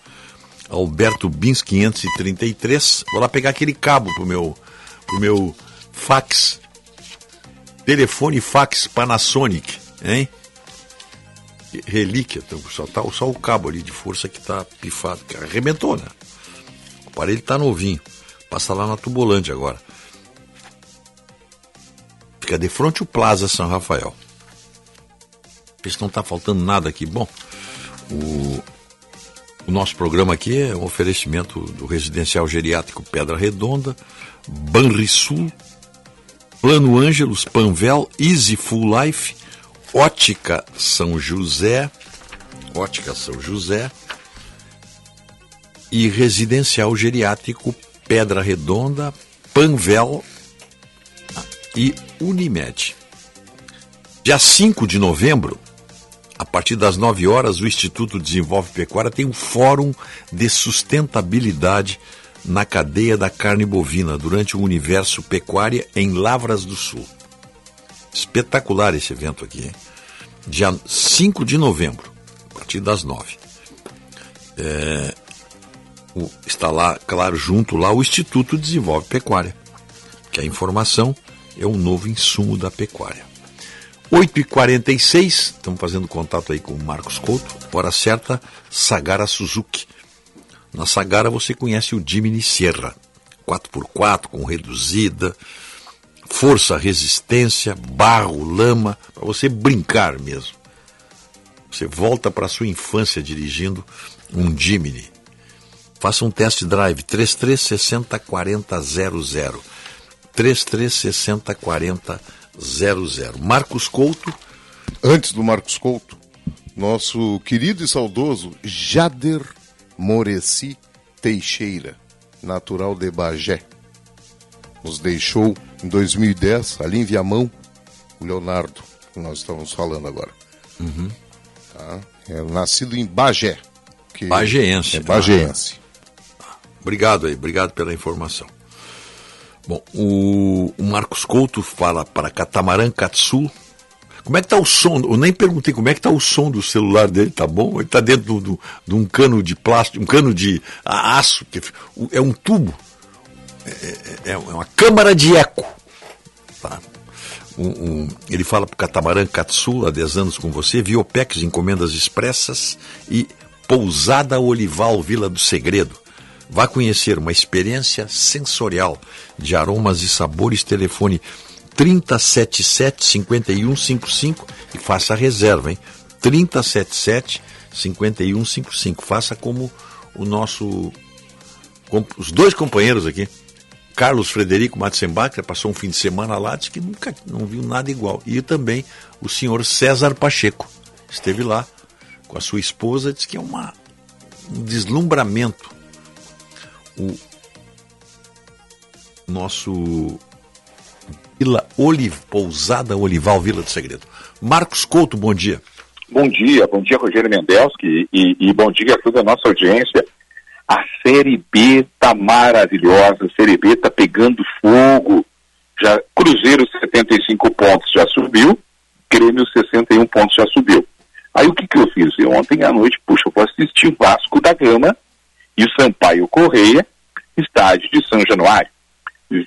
S3: Alberto Bins 533. Vou lá pegar aquele cabo pro meu, pro meu fax. Telefone fax Panasonic, hein? Relíquia, então só, tá, só o cabo ali de força que tá pifado, que arrebentou, né? O aparelho tá novinho. Passa lá na Tubolândia agora. Fica de frente o Plaza São Rafael. Se não tá faltando nada aqui. Bom, o, o nosso programa aqui é um oferecimento do Residencial Geriátrico Pedra Redonda, Banrisul, Plano Ângelos, Panvel, Easy Full Life, Ótica São José, Ótica São José e Residencial Geriátrico Pedra Redonda, Panvel e Unimed. Dia 5 de novembro, a partir das 9 horas, o Instituto Desenvolve Pecuária tem um fórum de sustentabilidade na cadeia da carne bovina durante o universo pecuária em Lavras do Sul. Espetacular esse evento aqui, hein? Dia 5 de novembro, a partir das 9. É, o- está lá, claro, junto lá o Instituto Desenvolve Pecuária, que a informação é um novo insumo da pecuária. 8h46, estamos fazendo contato aí com o Marcos Couto, hora certa, Sagara Suzuki. Na Sagara você conhece o Jimny Sierra, 4x4 com reduzida, força, resistência, barro, lama, para você brincar mesmo. Você volta para sua infância dirigindo um Jimny. Faça um test drive 3360 40 00. 3360 40 00. Marcos Couto.
S4: Antes do Marcos Couto, nosso querido e saudoso Jader Moreci Teixeira, natural de Bagé. Nos deixou em 2010, ali em Viamão, o Leonardo, que nós estamos falando agora.
S3: Uhum.
S4: Tá? É nascido em Bagé. Que
S3: Bagéense.
S4: É bagéense.
S3: Obrigado aí, obrigado pela informação. Bom, o, o Marcos Couto fala para Catamarã Katsu. Como é que tá o som? Eu nem perguntei como é que tá o som do celular dele, tá bom? Ele tá dentro de um cano de plástico, um cano de aço, que é um tubo. É, é- é uma câmara de eco. Tá? Um- um- ele fala para o Catamarã Katsu, há 10 anos com você, Viopex, encomendas expressas e Pousada Olival Vila do Segredo. Vá conhecer uma experiência sensorial de aromas e sabores. Telefone 3077-5155 e faça a reserva, hein? 3077-5155. Faça como o nosso. os dois companheiros aqui. Carlos Frederico Matzenbach passou um fim de semana lá, disse que nunca não viu nada igual. E também o senhor César Pacheco esteve lá com a sua esposa, disse que é uma, um deslumbramento. O nosso Vila Oliv, Pousada Olival, Vila do Segredo. Marcos Couto, bom dia.
S79: Bom dia, bom dia Rogério Mendelski e, e bom dia a toda a nossa audiência. A Série B tá maravilhosa, a Série B tá pegando fogo. Já Cruzeiro 75 pontos já subiu, Grêmio 61 pontos já subiu. Aí o que que eu fiz? Eu ontem à noite, puxa, eu vou assistir Vasco da Gama e o Sampaio Correia, estádio de São Januário.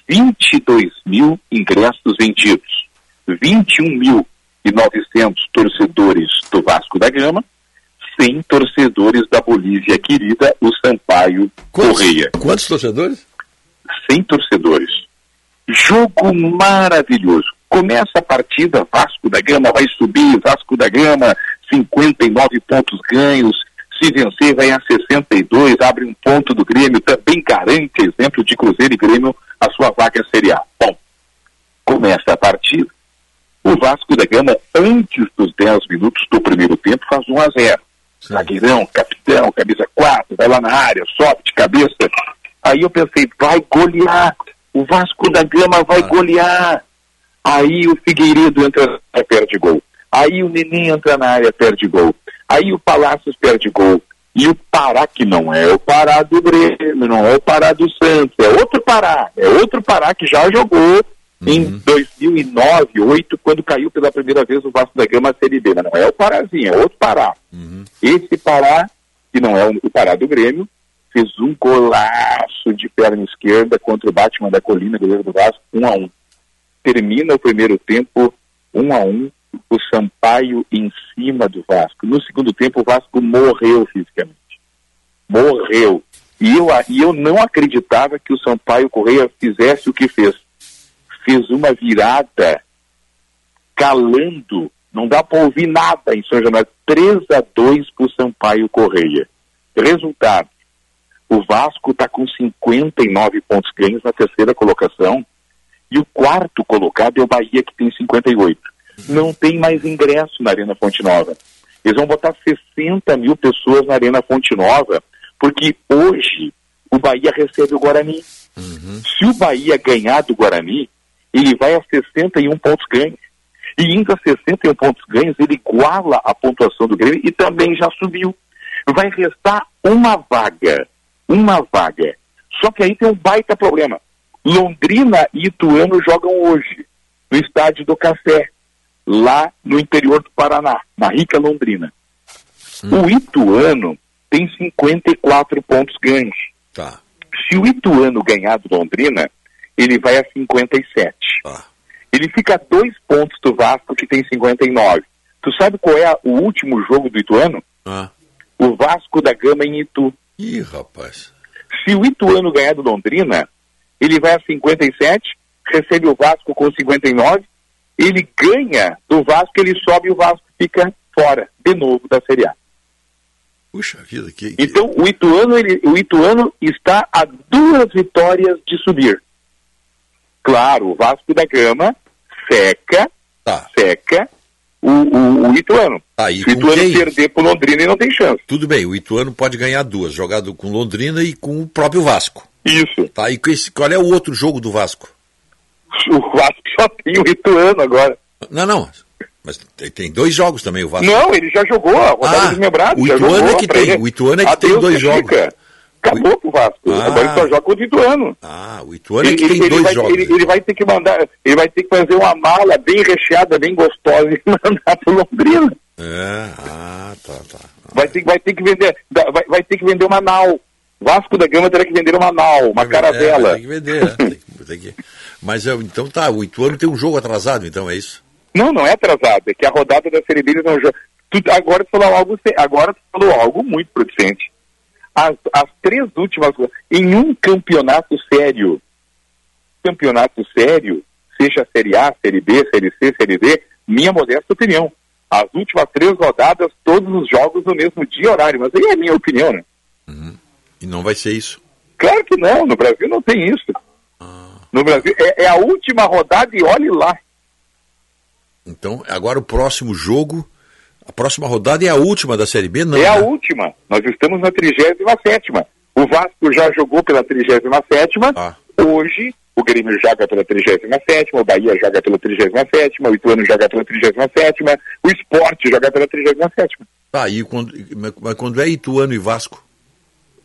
S79: 22 mil ingressos vendidos, 21.900 torcedores do Vasco da Gama, 100 torcedores da Bolívia querida, o Sampaio Correia.
S3: Quantos torcedores?
S79: 100 torcedores. Jogo maravilhoso. Começa a partida, Vasco da Gama vai subir, Vasco da Gama, 59 pontos ganhos. Se vencer, vai a 62, abre um ponto do Grêmio, também garante, exemplo de Cruzeiro e Grêmio, a sua vaga Série A. Bom, começa a partida. O Vasco da Gama, antes dos 10 minutos do primeiro tempo, faz 1 a 0. Zagueirão, capitão, camisa 4, vai lá na área, sobe de cabeça. Aí eu pensei, vai golear. O Vasco da Gama vai golear. Aí o Figueiredo entra na área, perde gol. Aí o Neném entra na área, perde gol. Aí o Palácios perde gol. E o Pará, que não é o Pará do Grêmio, não é o Pará do Santos, é outro Pará. É outro Pará que já jogou em 2009, 2008, quando caiu pela primeira vez o Vasco da Gama Série B. Mas não é o Parazinho, é outro Pará. Esse Pará, que não é o Pará do Grêmio, fez um golaço de perna esquerda contra o Batman da Colina, goleiro do Vasco, 1 a 1 Termina o primeiro tempo 1 a 1 o Sampaio em cima do Vasco. No segundo tempo, o Vasco morreu fisicamente. Morreu. E eu, e eu não acreditava que o Sampaio Correia fizesse o que fez. Fez uma virada calando, não dá para ouvir nada em São Januário. 3 a 2 para o Sampaio Correia. Resultado: o Vasco está com 59 pontos ganhos na terceira colocação e o quarto colocado é o Bahia, que tem 58. Não tem mais ingresso na Arena Fonte Nova. Eles vão botar 60 mil pessoas na Arena Fonte Nova, porque hoje o Bahia recebe o Guarani. Se o Bahia ganhar do Guarani, ele vai a 61 pontos ganhos. E indo a 61 pontos ganhos, ele iguala a pontuação do Grêmio e também já subiu. Vai restar uma vaga. Uma vaga. Só que aí tem um baita problema. Londrina e Ituano jogam hoje, no estádio do Café, lá no interior do Paraná, na rica Londrina. O Ituano tem 54 pontos ganhos.
S3: Tá.
S79: Se o Ituano ganhar do Londrina, ele vai a 57. Ele fica a dois pontos do Vasco, que tem 59. Tu sabe qual é o último jogo do Ituano?
S3: Ah.
S79: O Vasco da Gama em Itu.
S3: Ih, rapaz.
S79: Se o Ituano ganhar do Londrina, ele vai a 57 recebe o Vasco com 59, ele ganha do Vasco, ele sobe e o Vasco fica fora de novo da Série A.
S3: Puxa vida, que,
S79: Então o Ituano, ele, o Ituano está a duas vitórias de subir. Claro, o Vasco da Gama seca, seca o, o, o Ituano.
S3: Tá,
S79: Se o Ituano
S3: quem?
S79: perder pro Londrina, ele não tem chance.
S3: Tudo bem, o Ituano pode ganhar duas, jogado com Londrina e com o próprio Vasco.
S79: Isso.
S3: Tá, e esse- qual é o outro jogo do Vasco?
S79: O Vasco só tem o Ituano agora.
S3: Não, não. Mas tem, tem dois jogos também, o Vasco.
S79: Não, ele já jogou a rodada
S3: Ah,
S79: desmembrada.
S3: o Ituano é que tem, o Ituano é que tem
S79: Adeus,
S3: dois
S79: Benfica. Acabou pro Vasco.
S3: Ah.
S79: Agora ele só joga contra o Ituano.
S3: Ah, o Ituano é que tem dois
S79: vai,
S3: jogos.
S79: Ele, ele vai ter que mandar, ele vai ter que fazer uma mala bem recheada, bem gostosa e mandar pro Londrina.
S3: É, ah, tá, tá.
S79: Vai ter, vai ter que vender, vai, vai ter que vender uma nau. Vasco da Gama terá que vender uma nau, uma
S3: É,
S79: caravela.
S3: tem que vender, é, tem que- tem que- Mas é, então tá, o Ituano tem um jogo atrasado, então é isso?
S79: Não, não é atrasado, é que a rodada da Série B não jogam. Tu, agora tu falou algo, agora tu falou algo muito producente. As, as três últimas, em um campeonato sério, campeonato sério, seja Série A, Série B, Série C, Série D, minha modesta opinião, as últimas três rodadas, todos os jogos no mesmo dia e horário, mas aí é a minha opinião, né?
S3: E não vai ser isso.
S79: Claro que não, no Brasil não tem isso. No Brasil, é, é a última rodada e olhe lá.
S3: Então, agora o próximo jogo, a próxima rodada é a última da Série B, não?
S79: é a
S3: né?
S79: última. Nós estamos na 37 O Vasco já jogou pela 37
S3: Ah.
S79: Hoje, o Grêmio joga pela 37 o Bahia joga pela 37 o Ituano joga pela 37 o Esporte joga pela 37
S3: Tá, e quando, mas quando é Ituano e Vasco?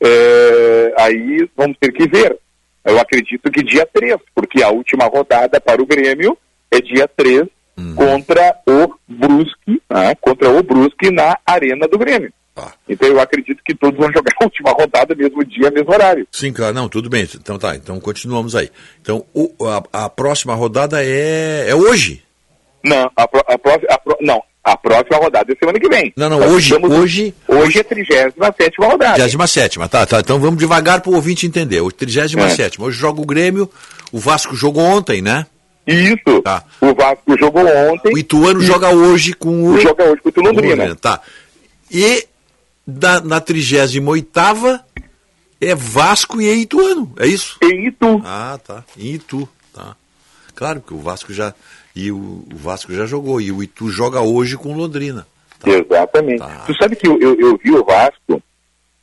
S79: É, aí vamos ter que ver. Eu acredito que dia 3, porque a última rodada para o Grêmio é dia 3 contra o Brusque, né, contra o Brusque na Arena do Grêmio. Então eu acredito que todos vão jogar a última rodada, mesmo dia, mesmo horário.
S3: Sim, claro, não, tudo bem. Então tá, então continuamos aí. Então, o- a, a próxima rodada é, é hoje?
S79: Não, a, pró- a próxima, a pró- não, a próxima rodada é semana que vem.
S3: Não, não,
S79: Nós
S3: hoje, hoje...
S79: Hoje é 37 rodada.
S3: 37, tá, tá. Então vamos devagar para o ouvinte entender. O 37, hoje joga o Grêmio, o Vasco jogou ontem, né?
S79: Isso.
S3: Tá.
S79: O Vasco jogou ontem.
S3: O Ituano joga hoje com o.
S79: Joga hoje com o Londrina.
S3: Tá. E da, na 38 é Vasco e é Ituano, é isso?
S79: Em Itu.
S3: Ah, tá. Em Itu, tá. Claro que o Vasco já. E o, o Vasco já jogou. E o Itu joga hoje com o Londrina.
S79: Exatamente. Tu sabe que eu, eu, eu vi o Vasco,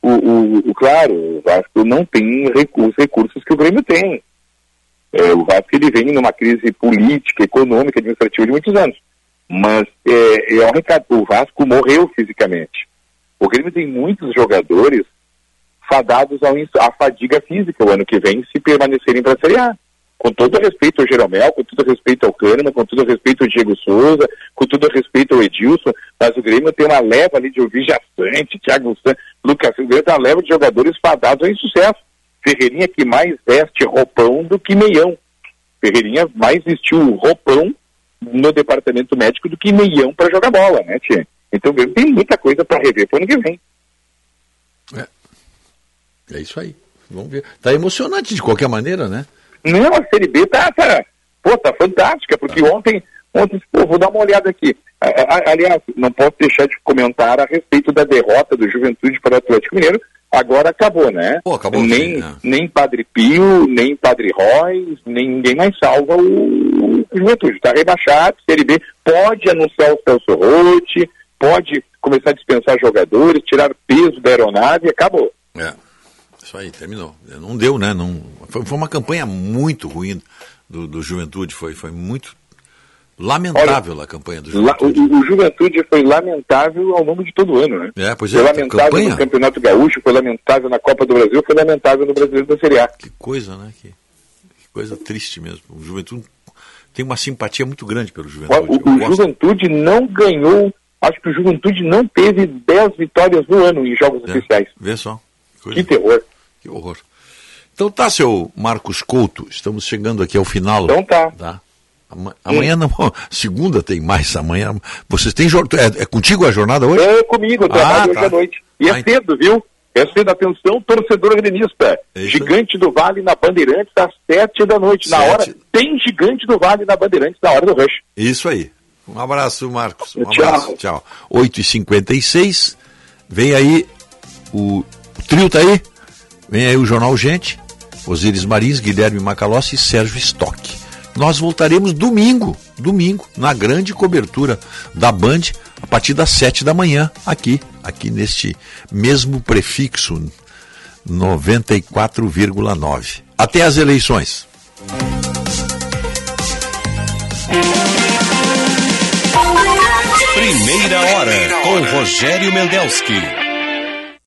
S79: o, o, o- claro, o Vasco não tem recu- os recursos que o Grêmio tem. É, o Vasco ele vem numa crise política, econômica, administrativa de muitos anos. Mas é, é um recado, o Vasco morreu fisicamente. O Grêmio tem muitos jogadores fadados ao à fadiga física o ano que vem se permanecerem para a Série A. Com todo respeito ao Jeromel, com todo respeito ao Kahneman, com todo respeito ao Diego Souza, com todo respeito ao Edilson, mas o Grêmio tem uma leva ali de Ovidia Sante, Thiago Santos, Lucas Silva, uma leva de jogadores fadados ao insucesso. Ferreirinha que mais veste roupão do que meião. Ferreirinha mais vestiu roupão no departamento médico do que meião para jogar bola, né, Tia? Então o Grêmio tem muita coisa para rever para o ano que vem.
S3: É isso aí. Vamos ver. Tá emocionante de qualquer maneira, né?
S79: Não, a Série B tá, tá, pô, tá fantástica, porque ontem, ontem, pô, vou dar uma olhada aqui. A- a- aliás, não posso deixar de comentar a respeito da derrota do Juventude para o Atlético Mineiro. Agora acabou, né?
S3: Pô, acabou
S79: nem,
S3: né?
S79: nem Padre Pio, nem Padre Roy, nem ninguém mais salva o, o Juventude. Está rebaixado, Série B pode anunciar o Celso Rotti, pode começar a dispensar jogadores, tirar peso da aeronave e acabou.
S3: É. Isso aí, terminou. Não deu, né? Não, foi, foi uma campanha muito ruim do, do Juventude. Foi, foi muito lamentável a campanha do Juventude.
S79: o, o Juventude foi lamentável ao longo de todo o ano, né?
S3: É, pois é,
S79: foi lamentável
S3: campanha-
S79: no Campeonato Gaúcho, foi lamentável na Copa do Brasil, foi lamentável no Brasileiro da Série A.
S3: Que coisa, né? Que, que coisa triste mesmo. O Juventude tem uma simpatia muito grande pelo Juventude.
S79: O, o Juventude não ganhou, acho que o Juventude não teve 10 vitórias no ano em jogos oficiais.
S3: Vê só. Coisa-
S79: Que terror.
S3: Que horror. Então tá, seu Marcos Couto, estamos chegando aqui ao final.
S79: Então tá.
S3: Ama- Amanhã não, segunda tem mais, amanhã. Vocês têm é, é contigo a jornada hoje?
S79: É comigo, eu trabalho
S3: Ah,
S79: hoje
S3: tá.
S79: à noite. E é
S3: Ah,
S79: cedo, viu? Prestando atenção, torcedor gremista. Gigante do Vale na Bandeirantes às sete da noite. Na hora, tem Gigante do Vale na Bandeirantes na hora do rush.
S3: Isso aí. Um abraço, Marcos. Um
S79: Tchau.
S3: abraço. Tchau. 8h56. Vem aí o, o trio tá aí. Vem aí o Jornal Gente. Osíris Marins, Guilherme Macalossi e Sérgio Stock. Nós voltaremos domingo, domingo, na grande cobertura da Band, a partir das 7 da manhã, aqui, aqui neste mesmo prefixo 94,9. Até as eleições.
S1: Primeira hora com Rogério Mendelski.